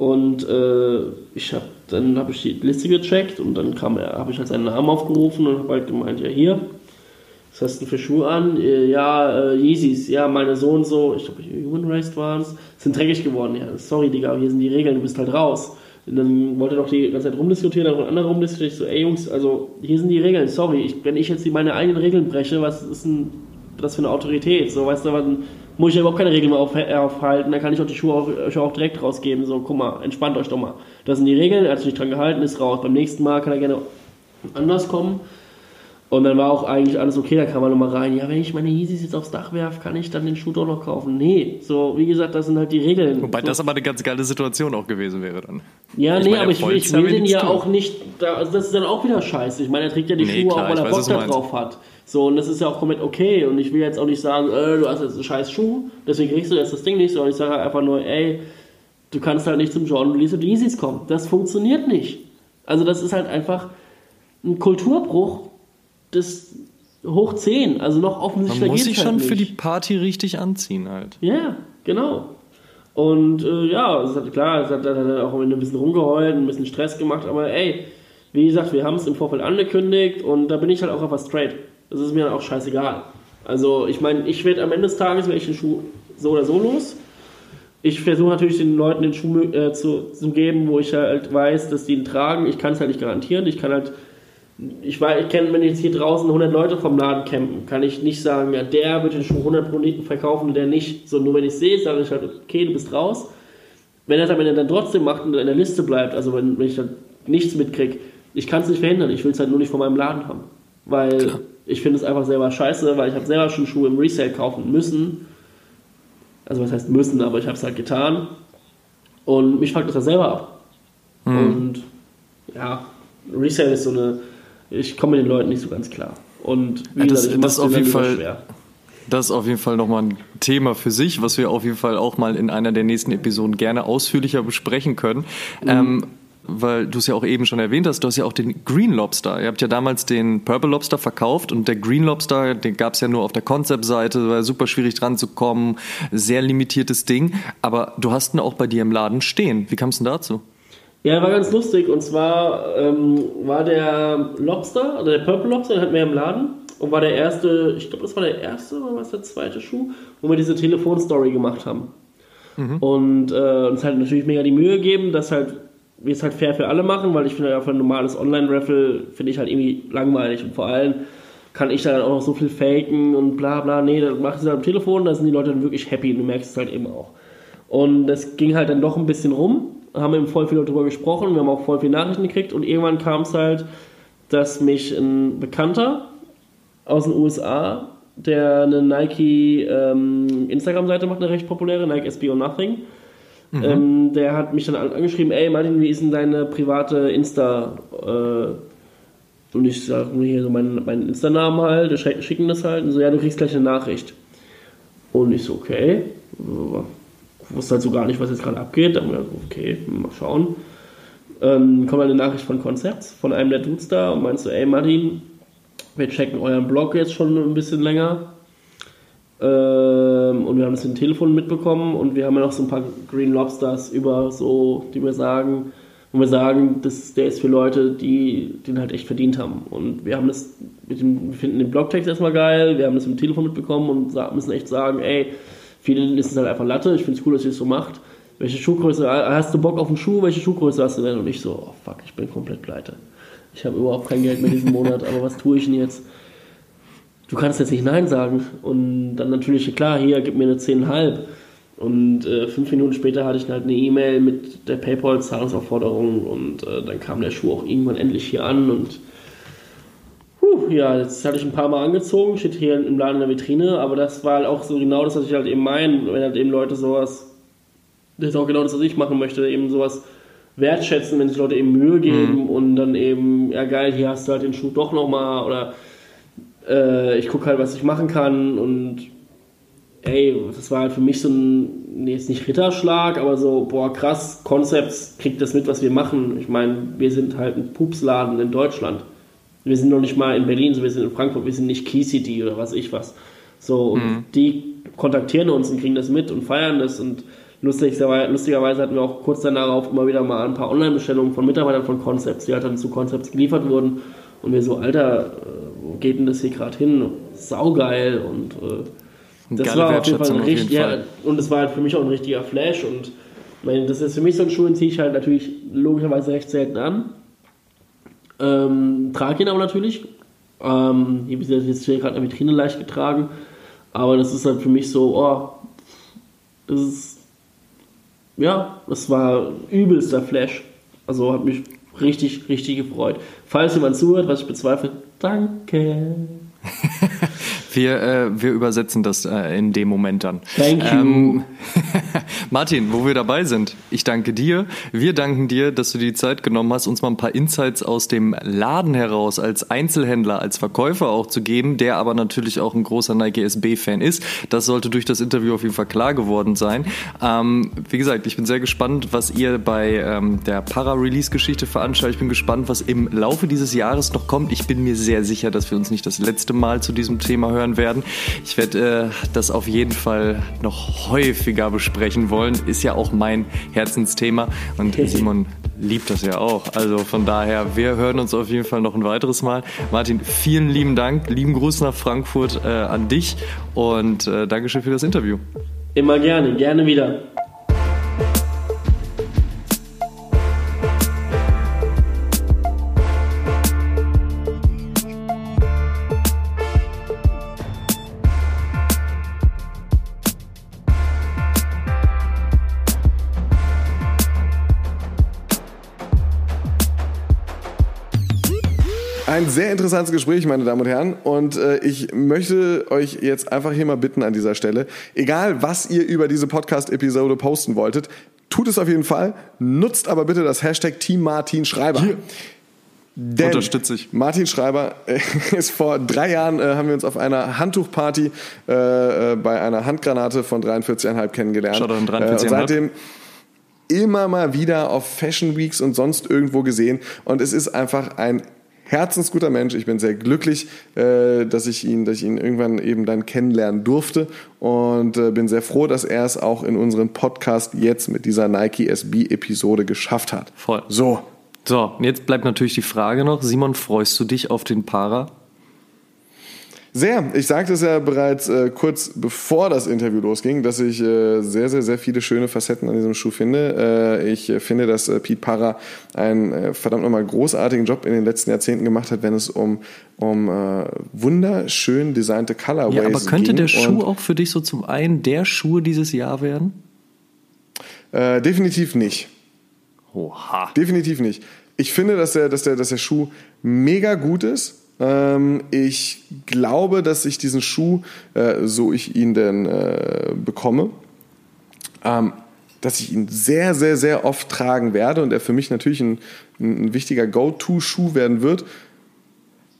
Und äh, ich habe dann habe ich die Liste gecheckt und dann habe ich halt seinen Namen aufgerufen und habe halt gemeint, ja hier, was hast du für Schuhe an? Äh, ja, äh, Yeezys, ja, meine so und so, ich glaube, Human Race waren sind dreckig geworden. Ja, sorry, Digga, hier sind die Regeln, du bist halt raus. Und dann wollte er noch die ganze Zeit rumdiskutieren, dann anderer rumdiskutieren. Ich so, ey Jungs, also hier sind die Regeln, sorry, ich, wenn ich jetzt meine eigenen Regeln breche, was ist denn das für eine Autorität? So, weißt du, was, muss ich ja überhaupt keine Regeln mehr auf, äh, aufhalten, dann kann ich auch die Schuhe auch, euch auch direkt rausgeben. So, guck mal, entspannt euch doch mal. Das sind die Regeln, er hat sich nicht dran gehalten, ist raus. Beim nächsten Mal kann er gerne anders kommen. Und dann war auch eigentlich alles okay, da kam man nochmal rein. Ja, wenn ich meine Yeezys jetzt aufs Dach werfe, kann ich dann den Schuh doch noch kaufen. Nee, so, wie gesagt, das sind halt die Regeln. Wobei so. das aber eine ganz geile Situation auch gewesen wäre dann. Ja, ich nee, meine, aber ich will, ich will den ja auch nicht, also das ist dann auch wieder scheiße. Ich meine, er trägt ja die nee, Schuhe klar, auch, weil er Bock da drauf hat. So, und das ist ja auch komplett okay. Und ich will jetzt auch nicht sagen, äh, du hast jetzt einen scheiß Schuh, deswegen kriegst du jetzt das Ding nicht, sondern ich sage einfach nur, ey, du kannst halt nicht zum Jordan Release und Yeezys kommen. Das funktioniert nicht. Also das ist halt einfach ein Kulturbruch des hoch 10. Also noch offensichtlicher Man muss sich halt schon für die nicht. Party richtig anziehen halt. Ja, genau. Und äh, ja, es hat, klar, es hat, hat er auch ein bisschen rumgeheult, ein bisschen Stress gemacht, aber ey, wie gesagt, wir haben es im Vorfeld angekündigt und da bin ich halt auch einfach straight. Das ist mir dann auch scheißegal. Also ich meine, ich werde am Ende des Tages, werde ich den Schuh so oder so los. Ich versuche natürlich den Leuten den Schuh äh, zu, zu geben, wo ich halt weiß, dass die ihn tragen. Ich kann es halt nicht garantieren. Ich kann halt, ich weiß, ich kenne, wenn jetzt hier draußen 100 Leute vom Laden campen, kann ich nicht sagen, ja, der wird den Schuh 100 Moneten verkaufen und der nicht. So, nur wenn ich sehe, sage ich halt, okay, du bist raus. Wenn er es dann trotzdem macht und in der Liste bleibt, also wenn, wenn ich dann nichts mitkriege, ich kann es nicht verhindern. Ich will es halt nur nicht von meinem Laden haben. Weil ich finde es einfach selber scheiße, weil ich habe selber schon Schuhe im Resale kaufen müssen. Also was heißt müssen, aber ich habe es halt getan. Und mich fuckt das ja selber ab. Und ja, Resale ist so eine. Ich komme mit den Leuten nicht so ganz klar. Und wie Ja, das- gesagt, das mach's auf jeden Fall- schwer. Das ist auf jeden Fall nochmal ein Thema für sich, was wir auf jeden Fall auch mal in einer der nächsten Episoden gerne ausführlicher besprechen können. Ähm, weil du es ja auch eben schon erwähnt hast, du hast ja auch den Green Lobster. Ihr habt ja damals den Purple Lobster verkauft und der Green Lobster, den gab es ja nur auf der Concept-Seite, war super schwierig dran zu kommen, sehr limitiertes Ding. Aber du hast ihn auch bei dir im Laden stehen. Wie kam es denn dazu? Ja, war ganz lustig. Und zwar ähm, war der Lobster, also der Purple Lobster, den hatten wir im Laden. Und war der erste, ich glaube, das war der erste oder war es der zweite Schuh, wo wir diese Telefonstory gemacht haben. Und äh, uns halt natürlich mega die Mühe geben, dass halt wir es halt fair für alle machen, weil ich finde einfach ein normales Online-Raffle finde ich halt irgendwie langweilig und vor allem kann ich da dann auch noch so viel faken und bla bla. Nee, dann macht es halt am Telefon, da sind die Leute dann wirklich happy und du merkst es halt eben auch. Und das ging halt dann doch ein bisschen rum, haben eben voll viel darüber gesprochen, wir haben auch voll viele Nachrichten gekriegt und irgendwann kam es halt, dass mich ein Bekannter aus den USA, der eine Nike ähm, Instagram-Seite macht, eine recht populäre, Nike SBO Nothing, ähm, der hat mich dann an- angeschrieben, ey Martin, wie ist denn deine private Insta? Äh, und ich sage mir hier so meinen, meinen Insta-Namen halt, schicken das halt und so, ja, du kriegst gleich eine Nachricht. Und ich so, okay. Ich wusste halt so gar nicht, was jetzt gerade abgeht. Dann hab ich okay, mal schauen. Ähm, kommt halt eine Nachricht von Concepts, von einem der Dudes da und meinst so, ey Martin, wir checken euren Blog jetzt schon ein bisschen länger. Ähm, und wir haben das im Telefon mitbekommen und wir haben ja noch so ein paar Green Lobsters über so, die wir sagen, wo wir sagen, das, der ist für Leute, die den halt echt verdient haben. Und wir haben das mit dem, wir finden den Blogtext erstmal geil, wir haben das im Telefon mitbekommen und müssen echt sagen, ey, vielen ist es halt einfach Latte, ich finde es cool, dass ihr es so macht. Welche Schuhgröße, hast du Bock auf einen Schuh, welche Schuhgröße hast du denn? Und ich so, oh fuck, ich bin komplett pleite. Ich habe überhaupt kein Geld mehr diesen Monat, aber was tue ich denn jetzt? Du kannst jetzt nicht Nein sagen. Und dann natürlich, klar, hier, gib mir eine 10,5. Und äh, fünf Minuten später hatte ich halt eine E-Mail mit der PayPal-Zahlungsaufforderung und äh, dann kam der Schuh auch irgendwann endlich hier an und Puh, ja, jetzt hatte ich ein paar Mal angezogen, steht hier im Laden in der Vitrine, aber das war halt auch so genau das, was ich halt eben meine, wenn halt eben Leute sowas, das ist auch genau das, was ich machen möchte, eben sowas wertschätzen, wenn sich Leute eben Mühe geben und dann eben, ja geil, hier hast du halt den Schuh doch nochmal oder äh, ich gucke halt, was ich machen kann und ey, das war halt für mich so ein, nee, jetzt nicht Ritterschlag, aber so, boah, krass, Concepts kriegt das mit, was wir machen. Ich meine, wir sind halt ein Pupsladen in Deutschland. Wir sind noch nicht mal in Berlin, so wir sind in Frankfurt, wir sind nicht Key City oder was ich was. So, und die kontaktieren uns und kriegen das mit und feiern das und lustigerweise, lustigerweise hatten wir auch kurz danach immer wieder mal ein paar Online-Bestellungen von Mitarbeitern von Concepts, die halt dann zu Concepts geliefert wurden und wir so, Alter, äh, wo geht denn das hier gerade hin? Saugeil und äh, das Geile war auf jeden Fall ein richtig, ja, und es war halt für mich auch ein richtiger Flash und ich meine, das ist für mich so ein Schuh, den ziehe ich halt natürlich logischerweise recht selten an. Ähm, trage ihn aber natürlich. Ähm, hier ist jetzt hier gerade in der Vitrine leicht getragen. Aber das ist halt für mich so, oh, das ist, ja, das war übelster Flash. Also hat mich richtig, richtig gefreut. Falls jemand zuhört, was ich bezweifle, danke. wir, äh, wir übersetzen das äh, in dem Moment dann. Thank you. Ähm, Martin, wo wir dabei sind, ich danke dir. Wir danken dir, dass du dir die Zeit genommen hast, uns mal ein paar Insights aus dem Laden heraus als Einzelhändler, als Verkäufer auch zu geben, der aber natürlich auch ein großer Nike SB-Fan ist. Das sollte durch das Interview auf jeden Fall klar geworden sein. Ähm, wie gesagt, ich bin sehr gespannt, was ihr bei ähm, der Para-Release-Geschichte veranstaltet. Ich bin gespannt, was im Laufe dieses Jahres noch kommt. Ich bin mir sehr sicher, dass wir uns nicht das letzte Mal zu diesem Thema hören werden. Ich werde äh, das auf jeden Fall noch häufiger besprechen wollen. Ist ja auch mein Herzensthema und Simon liebt das ja auch. Also von daher, wir hören uns auf jeden Fall noch ein weiteres Mal. Martin, vielen lieben Dank. Lieben Gruß nach Frankfurt äh, an dich und äh, Dankeschön für das Interview. Immer gerne, gerne wieder. Sehr interessantes Gespräch, meine Damen und Herren. Und äh, ich möchte euch jetzt einfach hier mal bitten an dieser Stelle, egal was ihr über diese Podcast-Episode posten wolltet, tut es auf jeden Fall. Nutzt aber bitte das Hashtag Team Martin Schreiber. Hier. Denn Unterstütze ich. Martin Schreiber äh, ist vor drei Jahren, äh, haben wir uns auf einer Handtuchparty äh, äh, bei einer Handgranate von 43,5 kennengelernt. Shoutout an Äh, 43,5. und seitdem immer mal wieder auf Fashion Weeks und sonst irgendwo gesehen. Und es ist einfach ein herzensguter Mensch. Ich bin sehr glücklich, äh, dass ich ihn, dass ich ihn irgendwann eben dann kennenlernen durfte und äh, bin sehr froh, dass er es auch in unserem Podcast jetzt mit dieser Nike SB Episode geschafft hat. Voll. So, So, jetzt bleibt natürlich die Frage noch, Simon, freust du dich auf den Para? Sehr. Ich sagte es ja bereits äh, kurz bevor das Interview losging, dass ich äh, sehr, sehr, sehr viele schöne Facetten an diesem Schuh finde. Äh, ich äh, finde, dass äh, Pete Parra einen äh, verdammt nochmal großartigen Job in den letzten Jahrzehnten gemacht hat, wenn es um, um wunderschön designte Colorways Ja, aber könnte ging. der Schuh Und, auch für dich so zum einen der Schuh dieses Jahr werden? Definitiv nicht. Oha. Definitiv nicht. Ich finde, dass der, dass der, dass der Schuh mega gut ist. Ähm, ich glaube, dass ich diesen Schuh, äh, so ich ihn denn äh, bekomme, ähm, dass ich ihn sehr, sehr, sehr oft tragen werde und er für mich natürlich ein, ein wichtiger Go-To-Schuh werden wird.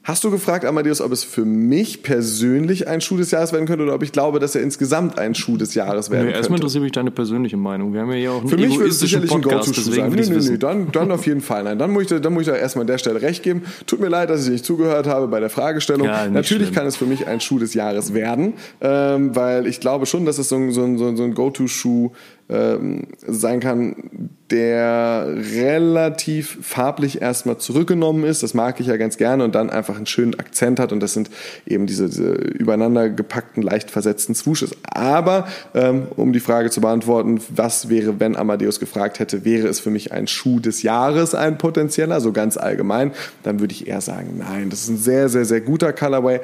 Hast du gefragt, Amadeus, ob es für mich persönlich ein Schuh des Jahres werden könnte oder ob ich glaube, dass er insgesamt ein Schuh des Jahres werden Nee, erstmal könnte? interessiert mich deine persönliche Meinung. Wir haben ja hier auch einen Für mich würde es sicherlich ein Go-To-Schuh sein. Nee, nee, nee, dann, dann auf jeden Fall. Nein, dann muss ich, da- dann muss ich da erstmal an der Stelle recht geben. Tut mir leid, dass ich nicht zugehört habe bei der Fragestellung. Ja, Natürlich schlimm. kann es für mich ein Schuh des Jahres werden, ähm, weil ich glaube schon, dass es so ein, so ein, so ein, so ein Go-To-Schuh ähm, sein kann, der relativ farblich erstmal zurückgenommen ist. Das mag ich ja ganz gerne und dann einfach einen schönen Akzent hat und das sind eben diese, diese übereinander gepackten, leicht versetzten Swooshes. Aber ähm, um die Frage zu beantworten, was wäre, wenn Amadeus gefragt hätte, wäre es für mich ein Schuh des Jahres ein potenzieller, so ganz allgemein, dann würde ich eher sagen, nein, das ist ein sehr, sehr, sehr guter Colorway,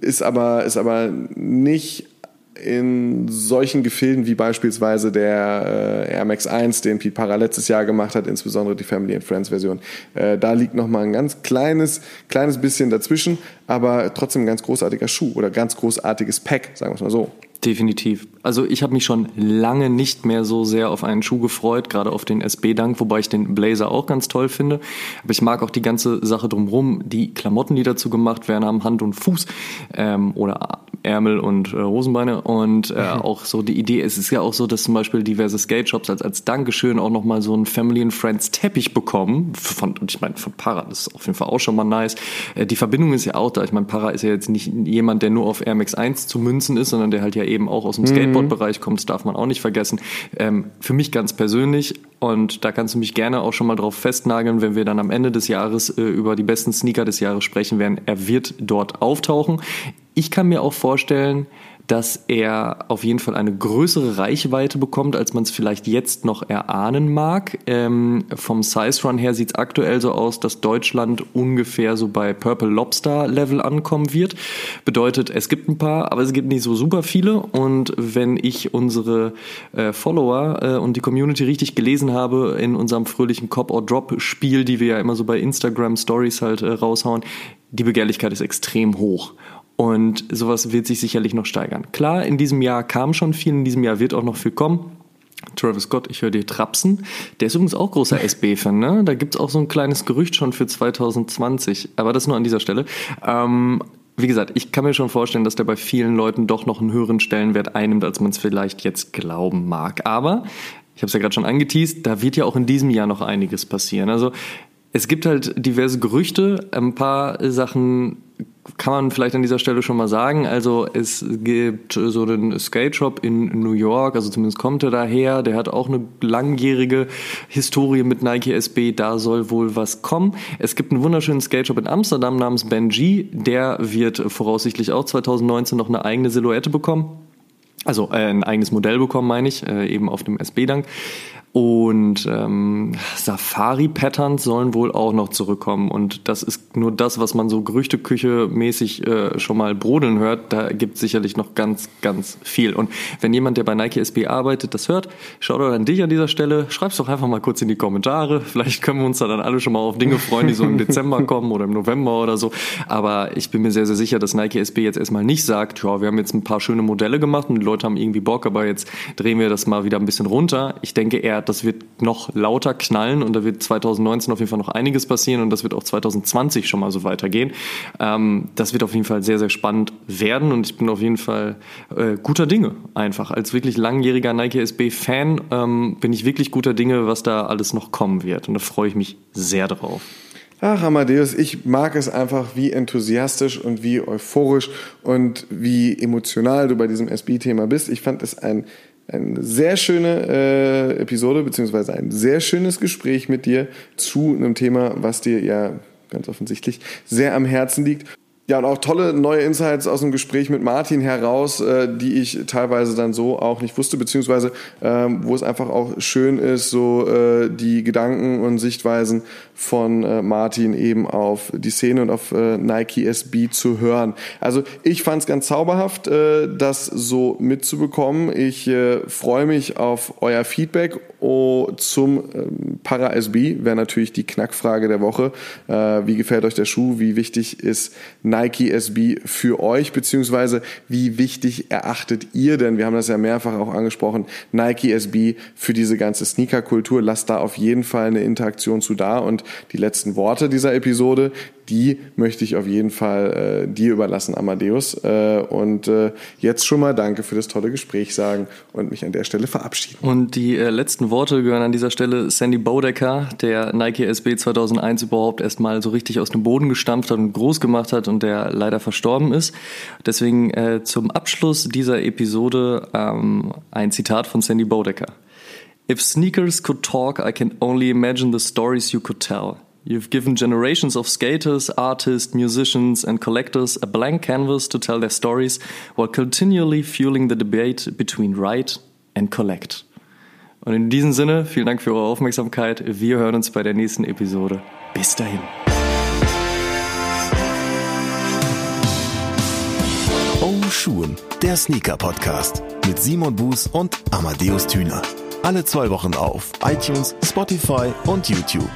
ist aber, ist aber nicht in solchen Gefilden wie beispielsweise der äh, Air Max 1, den Pete Parra letztes Jahr gemacht hat, insbesondere die Family and Friends Version. Äh, da liegt noch mal ein ganz kleines, kleines bisschen dazwischen, aber trotzdem ein ganz großartiger Schuh oder ganz großartiges Pack, sagen wir es mal so. Definitiv. Also ich habe mich schon lange nicht mehr so sehr auf einen Schuh gefreut, gerade auf den SB-Dank, wobei ich den Blazer auch ganz toll finde. Aber ich mag auch die ganze Sache drumherum, die Klamotten, die dazu gemacht werden, haben Hand und Fuß ähm, oder Ärmel und äh, Hosenbeine und äh, auch so die Idee, es ist ja auch so, dass zum Beispiel diverse Skate-Shops als, als Dankeschön auch nochmal so einen Family and Friends Teppich bekommen. Von, und ich meine, von Para, das ist auf jeden Fall auch schon mal nice. Äh, die Verbindung ist ja auch da. Ich meine, Para ist ja jetzt nicht jemand, der nur auf Air Max 1 zu münzen ist, sondern der halt ja eben auch aus dem Skateboard-Bereich kommt. Das darf man auch nicht vergessen. Ähm, für mich ganz persönlich und da kannst du mich gerne auch schon mal drauf festnageln, wenn wir dann am Ende des Jahres äh, über die besten Sneaker des Jahres sprechen werden. Er wird dort auftauchen. Ich kann mir auch vorstellen, dass er auf jeden Fall eine größere Reichweite bekommt, als man es vielleicht jetzt noch erahnen mag. Ähm, vom Size Run her sieht es aktuell so aus, dass Deutschland ungefähr so bei Purple Lobster Level ankommen wird. Bedeutet, es gibt ein paar, aber es gibt nicht so super viele. Und wenn ich unsere äh, Follower äh, und die Community richtig gelesen habe in unserem fröhlichen Cop or Drop Spiel, die wir ja immer so bei Instagram Stories halt äh, raushauen, die Begehrlichkeit ist extrem hoch. Und sowas wird sich sicherlich noch steigern. Klar, in diesem Jahr kam schon viel, in diesem Jahr wird auch noch viel kommen. Travis Scott, ich höre dir trapsen. Der ist übrigens auch großer SB-Fan, ne? Da gibt's auch so ein kleines Gerücht schon für 2020. Aber das nur an dieser Stelle. Ähm, wie gesagt, ich kann mir schon vorstellen, dass der bei vielen Leuten doch noch einen höheren Stellenwert einnimmt, als man es vielleicht jetzt glauben mag. Aber, ich habe es ja gerade schon angeteased, da wird ja auch in diesem Jahr noch einiges passieren. Also es gibt halt diverse Gerüchte, ein paar Sachen kann man vielleicht an dieser Stelle schon mal sagen. Also es gibt so einen Skate Shop in New York, also zumindest kommt er daher. Der hat auch eine langjährige Historie mit Nike SB. Da soll wohl was kommen. Es gibt einen wunderschönen Skate Shop in Amsterdam namens Benji. Der wird voraussichtlich auch 2019 noch eine eigene Silhouette bekommen. Also äh, ein eigenes Modell bekommen, meine ich, äh, eben auf dem SB-Dank. Und ähm, Safari-Patterns sollen wohl auch noch zurückkommen. Und das ist nur das, was man so Gerüchteküche-mäßig äh, schon mal brodeln hört. Da gibt sicherlich noch ganz, ganz viel. Und wenn jemand, der bei Nike SB arbeitet, das hört, schaut doch an dich an dieser Stelle. Schreib's doch einfach mal kurz in die Kommentare. Vielleicht können wir uns da dann alle schon mal auf Dinge freuen, die so im Dezember kommen oder im November oder so. Aber ich bin mir sehr, sehr sicher, dass Nike SB jetzt erstmal nicht sagt, ja, wir haben jetzt ein paar schöne Modelle gemacht und die Leute haben irgendwie Bock, aber jetzt drehen wir das mal wieder ein bisschen runter. Ich denke eher, das wird noch lauter knallen und da wird 2019 auf jeden Fall noch einiges passieren und das wird auch 2020 schon mal so weitergehen. Ähm, das wird auf jeden Fall sehr, sehr spannend werden und ich bin auf jeden Fall äh, guter Dinge einfach. Als wirklich langjähriger Nike SB-Fan ähm, bin ich wirklich guter Dinge, was da alles noch kommen wird und da freue ich mich sehr drauf. Ach, Amadeus, ich mag es einfach, wie enthusiastisch und wie euphorisch und wie emotional du bei diesem SB-Thema bist. Ich fand es ein eine sehr schöne äh, Episode, beziehungsweise ein sehr schönes Gespräch mit dir zu einem Thema, was dir ja ganz offensichtlich sehr am Herzen liegt. Ja, und auch tolle neue Insights aus dem Gespräch mit Martin heraus, äh, die ich teilweise dann so auch nicht wusste, beziehungsweise ähm, wo es einfach auch schön ist, so äh, die Gedanken und Sichtweisen von äh, Martin eben auf die Szene und auf äh, Nike SB zu hören. Also ich fand es ganz zauberhaft, äh, das so mitzubekommen. Ich äh, freue mich auf euer Feedback oh, zum ähm, Para SB, wäre natürlich die Knackfrage der Woche. Äh, wie gefällt euch der Schuh? Wie wichtig ist Nike SB für euch, beziehungsweise wie wichtig erachtet ihr denn, wir haben das ja mehrfach auch angesprochen, Nike SB für diese ganze Sneaker-Kultur. Lasst da auf jeden Fall eine Interaktion zu da und die letzten Worte dieser Episode, die möchte ich auf jeden Fall äh, dir überlassen, Amadeus. Äh, und äh, jetzt schon mal danke für das tolle Gespräch sagen und mich an der Stelle verabschieden. Und die äh, letzten Worte gehören an dieser Stelle Sandy Bodecker, der Nike SB 2001 überhaupt erstmal so richtig aus dem Boden gestampft hat und groß gemacht hat und der leider verstorben ist. Deswegen äh, zum Abschluss dieser Episode ähm, ein Zitat von Sandy Bodecker. If sneakers could talk, I can only imagine the stories you could tell. You've given generations of skaters, artists, musicians, and collectors a blank canvas to tell their stories while continually fueling the debate between right and collect. Und in diesem Sinne, vielen Dank für eure Aufmerksamkeit. Wir hören uns bei der nächsten Episode. Bis dahin. Oh Schuhen, der Sneaker-Podcast mit Simon Buß und Amadeus Thüner. Alle zwei Wochen auf iTunes, Spotify und YouTube.